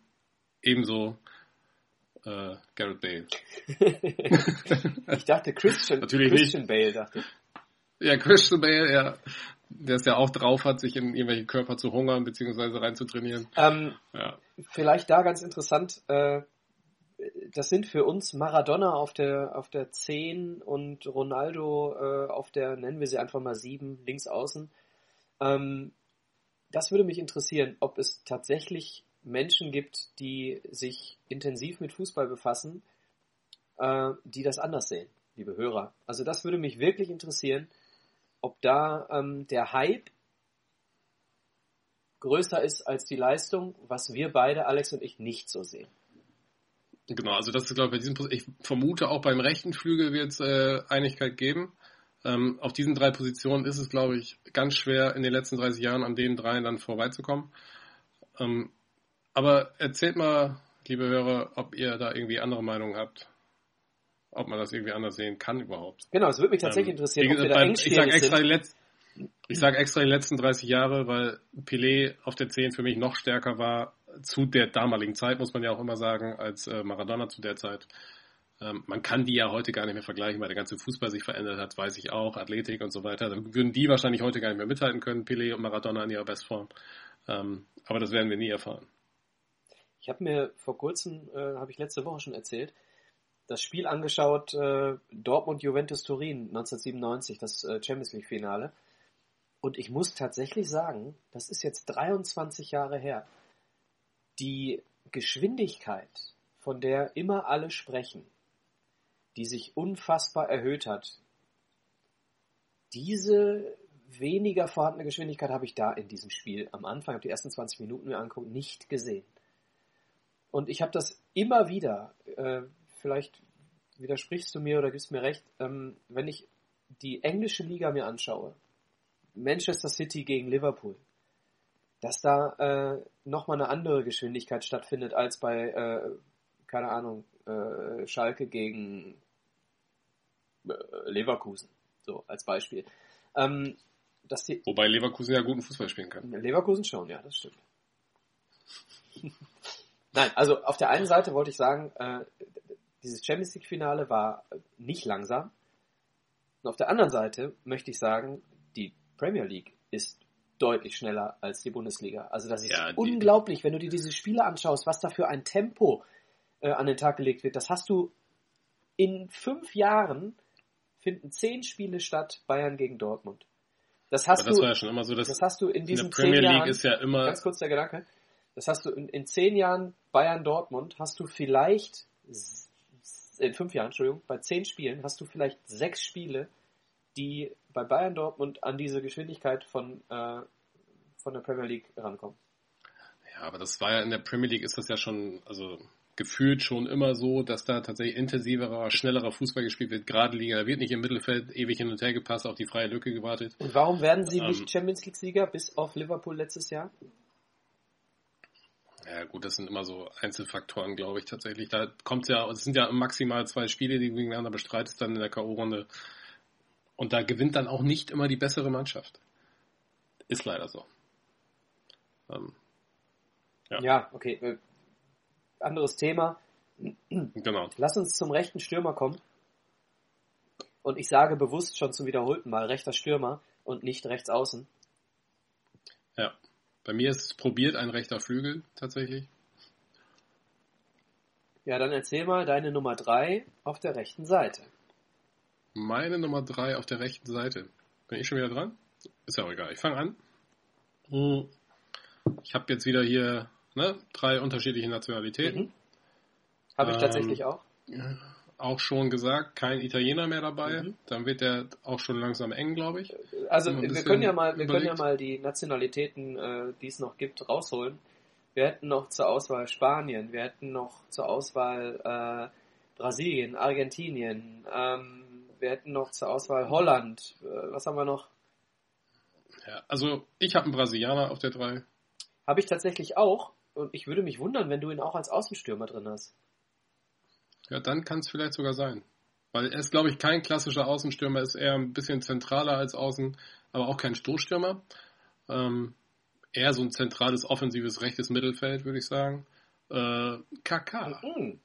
ebenso äh, Garrett Bale. <laughs> Ich dachte Christian, Natürlich Christian Bale, dachte ich. Ja, Christian Bale, ja, der es ja auch drauf hat, sich in irgendwelche Körper zu hungern beziehungsweise reinzutrainieren. Ähm, Ja, vielleicht da ganz interessant, äh, das sind für uns Maradona auf der, auf der 10 und Ronaldo äh, auf der, nennen wir sie einfach mal 7, links außen. Ähm, das würde mich interessieren, ob es tatsächlich Menschen gibt, die sich intensiv mit Fußball befassen, äh, die das anders sehen, liebe Hörer. Also das würde mich wirklich interessieren, ob da ähm, der Hype größer ist als die Leistung, was wir beide, Alex und ich, nicht so sehen. genau, also das ist, glaube ich, bei diesem, Pos- ich vermute auch beim rechten Flügel wird es äh, Einigkeit geben. Ähm, auf diesen drei Positionen ist es, glaube ich, ganz schwer in den letzten 30 Jahren an den dreien dann vorbeizukommen. Ähm, aber erzählt mal, liebe Hörer, ob ihr da irgendwie andere Meinungen habt. Ob man das irgendwie anders sehen kann überhaupt. Genau, es würde mich tatsächlich Ähm, interessieren, ob wir da beim- ich sage extra, sag extra die letzten 30 Jahre, weil Pelé auf der 10 für mich noch stärker war, zu der damaligen Zeit, muss man ja auch immer sagen, als äh, Maradona zu der Zeit. Ähm, man kann die ja heute gar nicht mehr vergleichen, weil der ganze Fußball sich verändert hat, weiß ich auch, Athletik und so weiter. Dann würden die wahrscheinlich heute gar nicht mehr mithalten können, Pelé und Maradona in ihrer Bestform. Ähm, aber das werden wir nie erfahren. Ich habe mir vor kurzem, äh, habe ich letzte Woche schon erzählt, das Spiel angeschaut, äh, Dortmund-Juventus Turin 1997, das äh, Champions League-Finale. Und ich muss tatsächlich sagen, das ist jetzt 23 Jahre her. Die Geschwindigkeit, von der immer alle sprechen, die sich unfassbar erhöht hat, diese weniger vorhandene Geschwindigkeit habe ich da in diesem Spiel am Anfang, habe die ersten 20 Minuten mir angeguckt, nicht gesehen. Und ich habe das immer wieder, äh, vielleicht widersprichst du mir oder gibst mir recht, ähm, wenn ich die englische Liga mir anschaue, Manchester City gegen Liverpool, dass da äh, nochmal eine andere Geschwindigkeit stattfindet als bei, äh, keine Ahnung, äh, Schalke gegen Leverkusen, so als Beispiel. Ähm, dass die Wobei Leverkusen ja guten Fußball spielen kann. Leverkusen schon, ja, das stimmt. <laughs> Nein, also auf der einen Seite wollte ich sagen, äh, dieses Champions League Finale war nicht langsam. Und auf der anderen Seite möchte ich sagen, die Premier League ist deutlich schneller als die Bundesliga. Also das ist Ja, unglaublich, wenn du dir diese Spiele anschaust, was da für ein Tempo äh, an den Tag gelegt wird. Das hast du in fünf Jahren finden zehn Spiele statt, Bayern gegen Dortmund. Das hast das du, war ja schon immer so, dass das hast du in in diesen der Premier zehn League Jahren, ist ja immer ganz kurz der Gedanke, das hast du in, in zehn Jahren Bayern-Dortmund, hast du vielleicht, in fünf Jahren, Entschuldigung, bei zehn Spielen hast du vielleicht sechs Spiele, die bei Bayern-Dortmund an diese Geschwindigkeit von, äh, von der Premier League rankommen. Ja, aber das war ja in der Premier League ist das ja schon, also gefühlt schon immer so, dass da tatsächlich intensiverer, schnellerer Fußball gespielt wird. Gerade Liga, da wird nicht im Mittelfeld ewig hin und her gepasst, auf die freie Lücke gewartet. Und warum werden sie Ähm. nicht Champions League-Sieger bis auf Liverpool letztes Jahr? Ja gut, das sind immer so Einzelfaktoren, glaube ich tatsächlich. Da kommt ja, es sind ja maximal zwei Spiele, die du gegeneinander bestreitest dann in der K.O.-Runde. Und da gewinnt dann auch nicht immer die bessere Mannschaft. Ist leider so. Ähm, Ja. Ja, okay. Anderes Thema. genau. Lass uns zum rechten Stürmer kommen. Und ich sage bewusst schon zum wiederholten Mal rechter Stürmer und nicht rechts außen. Ja. Bei mir ist es probiert ein rechter Flügel tatsächlich. Ja, dann erzähl mal deine Nummer drei auf der rechten Seite. Meine Nummer drei auf der rechten Seite. Bin ich schon wieder dran? Ist ja auch egal. Ich fange an. Hm. Ich habe jetzt wieder hier ne, drei unterschiedliche Nationalitäten. Mhm. Habe ich Ähm, tatsächlich auch. Auch schon gesagt, kein Italiener mehr dabei. Mhm. Dann wird der auch schon langsam eng, glaube ich. Also wir können ja mal, wir können ja überlegt. mal die Nationalitäten, äh, die es noch gibt, rausholen. Wir hätten noch zur Auswahl Spanien, wir hätten noch zur Auswahl äh, Brasilien, Argentinien, ähm, wir hätten noch zur Auswahl Holland. Äh, was haben wir noch? Ja, also ich habe einen Brasilianer auf der drei. Habe ich tatsächlich auch. Und ich würde mich wundern, wenn du ihn auch als Außenstürmer drin hast. Ja, dann kann es vielleicht sogar sein. Weil er ist, glaube ich, kein klassischer Außenstürmer, ist eher ein bisschen zentraler als Außen, aber auch kein Stoßstürmer. Ähm, eher so ein zentrales, offensives rechtes Mittelfeld, würde ich sagen. Äh, KK. Mhm.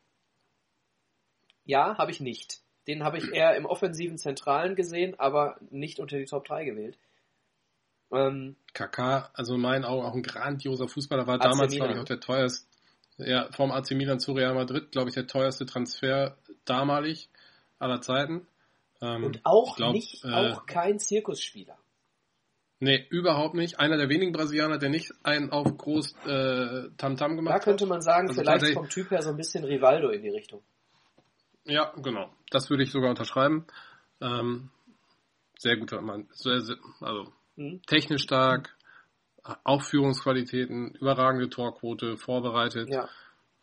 Ja, habe ich nicht. Den habe ich eher im offensiven Zentralen gesehen, aber nicht unter die Top 3 gewählt. Ähm, KK, also in meinen Augen auch ein grandioser Fußballer, war AC damals, glaube ich, auch der teuerste, ja, vom AC Milan zu Real Madrid, glaube ich, der teuerste Transfer damalig aller Zeiten. Ähm, und auch glaub, nicht, äh, auch kein Zirkusspieler. Nee, überhaupt nicht. Einer der wenigen Brasilianer, der nicht einen auf groß äh, Tamtam gemacht Da hat. könnte man sagen, Also vielleicht vom Typ her so ein bisschen Rivaldo in die Richtung. Ja, genau. Das würde ich sogar unterschreiben. Ähm, sehr guter Mann. Sehr, sehr, also Mhm. technisch stark, Aufführungsqualitäten, überragende Torquote, vorbereitet. Ja.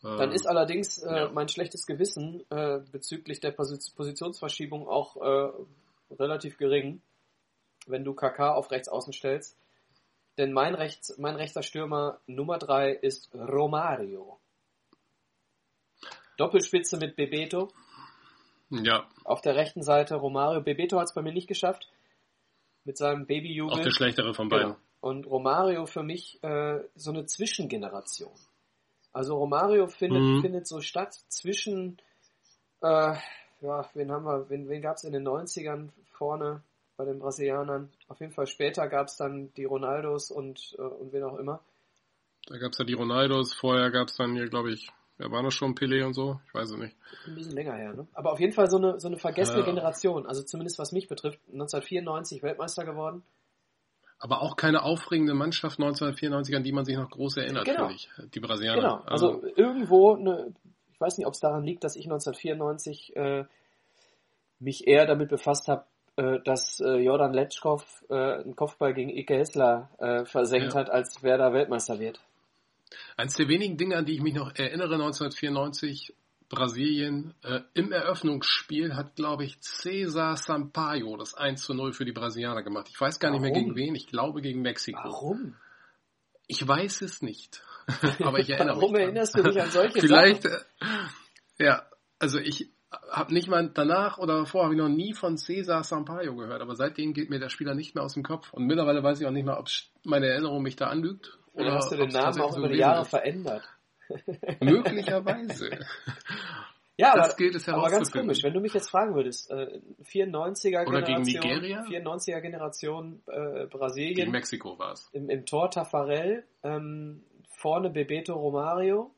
Ähm, Dann ist allerdings äh, ja. mein schlechtes Gewissen äh, bezüglich der Posi- Positionsverschiebung auch äh, relativ gering, wenn du KK auf rechts außen stellst. Denn mein, rechts, mein rechter Stürmer Nummer 3 ist Romario. Doppelspitze mit Bebeto. ja, Auf der rechten Seite Romario. Bebeto hat es bei mir nicht geschafft. Mit seinem auch Babyjubel. der schlechtere von beiden. Genau. Und Romario für mich äh, so eine Zwischengeneration. Also Romario findet, Mhm. findet so statt zwischen, äh, ja, wen haben wir, wen, wen gab es in den 90ern vorne bei den Brasilianern? Auf jeden Fall später gab es dann die Ronaldos und, äh, und wen auch immer. Da gab es ja die Ronaldos, vorher gab es dann hier, glaube ich, wer war noch schon Pelé und so? Ich weiß es nicht. Ein bisschen länger her, ne? Aber auf jeden Fall so eine, so eine vergessene Ja. Generation. Also zumindest was mich betrifft. 1994 Weltmeister geworden. Aber auch keine aufregende Mannschaft 1994, an die man sich noch groß erinnert, Genau. finde ich. Die Brasilianer. Genau, also irgendwo, eine, ich weiß nicht, ob es daran liegt, dass ich 1994 äh, mich eher damit befasst habe, äh, dass äh, Jordan Letschkow äh, einen Kopfball gegen Ike Hessler versenkt Ja. hat, als wer da Weltmeister wird. Eins der wenigen Dinge, an die ich mich noch erinnere, 1994, Brasilien, äh, im Eröffnungsspiel hat, glaube ich, Cesar Sampaio das 1 zu 0 für die Brasilianer gemacht. Ich weiß gar nicht mehr Warum? gegen wen, ich glaube gegen Mexiko. Warum? Ich weiß es nicht. <laughs> Aber ich erinnere Warum mich. dran. erinnerst du dich an solche <laughs> Vielleicht, Sachen? äh, ja, also ich habe nicht mal danach oder davor habe ich noch nie von Cesar Sampaio gehört, aber seitdem geht mir der Spieler nicht mehr aus dem Kopf. Und mittlerweile weiß ich auch nicht mehr, ob meine Erinnerung mich da anlügt. Oder hast du den Namen auch über die Jahre ist. verändert? <laughs> Möglicherweise. <laughs> Ja, Das aber, gilt es aber ganz komisch, wenn du mich jetzt fragen würdest, äh, 94er Oder gegen Generation, Nigeria? 94er Generation äh, Gegen Brasilien, Mexiko war es. im, im Tor Tafarel, ähm, vorne Bebeto Romario,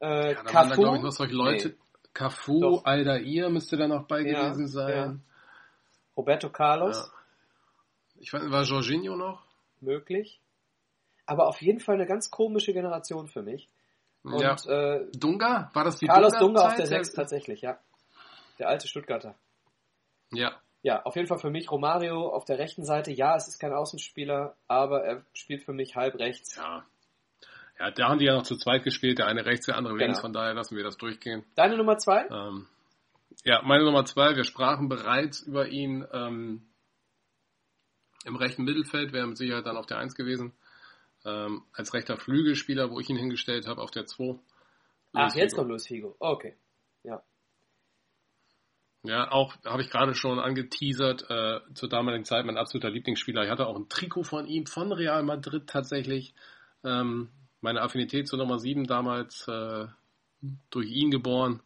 äh, Ja, da Cafu, glaube ich, noch solche Leute. Nee. Cafu, Doch. Aldair müsste da noch bei Ja, gewesen sein. Roberto Carlos, Ja. Ich weiß, war Jorginho noch? möglich. Aber auf jeden Fall eine ganz komische Generation für mich. Und ja. äh, Dunga? War das die Carlos Dunga auf Dunga-Zeit? der 6 tatsächlich, ja. Der alte Stuttgarter. Ja. Ja, auf jeden Fall für mich Romario auf der rechten Seite. Ja, es ist kein Außenspieler, aber er spielt für mich halb rechts. Ja. Ja, da haben die ja noch zu zweit gespielt, der eine rechts, der andere links, Genau. von daher lassen wir das durchgehen. Deine Nummer zwei? Ähm, ja, meine Nummer zwei, wir sprachen bereits über ihn ähm, im rechten Mittelfeld, wäre mit Sicherheit dann auf der Eins gewesen. Ähm, als rechter Flügelspieler, wo ich ihn hingestellt habe, auf der 2. Ach, jetzt kommt Luis Figo. Okay. Ja. Ja, auch habe ich gerade schon angeteasert, äh, zur damaligen Zeit mein absoluter Lieblingsspieler. Ich hatte auch ein Trikot von ihm, von Real Madrid tatsächlich. Ähm, meine Affinität zur Nummer 7 damals äh, durch ihn geboren.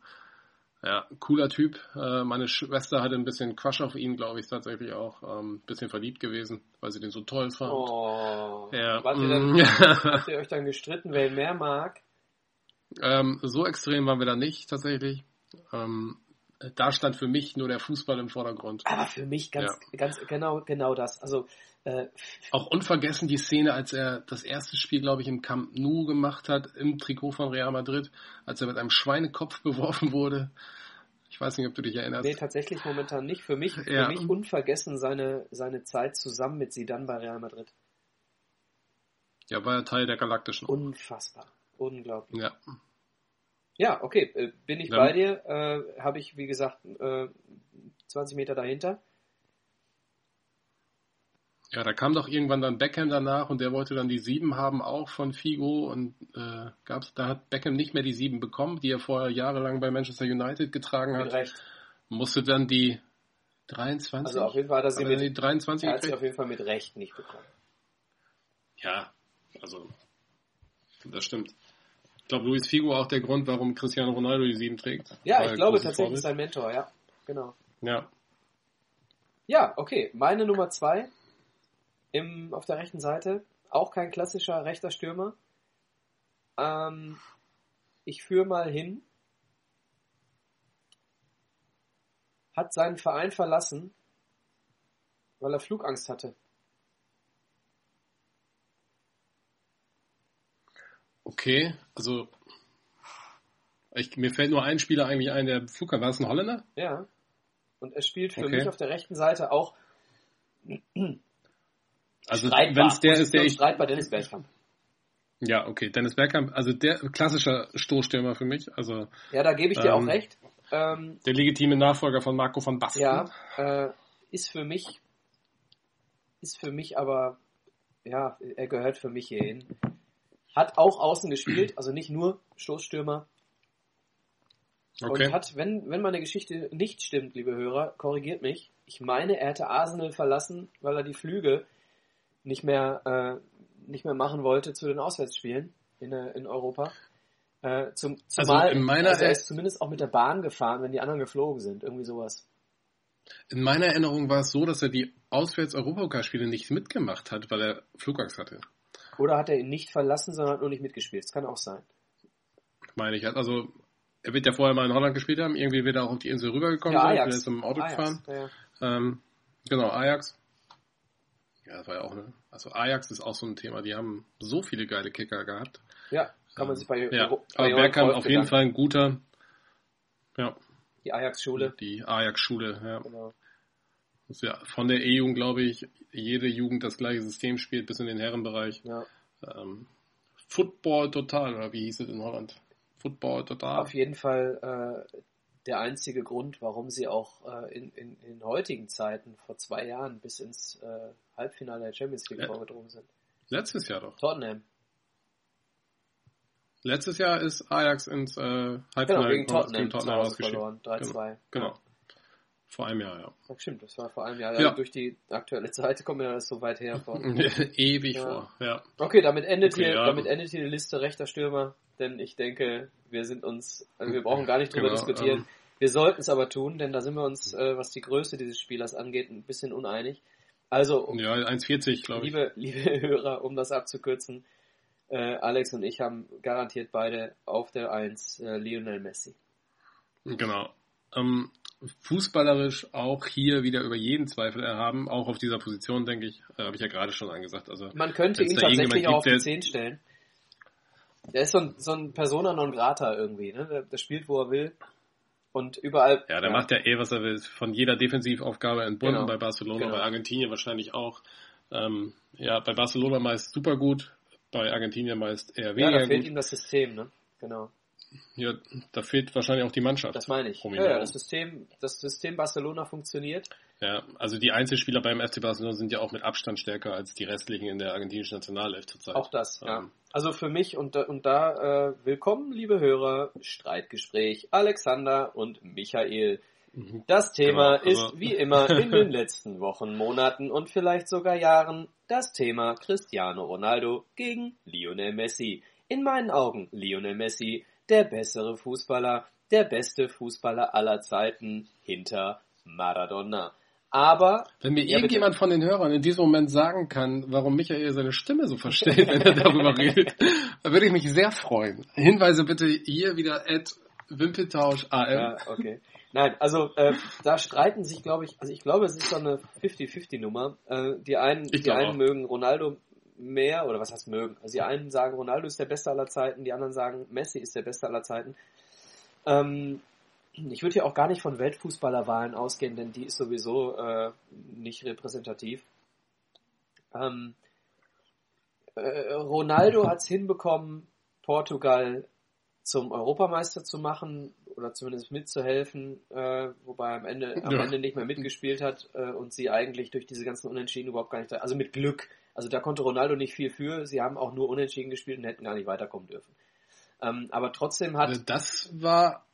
Ja, cooler Typ. Äh, meine Schwester hatte ein bisschen Crush auf ihn, glaube ich, tatsächlich auch. Ähm, bisschen verliebt gewesen, weil sie den so toll fand. Oh. Ja, Wart, ihr dann, mm, <laughs> habt ihr euch dann gestritten, wer ihn mehr mag? ähm, so extrem waren wir da nicht tatsächlich. Ähm, da stand für mich nur der Fußball im Vordergrund. Aber für mich ganz, ganz genau, genau das. Also, äh, Auch unvergessen die Szene, als er das erste Spiel, glaube ich, im Camp Nou gemacht hat, im Trikot von Real Madrid, als er mit einem Schweinekopf <laughs> beworfen wurde. Ich weiß nicht, ob du dich erinnerst. nee, tatsächlich momentan nicht. Für mich, für Ja. mich unvergessen seine, seine Zeit zusammen mit Zidane bei Real Madrid. Ja, war ja Teil der Galaktischen. Unfassbar. Unglaublich. Ja. Ja, okay, äh, bin ich Dann- bei dir. Äh, Habe ich, wie gesagt, äh, 20 Meter dahinter. Ja, da kam doch irgendwann dann Beckham danach und der wollte dann die sieben haben, auch von Figo. Und äh, gab's, da hat Beckham nicht mehr die sieben bekommen, die er vorher jahrelang bei Manchester United getragen Mit hat. Recht. Musste dann die 23? Also auf jeden Fall hat er sie Hat mit, die 23 er hat sie auf jeden Fall mit Recht nicht bekommen. Ja, also das stimmt. Ich glaube, Luis Figo auch der Grund, warum Cristiano Ronaldo die 7 trägt. Ja, ich glaube tatsächlich Vorbild. sein Mentor, ja. Genau. Ja, Ja, okay. Meine Nummer zwei im, auf der rechten Seite. Auch kein klassischer rechter Stürmer. Ähm, ich führe mal hin. Hat seinen Verein verlassen, weil er Flugangst hatte. okay. Also ich, mir fällt nur ein Spieler eigentlich ein, der Flughafen. War das ein Holländer? Ja. Und er spielt für Okay. mich auf der rechten Seite auch Also streitbar. wenn es der ist, der ich. streitbar Dennis Bergkamp. Ja, okay. Dennis Bergkamp, also der klassischer Stoßstürmer für mich. Also Ja, da gebe ich dir auch Ähm, recht. Ähm, der legitime Nachfolger von Marco van Basten. Ja, äh, ist für mich, ist für mich aber, ja, er gehört für mich hierhin. Hat auch außen gespielt, also nicht nur Stoßstürmer. Okay. Und hat, wenn, wenn meine Geschichte nicht stimmt, liebe Hörer, korrigiert mich. Ich meine, er hätte Arsenal verlassen, weil er die Flüge nicht mehr, äh, nicht mehr machen wollte zu den Auswärtsspielen in, äh, in Europa. Äh, zum, zumal, Also in meiner also er ist zumindest auch mit der Bahn gefahren, wenn die anderen geflogen sind. Irgendwie sowas. In meiner Erinnerung war es so, dass er die Auswärts-Europapokalspiele nicht mitgemacht hat, weil er Flugangst hatte. Oder hat er ihn nicht verlassen, sondern hat nur nicht mitgespielt. Das kann auch sein. meine ich. Also, er wird ja vorher mal in Holland gespielt haben, irgendwie wird er auch auf die Insel rübergekommen Ja, sein, Ajax. er ist im Auto Ajax, gefahren. Ja, ja. Ähm, genau, Ajax. Ja, das war ja auch, ne? Also Ajax ist auch so ein Thema, die haben so viele geile Kicker gehabt. ja, kann man sich bei, Ja, bei aber Bergkamp auf jeden. Fall ein guter, ja, Die Ajax-Schule. die Ajax-Schule, ja. Genau. Das ist ja von der E-Jugend, glaube ich, jede Jugend das gleiche System spielt, bis in den Herrenbereich. Ja. Ähm, Football total, oder wie hieß es in Holland? Football total. Auf jeden Fall äh, der einzige Grund, warum sie auch äh, in, in, in heutigen Zeiten vor zwei Jahren bis ins äh, Halbfinale der Champions League vorgedrungen sind. Letztes Jahr doch. Tottenham. Letztes Jahr ist Ajax ins äh, Genau, Halbfinale gegen gekommen, ist Tottenham, gegen Tottenham ausgeschieden. verloren. 3-2. Genau. Vor einem Jahr, ja. Ja, stimmt, das war vor einem Jahr. Ja. Durch die aktuelle Seite kommt mir das so weit her <laughs> vor. Ewig Ja. vor, ja. Okay, damit endet Okay, hier, ja. damit endet hier die Liste rechter Stürmer, denn ich denke, wir sind uns, also wir brauchen gar nicht drüber Genau, diskutieren. ähm. wir sollten es aber tun, denn da sind wir uns, äh, was die Größe dieses Spielers angeht, ein bisschen uneinig. Also, um, Ja, 1,40 glaube ich. liebe, liebe <laughs> Hörer, um das abzukürzen, äh, Alex und ich haben garantiert beide auf der 1 äh, Lionel Messi. Genau. Ähm, fußballerisch auch hier wieder über jeden Zweifel erhaben, auch auf dieser Position, denke ich, äh, habe ich ja gerade schon angesagt. Also, Man könnte ihn tatsächlich auch auf die 10 stellen. Der ist so ein, so ein Persona non grata irgendwie, ne? Der, der spielt, wo er will. Und überall. Ja, der ja. macht ja eh, was er will. Von jeder Defensivaufgabe entbunden genau. bei Barcelona, genau. bei Argentinien wahrscheinlich auch. Ähm, ja, bei Barcelona meist super gut, bei Argentinien meist eher weniger. Ja, da fehlt gut. ihm das System, ne? Genau. Ja, da fehlt wahrscheinlich auch die Mannschaft. Das meine ich. Ja, ja, das System, das System Barcelona funktioniert. Ja, also die Einzelspieler beim FC Barcelona sind ja auch mit Abstand stärker als die restlichen in der argentinischen Nationalelf zurzeit. Auch das, ja. Ähm. Also für mich und, und da äh, willkommen, liebe Hörer, Streitgespräch Alexander und Michael. Mhm. Das Thema genau, also ist wie immer in <laughs> den letzten Wochen, Monaten und vielleicht sogar Jahren das Thema Cristiano Ronaldo gegen Lionel Messi. In meinen Augen Lionel Messi der bessere Fußballer, der beste Fußballer aller Zeiten hinter Maradona. Aber wenn mir irgendjemand von den Hörern in diesem Moment sagen kann, warum Michael seine Stimme so verstellt, wenn er darüber redet, <laughs> dann würde ich mich sehr freuen. Hinweise bitte hier wieder at Wimpeltausch AM. Ja, okay. Nein, also äh, da streiten sich, glaube ich, also ich glaube, es ist so eine 50-50-Nummer. Äh, die einen, die einen mögen Ronaldo mehr, oder was heißt mögen? Also die einen sagen, Ronaldo ist der Beste aller Zeiten, die anderen sagen, Messi ist der Beste aller Zeiten. Ähm, ich würde ja auch gar nicht von Weltfußballerwahlen ausgehen, denn die ist sowieso äh, nicht repräsentativ. Ähm, äh, Ronaldo hat es hinbekommen, Portugal zum Europameister zu machen oder zumindest mitzuhelfen, äh, wobei am Ende, am ja. Ende nicht mehr mitgespielt hat äh, und sie eigentlich durch diese ganzen Unentschieden überhaupt gar nicht, also mit Glück also da konnte Ronaldo nicht viel für. Sie haben auch nur unentschieden gespielt und hätten gar nicht weiterkommen dürfen. Ähm, aber trotzdem hat. Also das war,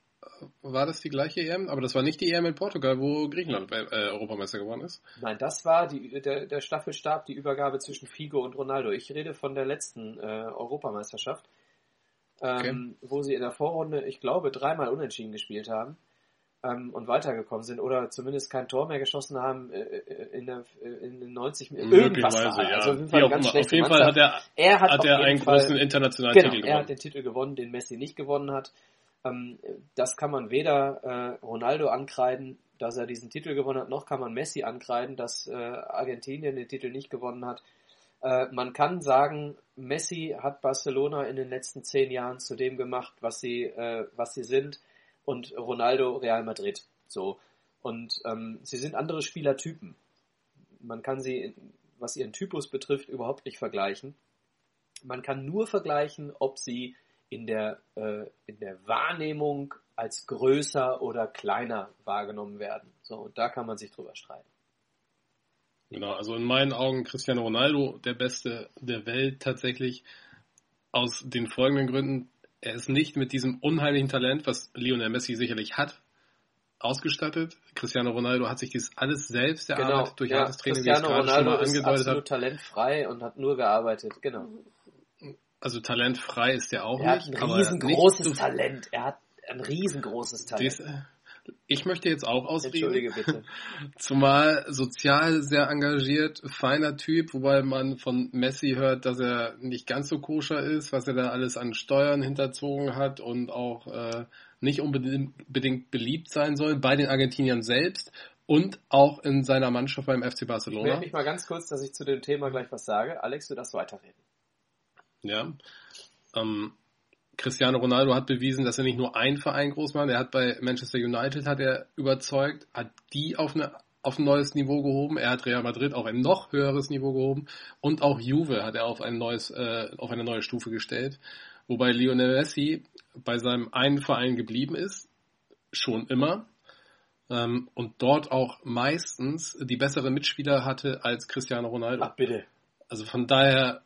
war das die gleiche EM? Aber das war nicht die EM in Portugal, wo Griechenland äh, Europameister geworden ist? Nein, das war die, der, der Staffelstab, die Übergabe zwischen Figo und Ronaldo. Ich rede von der letzten äh, Europameisterschaft, ähm, okay. wo sie in der Vorrunde, ich glaube, dreimal unentschieden gespielt haben ähm, und weitergekommen sind oder zumindest kein Tor mehr geschossen haben äh, äh in, der, äh, in den 90 Minuten. Irgendwas war. Ja. Also auf jeden Fall, ganz auf jeden Fall hat er, er hat, hat er einen Fall, großen internationalen genau, Titel gewonnen. Er hat den Titel gewonnen, den Messi nicht gewonnen hat. Ähm, das kann man weder äh, Ronaldo ankreiden, dass er diesen Titel gewonnen hat, noch kann man Messi ankreiden, dass äh, Argentinien den Titel nicht gewonnen hat. Äh, man kann sagen, Messi hat Barcelona in den letzten zehn Jahren zu dem gemacht, was sie, äh, was sie sind und Ronaldo Real Madrid. So. Und ähm, sie sind andere Spielertypen. Man kann sie, was ihren Typus betrifft, überhaupt nicht vergleichen. Man kann nur vergleichen, ob sie in der, äh, in der Wahrnehmung als größer oder kleiner wahrgenommen werden. So, und da kann man sich drüber streiten. Genau, also in meinen Augen Cristiano Ronaldo der Beste der Welt tatsächlich aus den folgenden Gründen er ist nicht mit diesem unheimlichen Talent, was Lionel Messi sicherlich hat, ausgestattet. Cristiano Ronaldo hat sich das alles selbst erarbeitet genau, durch ja, hartes Training, Cristiano wie ich Ronaldo schon mal angedeutet ist absolut talentfrei und hat nur gearbeitet, genau. Also talentfrei ist er auch er nicht. Er hat ein riesengroßes Talent. Er hat ein riesengroßes Talent. Dies, ich möchte jetzt auch ausreden. Entschuldige bitte. <laughs> Zumal sozial sehr engagiert, feiner Typ, wobei man von Messi hört, dass er nicht ganz so koscher ist, was er da alles an Steuern hinterzogen hat und auch äh, nicht unbedingt beliebt sein soll bei den Argentiniern selbst und auch in seiner Mannschaft beim FC Barcelona. Ich mich mal ganz kurz, dass ich zu dem Thema gleich was sage. Alex, du darfst weiterreden. Ja. Ähm, Cristiano Ronaldo hat bewiesen, dass er nicht nur einen Verein groß macht. Er hat bei Manchester United hat er überzeugt, hat die auf eine auf ein neues Niveau gehoben. Er hat Real Madrid auf ein noch höheres Niveau gehoben und auch Juve hat er auf ein neues äh, auf eine neue Stufe gestellt. Wobei Lionel Messi bei seinem einen Verein geblieben ist, schon immer. Ähm, und dort auch meistens die bessere Mitspieler hatte als Cristiano Ronaldo. Ach bitte. Also von daher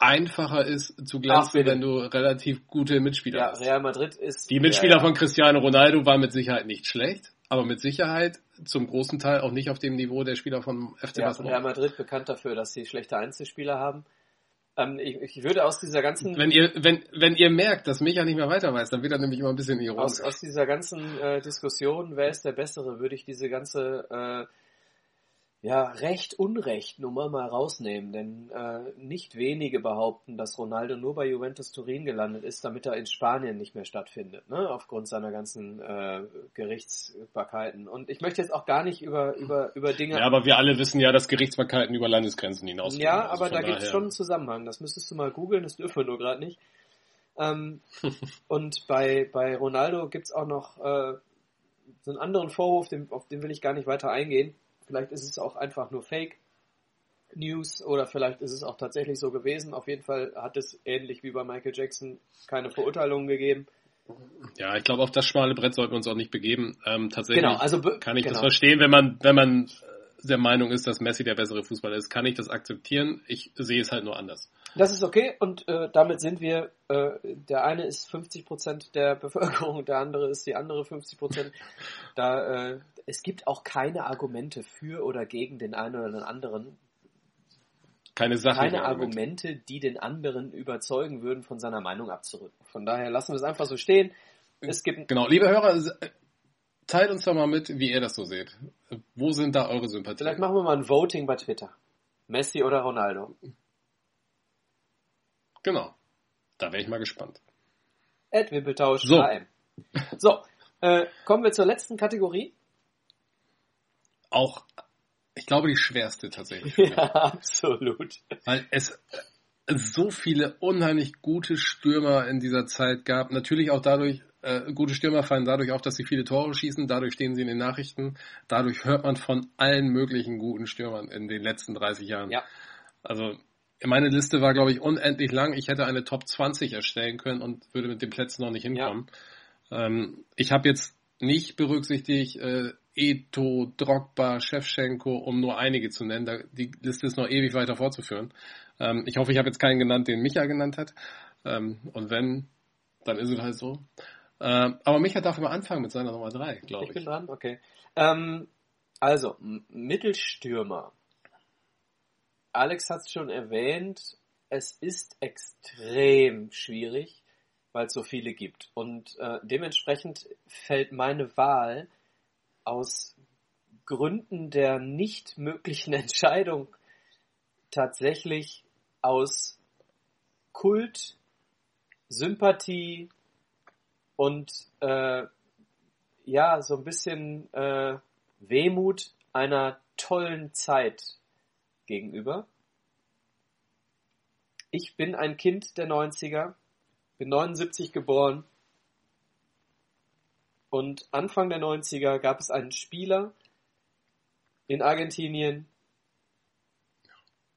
einfacher ist zu glänzen, Ach, wenn du relativ gute Mitspieler ja, hast. Real Madrid ist. Die Mitspieler ja, ja. von Cristiano Ronaldo waren mit Sicherheit nicht schlecht, aber mit Sicherheit zum großen Teil auch nicht auf dem Niveau der Spieler von FC ja, Barcelona. Real Madrid bekannt dafür, dass sie schlechte Einzelspieler haben. Ähm, ich, ich, würde aus dieser ganzen. Wenn ihr, wenn, wenn ihr merkt, dass Micha nicht mehr weiter weiß, dann wird er nämlich immer ein bisschen ironisch. Aus, aus dieser ganzen äh, Diskussion, wer ist der Bessere, würde ich diese ganze äh, ja, Recht, Unrecht Nummer mal rausnehmen, denn äh, nicht wenige behaupten, dass Ronaldo nur bei Juventus Turin gelandet ist, damit er in Spanien nicht mehr stattfindet, ne? aufgrund seiner ganzen äh, Gerichtsbarkeiten. Und ich möchte jetzt auch gar nicht über, über, über Dinge... Ja, aber wir alle wissen ja, dass Gerichtsbarkeiten über Landesgrenzen hinausgehen. Ja, also aber da gibt es schon einen Zusammenhang. Das müsstest du mal googeln, das dürfen wir nur gerade nicht. Ähm, <laughs> und bei, bei Ronaldo gibt's auch noch äh, so einen anderen Vorwurf, den, auf den will ich gar nicht weiter eingehen Vielleicht ist es auch einfach nur Fake News oder vielleicht ist es auch tatsächlich so gewesen. Auf jeden Fall hat es ähnlich wie bei Michael Jackson keine Verurteilungen gegeben. Ja, ich glaube, auf das schmale Brett sollten wir uns auch nicht begeben. Ähm, tatsächlich genau, also kann ich genau. das verstehen, wenn man, wenn man der Meinung ist, dass Messi der bessere Fußballer ist, kann ich das akzeptieren. Ich sehe es halt nur anders. Das ist okay und äh, damit sind wir, äh, der eine ist 50 Prozent der <laughs> Bevölkerung, der andere ist die andere 50 Prozent. Da, äh, es gibt auch keine Argumente für oder gegen den einen oder den anderen. Keine Sache. Keine Argumente, die den anderen überzeugen würden, von seiner Meinung abzurücken. Von daher lassen wir es einfach so stehen. Es gibt genau, liebe Hörer, teilt uns doch mal mit, wie ihr das so seht. Wo sind da eure Sympathien? Vielleicht machen wir mal ein Voting bei Twitter. Messi oder Ronaldo? Genau. Da wäre ich mal gespannt. Ed Wimpeltausch so. AM. So, äh, kommen wir zur letzten Kategorie. Auch, ich glaube, die schwerste tatsächlich. ja, absolut. Weil es so viele unheimlich gute Stürmer in dieser Zeit gab. Natürlich auch dadurch, äh, gute Stürmer fallen dadurch auf, dass sie viele Tore schießen. Dadurch stehen sie in den Nachrichten. Dadurch hört man von allen möglichen guten Stürmern in den letzten 30 Jahren. Ja. Also meine Liste war, glaube ich, unendlich lang. Ich hätte eine Top 20 erstellen können und würde mit den Plätzen noch nicht hinkommen. Ja. Ähm, ich habe jetzt nicht berücksichtigt äh, Eto, Drogba, Shevchenko, um nur einige zu nennen. Die Liste ist noch ewig weiter fortzuführen. Ähm, ich hoffe, ich habe jetzt keinen genannt, den Micha genannt hat. Ähm, und wenn, dann ist es halt so. Ähm, aber Micha darf immer anfangen mit seiner Nummer 3, glaube ich. Ich bin dran, okay. Ähm, also, Mittelstürmer. Alex hat es schon erwähnt, es ist extrem schwierig, weil es so viele gibt. Und äh, dementsprechend fällt meine Wahl aus Gründen der nicht möglichen <laughs> Entscheidung tatsächlich aus Kult, Sympathie und äh, ja, so ein bisschen äh, Wehmut einer tollen Zeit gegenüber. Ich bin ein Kind der 90er, bin 79 geboren und Anfang der 90er gab es einen Spieler in Argentinien,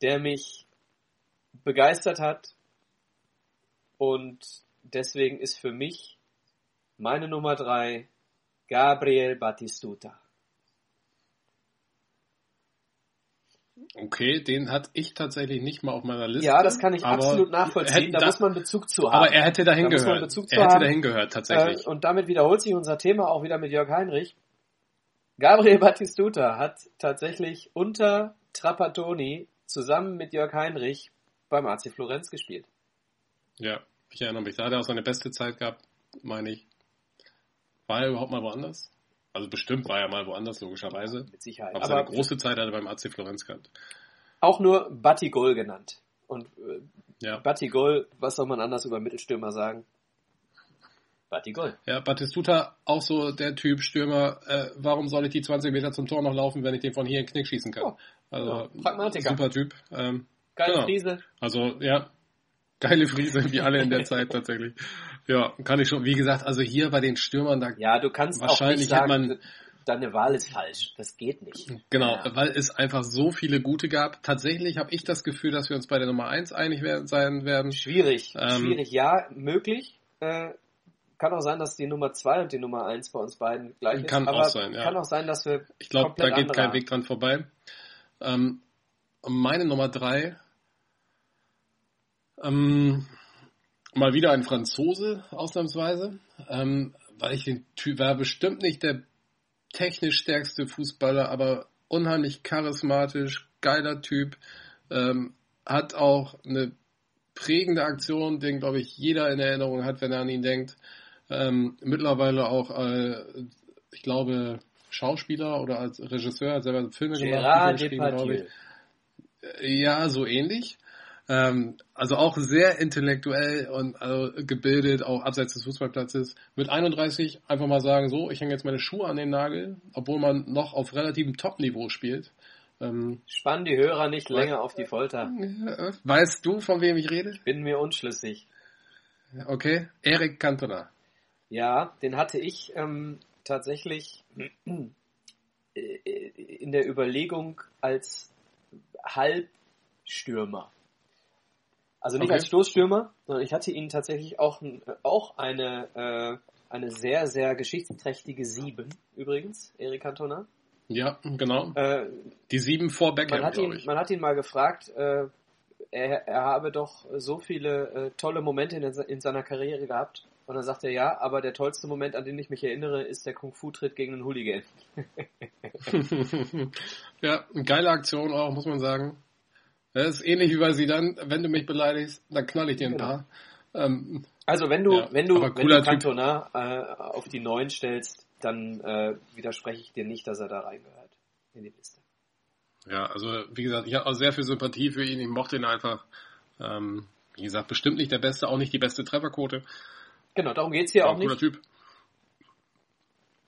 der mich begeistert hat und deswegen ist für mich meine Nummer drei Gabriel Batistuta. Okay, den hatte ich tatsächlich nicht mal auf meiner Liste. Ja, das kann ich absolut nachvollziehen. Da, da muss man Bezug zu haben. Aber er hätte dahin da gehört. er hätte dahin gehört, tatsächlich. Äh, und damit wiederholt sich unser Thema auch wieder mit Jörg Heinrich. Gabriel Battistuta hat tatsächlich unter Trapattoni zusammen mit Jörg Heinrich beim AC Florenz gespielt. Ja, ich erinnere mich. Da hat er auch seine beste Zeit gehabt, meine ich. War er überhaupt mal woanders? Also bestimmt war er mal woanders, logischerweise. Mit Sicherheit. Aber, seine große Zeit hat er beim AC Florenz gehabt. Auch nur Batigol genannt. Und äh, ja. Batigol, was soll man anders über Mittelstürmer sagen? Batigol. Ja, Batistuta, auch so der Typ Stürmer, äh, warum soll ich die 20 Meter zum Tor noch laufen, wenn ich den von hier in den Knick schießen kann? Oh, also, ja, Pragmatiker. Super Typ. Ähm, Geile genau. Friese. Also, ja, geile Friese, wie alle in der Zeit tatsächlich. Ja, kann ich schon. Wie gesagt, also hier bei den Stürmern, da ja, du kannst wahrscheinlich auch nicht sagen, man, deine Wahl ist falsch. Das geht nicht. Genau, ja. weil es einfach so viele gute gab. Tatsächlich habe ich das Gefühl, dass wir uns bei der Nummer 1 einig werden, sein werden. Schwierig, ähm, schwierig. Ja, möglich. Äh, kann auch sein, dass die Nummer 2 und die Nummer 1 bei uns beiden gleich kann ist. Kann auch sein, ja. Kann auch sein, dass wir. Ich glaube, da geht kein Weg dran vorbei. Ähm, meine Nummer 3 ähm, mal wieder ein Franzose, ausnahmsweise, ähm, weil ich den Typ war bestimmt nicht der technisch stärkste Fußballer, aber unheimlich charismatisch, geiler Typ, ähm, hat auch eine prägende Aktion, den glaube ich jeder in Erinnerung hat, wenn er an ihn denkt. Ähm, mittlerweile auch, äh, ich glaube, Schauspieler oder als Regisseur, hat selber Filme Gerard gemacht, glaube ich. Ja, so ähnlich. Ähm, also auch sehr intellektuell und also gebildet, auch abseits des Fußballplatzes. Mit 31 einfach mal sagen, so, ich hänge jetzt meine Schuhe an den Nagel, obwohl man noch auf relativem Top-Niveau spielt. Ähm, Spann die Hörer nicht länger auf die Folter. Weißt du, von wem ich rede? Ich bin mir unschlüssig. Okay, Eric Cantona. Ja, den hatte ich ähm, tatsächlich <clears throat> äh, in der Überlegung als Halbstürmer. Also nicht okay. als Stoßstürmer, sondern ich hatte ihn tatsächlich auch, auch eine, äh, eine sehr, sehr geschichtsträchtige Sieben, übrigens, Eric Cantona. Ja, genau. Äh, Die Sieben vor Beckham, man hat ihn, ich. Man hat ihn mal gefragt, äh, er, er habe doch so viele äh, tolle Momente in, in, seiner Karriere gehabt. Und dann sagt er, ja, aber der tollste Moment, an den ich mich erinnere, ist der Kung-Fu-Tritt gegen einen Hooligan. <laughs> ja, eine geile Aktion auch, muss man sagen. Das ist ähnlich wie bei sie dann, wenn du mich beleidigst, dann knall ich dir ein genau. paar. Ähm, also wenn du, ja, wenn du, wenn du Cantona äh, auf die neuen stellst, dann äh, widerspreche ich dir nicht, dass er da reingehört in die Liste. Ja, also wie gesagt, ich habe auch sehr viel Sympathie für ihn. Ich mochte ihn einfach. Ähm, wie gesagt, bestimmt nicht der Beste, auch nicht die beste Trefferquote. Genau, darum geht's hier auch, auch nicht. Typ.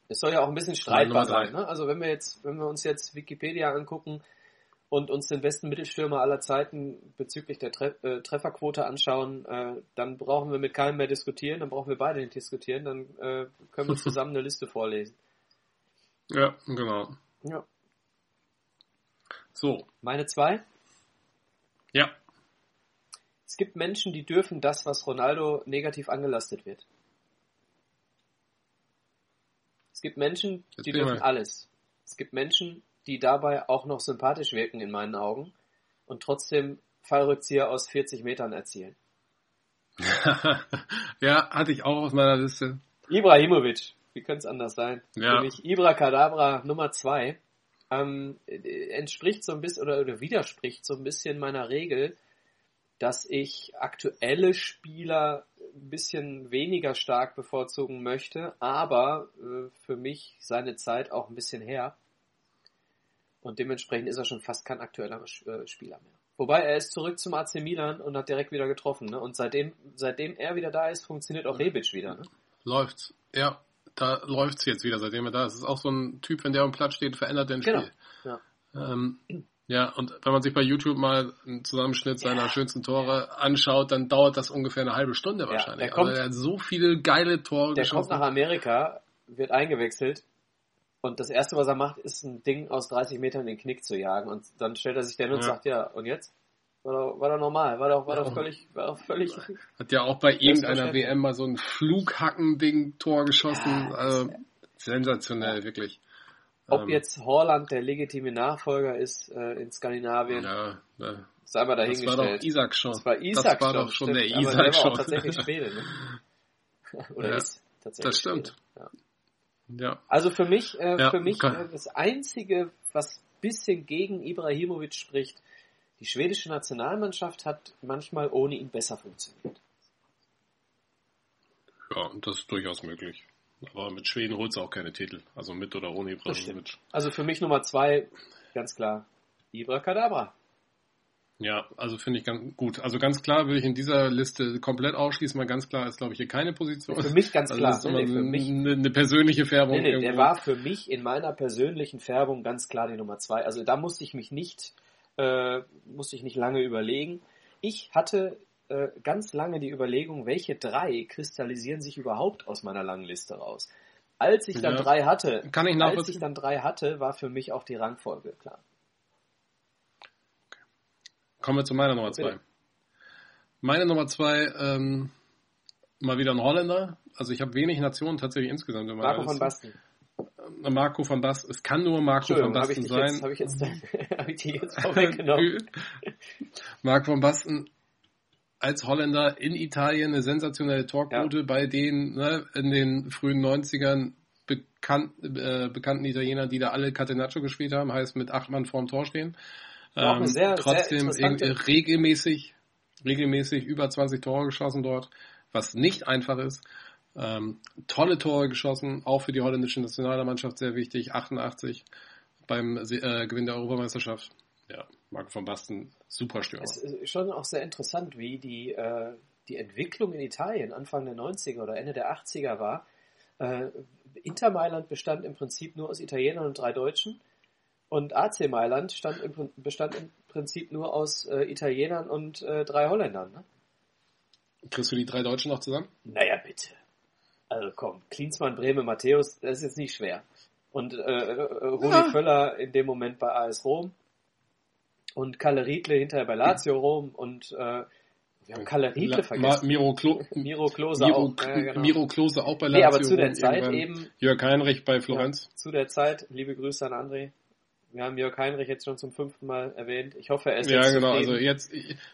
Es soll ja auch ein bisschen streitbar sein. Ne? Also wenn wir jetzt, wenn wir uns jetzt Wikipedia angucken, und uns den besten Mittelstürmer aller Zeiten bezüglich der Tre äh, Trefferquote anschauen, äh, dann brauchen wir mit keinem mehr diskutieren, dann brauchen wir beide nicht diskutieren, dann äh, können wir <laughs> zusammen eine Liste vorlesen. Ja, genau. Ja. So. Meine zwei? Ja. Es gibt Menschen, die dürfen das, was Ronaldo negativ angelastet wird. Es gibt Menschen, die dürfen alles. Es gibt Menschen, die dabei auch noch sympathisch wirken in meinen Augen und trotzdem Fallrückzieher aus 40 Metern erzielen. <laughs> ja, hatte ich auch auf meiner Liste. Ibrahimovic, wie könnte es anders sein? Ja. Nämlich Ibra Kadabra Nummer 2 ähm, entspricht so ein bisschen oder, oder widerspricht so ein bisschen meiner Regel, dass ich aktuelle Spieler ein bisschen weniger stark bevorzugen möchte, aber äh, für mich seine Zeit auch ein bisschen her. Und dementsprechend ist er schon fast kein aktueller äh, Spieler mehr. Wobei er ist zurück zum AC Milan und hat direkt wieder getroffen. Ne? Und seitdem, seitdem er wieder da ist, funktioniert auch Rebic wieder. Ne? Läuft's. Ja, da läuft's jetzt wieder, seitdem er da ist. Es ist auch so ein Typ, wenn der am Platz steht, verändert den genau. Spiel. Ja. Ähm, ja, und wenn man sich bei YouTube mal einen Zusammenschnitt seiner ja. schönsten Tore anschaut, dann dauert das ungefähr eine halbe Stunde wahrscheinlich. Ja, der, kommt, also er hat so viele geile Tore der geschossen. Der kommt nach Amerika, wird eingewechselt und das erste, was er macht, ist ein Ding aus 30 Metern in den Knick zu jagen. Und dann stellt er sich den und ja. sagt, ja, und jetzt? War doch, war doch normal, war doch, war doch völlig, war doch völlig. Hat ja auch bei irgendeiner WM mal so ein Flughacken-Ding-Tor geschossen. Ja, also, sensationell, wirklich. Ob ähm, jetzt Horland der legitime Nachfolger ist äh, in Skandinavien, ja, ja. sei mal dahingestellt. Das war doch Isaac schon. Das war Isaac das war schon, doch schon stimmt, der Isaac schon. Tatsächlich Schwede, ne? <laughs> Oder ja, ist tatsächlich Das stimmt. Ja. Ja. Also für mich, äh, ja, für mich äh, das einzige, was bisschen gegen Ibrahimovic spricht, die schwedische Nationalmannschaft hat manchmal ohne ihn besser funktioniert. Ja, das ist durchaus möglich. Aber mit Schweden holt es auch keine Titel. Also mit oder ohne Ibrahimovic. Also für mich Nummer zwei, ganz klar, Ibra Kadabra. Ja, also finde ich ganz gut. Also ganz klar würde ich in dieser Liste komplett ausschließen, mal ganz klar ist, glaube ich, hier keine Position. Für mich ganz also klar. Das ist nee, für mich, eine, eine, persönliche Färbung. Nee, nee, der war für mich in meiner persönlichen Färbung ganz klar die Nummer zwei. Also da musste ich mich nicht, äh, musste ich nicht lange überlegen. Ich hatte äh, ganz lange die Überlegung, welche drei kristallisieren sich überhaupt aus meiner langen Liste raus. Als ich dann ja, drei hatte, als ich dann drei hatte, war für mich auch die Rangfolge klar. Kommen wir zu meiner Nummer zwei. Meine Nummer zwei, ähm, mal wieder ein Holländer. Also ich habe wenig Nationen tatsächlich insgesamt in Marco von Basten. Äh, Marco van Basten. Es kann nur Marco van Basten hab sein. Habe ich jetzt, hab ich die jetzt <laughs> <laughs> vorweggenommen. <laughs> Marco van Basten als Holländer in Italien eine sensationelle Torquote ja. bei den ne, in den frühen 90ern bekannt, äh, bekannten Italienern, die da alle Catenaccio gespielt haben, heißt mit acht Mann vorm Tor stehen. Ähm, sehr, trotzdem sehr regelmäßig, regelmäßig über 20 Tore geschossen dort, was nicht einfach ist. Ähm, tolle Tore geschossen, auch für die holländische Nationalmannschaft sehr wichtig. 88 beim äh, Gewinn der Europameisterschaft. Ja, Marco van Basten, super Stürmer. Es ist schon auch sehr interessant, wie die, äh, die Entwicklung in Italien Anfang der 90er oder Ende der 80er war. Äh, Inter Mailand bestand im Prinzip nur aus Italienern und drei Deutschen. Und AC Mailand stand im, bestand im Prinzip nur aus äh, Italienern und äh, drei Holländern. Ne? Kriegst du die drei Deutschen noch zusammen? Naja, bitte. Also komm, Klinsmann, Breme, Matthäus, das ist jetzt nicht schwer. Und äh, äh Rudi ja. Völler in dem Moment bei AS Rom und Kalle Riedle hinterher bei Lazio Rom und äh, wir haben Kalle Riedle vergessen. Miro, Klo <laughs> Miro Klose Miro, auch. Ja, genau. Miro Klose auch bei Lazio. Nee, aber zu der Zeit eben. Jörg Heinrich bei Florenz. Ja, zu der Zeit, liebe Grüße an André. Wir haben Jörg Heinrich jetzt schon zum fünften Mal erwähnt. Ich hoffe, er ist ja, jetzt Ja, genau. Also jetzt,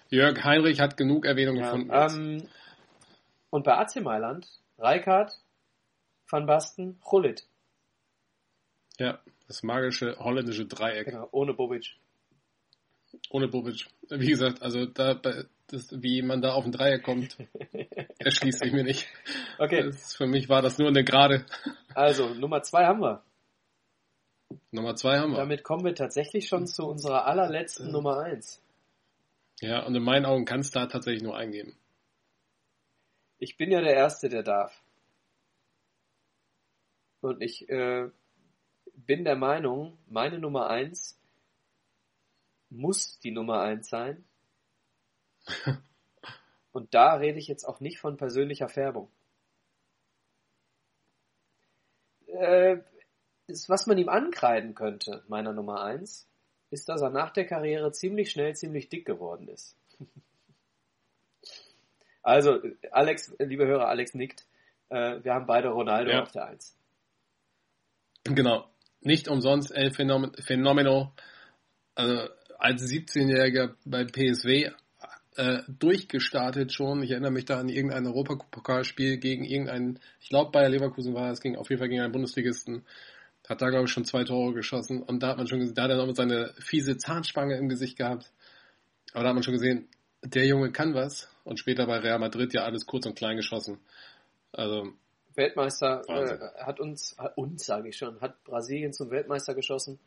Jörg Heinrich hat genug Erwähnung ja, gefunden. Ähm, und bei AC Mailand, Reikard, Van Basten, Gullit. Ja, das magische holländische Dreieck. Genau, ohne Bobic. Ohne Bobic. Wie gesagt, also da, das, wie man da auf ein Dreieck kommt, <laughs> erschließt sich mir nicht. Okay. Das, für mich war das nur eine Gerade. Also, Nummer zwei haben wir. Nummer zwei haben wir. Damit kommen wir tatsächlich schon zu unserer allerletzten äh. Nummer eins. Ja, und in meinen Augen kannst du da tatsächlich nur eingeben. Ich bin ja der Erste, der darf. Und ich äh, bin der Meinung, meine Nummer eins muss die Nummer eins sein. <laughs> Und da rede ich jetzt auch nicht von persönlicher Färbung. Äh, ist, was man ihm ankreiden könnte, meiner Nummer eins, ist, dass er nach der Karriere ziemlich schnell ziemlich dick geworden ist. <laughs> also, Alex, liebe Hörer, Alex nickt. Äh, wir haben beide Ronaldo ja. auf der Eins. Genau. Nicht umsonst El Fenomeno, also als 17-Jähriger bei PSW äh, durchgestartet schon. Ich erinnere mich da an irgendein Europapokalspiel gegen irgendeinen, ich glaube Bayer Leverkusen war es, ging auf jeden Fall gegen einen Bundesligisten. Hat da, glaube ich, schon zwei Tore geschossen. Und da hat man schon gesehen, da hat er noch seine fiese Zahnspange im Gesicht gehabt. Aber da hat man schon gesehen, der Junge kann was. Und später bei Real Madrid ja alles kurz und klein geschossen. Also. Weltmeister äh, hat uns, hat uns sage ich schon, hat Brasilien zum Weltmeister geschossen.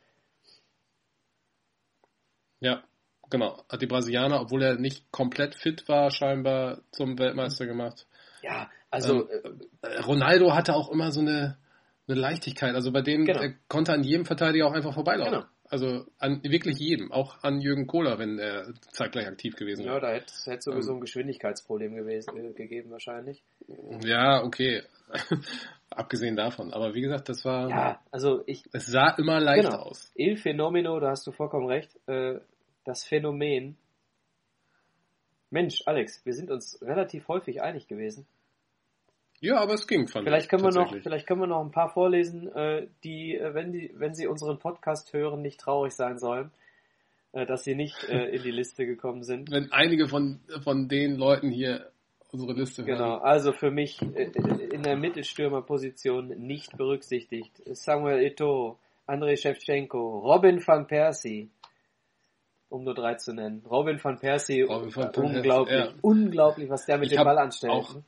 Ja, genau. Hat die Brasilianer, obwohl er nicht komplett fit war, scheinbar zum Weltmeister gemacht. Ja, also. Ähm, äh, Ronaldo hatte auch immer so eine eine Leichtigkeit. Also bei dem genau. er konnte an jedem Verteidiger auch einfach vorbeilaufen. Genau. Also an wirklich jedem, auch an Jürgen Kohler, wenn er zeitgleich aktiv gewesen wäre. Ja, da hätte es sowieso ähm, ein Geschwindigkeitsproblem gewesen, äh, gegeben wahrscheinlich. Ja, okay. <laughs> Abgesehen davon. Aber wie gesagt, das war. Ja, also ich. Es sah immer leicht genau. aus. Il Fenomeno, da hast du vollkommen recht. Äh, das Phänomen. Mensch, Alex, wir sind uns relativ häufig einig gewesen. Ja, aber es ging fand vielleicht können wir noch, vielleicht können wir noch ein paar vorlesen, äh, die, äh, wenn die, wenn sie unseren Podcast hören, nicht traurig sein sollen, äh, dass sie nicht in die Liste gekommen sind. Wenn einige von von den Leuten hier unsere Liste hören. Genau, also für mich in der Mittelstürmerposition nicht berücksichtigt. Samuel Eto'o, Andrei Shevchenko, Robin van Persie, um nur drei zu nennen. Robin van Persie, Robin van Persie unglaublich, ja. unglaublich, was der mit ich dem Ball anstellt. Auch, ne?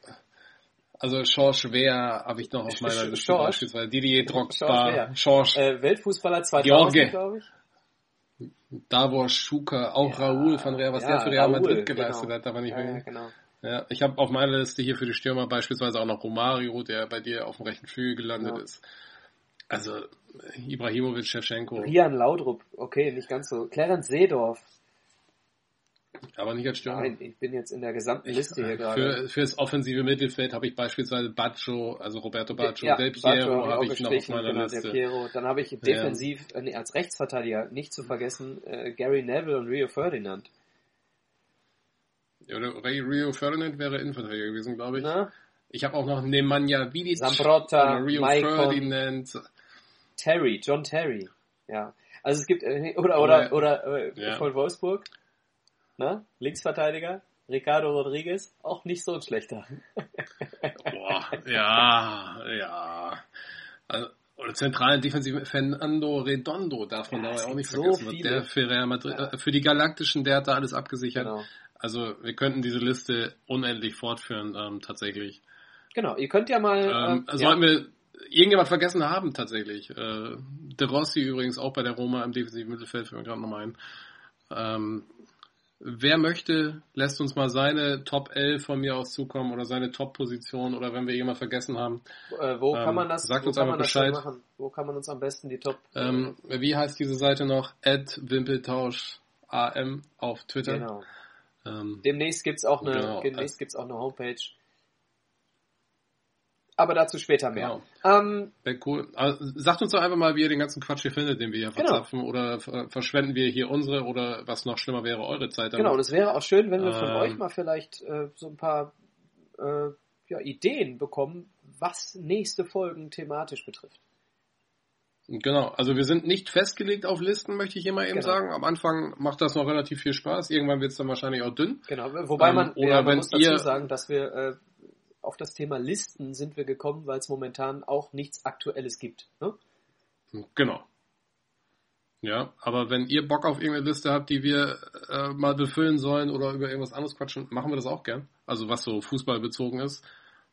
Also George Wehr habe ich noch auf meiner Liste George. beispielsweise. Didier Drogba, George. Äh, Weltfußballer 2000, glaube ich. Davor Schuka, auch ja, Raoul von Real, was ja, der für Real Madrid genau. geleistet genau. hat, man nicht ja, ja, genau. ja, ich habe auf meiner Liste hier für die Stürmer beispielsweise auch noch Romario, der bei dir auf dem rechten Flügel gelandet ja. ist. Also Ibrahimovic, Shevchenko. Rian Laudrup, okay, nicht ganz so. Clarence Seedorf, aber nicht als Stürmer. Nein, ich bin jetzt in der gesamten Liste hier gerade. Für, fürs offensive Mittelfeld habe ich beispielsweise Baggio, also Roberto Baggio, ja, Del Piero habe ich noch auf meiner genau, Liste. Del Piero. Dann habe ich defensiv ja. Äh, als Rechtsverteidiger nicht zu vergessen äh, Gary Neville und Rio Ferdinand. Ja, oder Rio Ferdinand wäre Innenverteidiger gewesen, glaube ich. Na? Ich habe auch noch Nemanja Vidic, Zambrotta, Rio Maicon, Ferdinand, Terry, John Terry. Ja, also es gibt äh, oder oder oder, oder äh, ja. von Wolfsburg ne? Linksverteidiger, Ricardo Rodriguez, auch nicht so ein schlechter. <laughs> Boah, ja, ja. Also, oder zentralen Defensiven Fernando Redondo darf man ja, da auch nicht so vergessen. Viele. Der für Real Madrid, ja. äh, für die Galaktischen, der hat da alles abgesichert. Genau. Also wir könnten diese Liste unendlich fortführen, ähm, tatsächlich. Genau, ihr könnt ja mal. Ähm, äh, sollten wir irgendjemand vergessen haben tatsächlich. Äh, De Rossi übrigens auch bei der Roma im defensiven Mittelfeld, fällt mir gerade nochmal ein. Ähm, wer möchte, lässt uns mal seine Top 11 von mir aus zukommen oder seine Top-Position oder wenn wir jemand vergessen haben. Äh, wo kann ähm, man das, sagt wo uns kann einfach Bescheid. machen? Wo kann man uns am besten die Top... Ähm, wie heißt diese Seite noch? Ed Wimpeltausch AM auf Twitter. genau. Ähm, Demnächst gibt's auch eine, Genau. demnächst gibt's auch eine Homepage. Aber dazu später mehr. Genau. Ähm, Wäre cool. Also, sagt uns doch einfach mal, wie ihr den ganzen Quatsch hier findet, den wir hier Genau. verzapfen. Oder ver- verschwenden wir hier unsere oder was noch schlimmer wäre, eure Zeit damit. genau, und es wäre auch schön, wenn wir von Ähm. euch mal vielleicht äh, so ein paar äh, ja, Ideen bekommen, was nächste Folgen thematisch betrifft. Genau, also wir sind nicht festgelegt auf Listen, möchte ich hier mal eben Genau. sagen. Am Anfang macht das noch relativ viel Spaß. Irgendwann wird es dann wahrscheinlich auch dünn. Genau, wobei Ähm, man, oder ja, man wenn muss dazu ihr- sagen, dass wir äh, auf das Thema Listen sind wir gekommen, weil es momentan auch nichts Aktuelles gibt. Ne? Genau. Ja, aber wenn ihr Bock auf irgendeine Liste habt, die wir äh, mal befüllen sollen oder über irgendwas anderes quatschen, machen wir das auch gern. Also was so Fußball bezogen ist.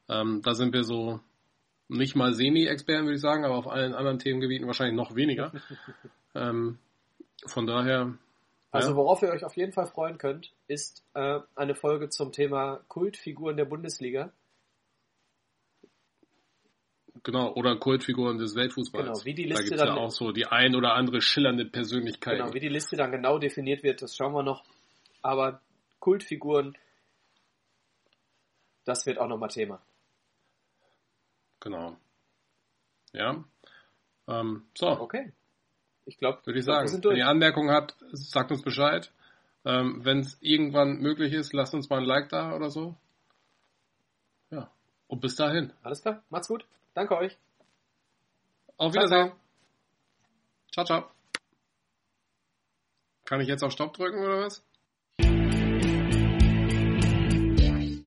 Ähm, da sind wir so nicht mal Semi-Experten, würde ich sagen, aber auf allen anderen Themengebieten wahrscheinlich noch weniger. <laughs> ähm, von daher, Also ja, worauf ihr euch auf jeden Fall freuen könnt, ist äh, eine Folge zum Thema Kultfiguren der Bundesliga. Genau, oder Kultfiguren des Weltfußballs. Genau, wie die da Liste gibt's ja dann- auch so die ein oder andere schillernde Persönlichkeit. Genau, wie die Liste dann genau definiert wird, das schauen wir noch. Aber Kultfiguren, das wird auch nochmal Thema. Genau. Ja. Ähm, so, Okay. Ich glaube, würde ich sagen. Wenn ihr Anmerkungen habt, sagt uns Bescheid. Ähm, Wenn es irgendwann möglich ist, lasst uns mal ein Like da oder so. Ja. Und bis dahin. Alles klar, macht's gut. Danke euch. Auf Wiedersehen. Ciao, ciao. Kann ich jetzt auf Stopp drücken oder was?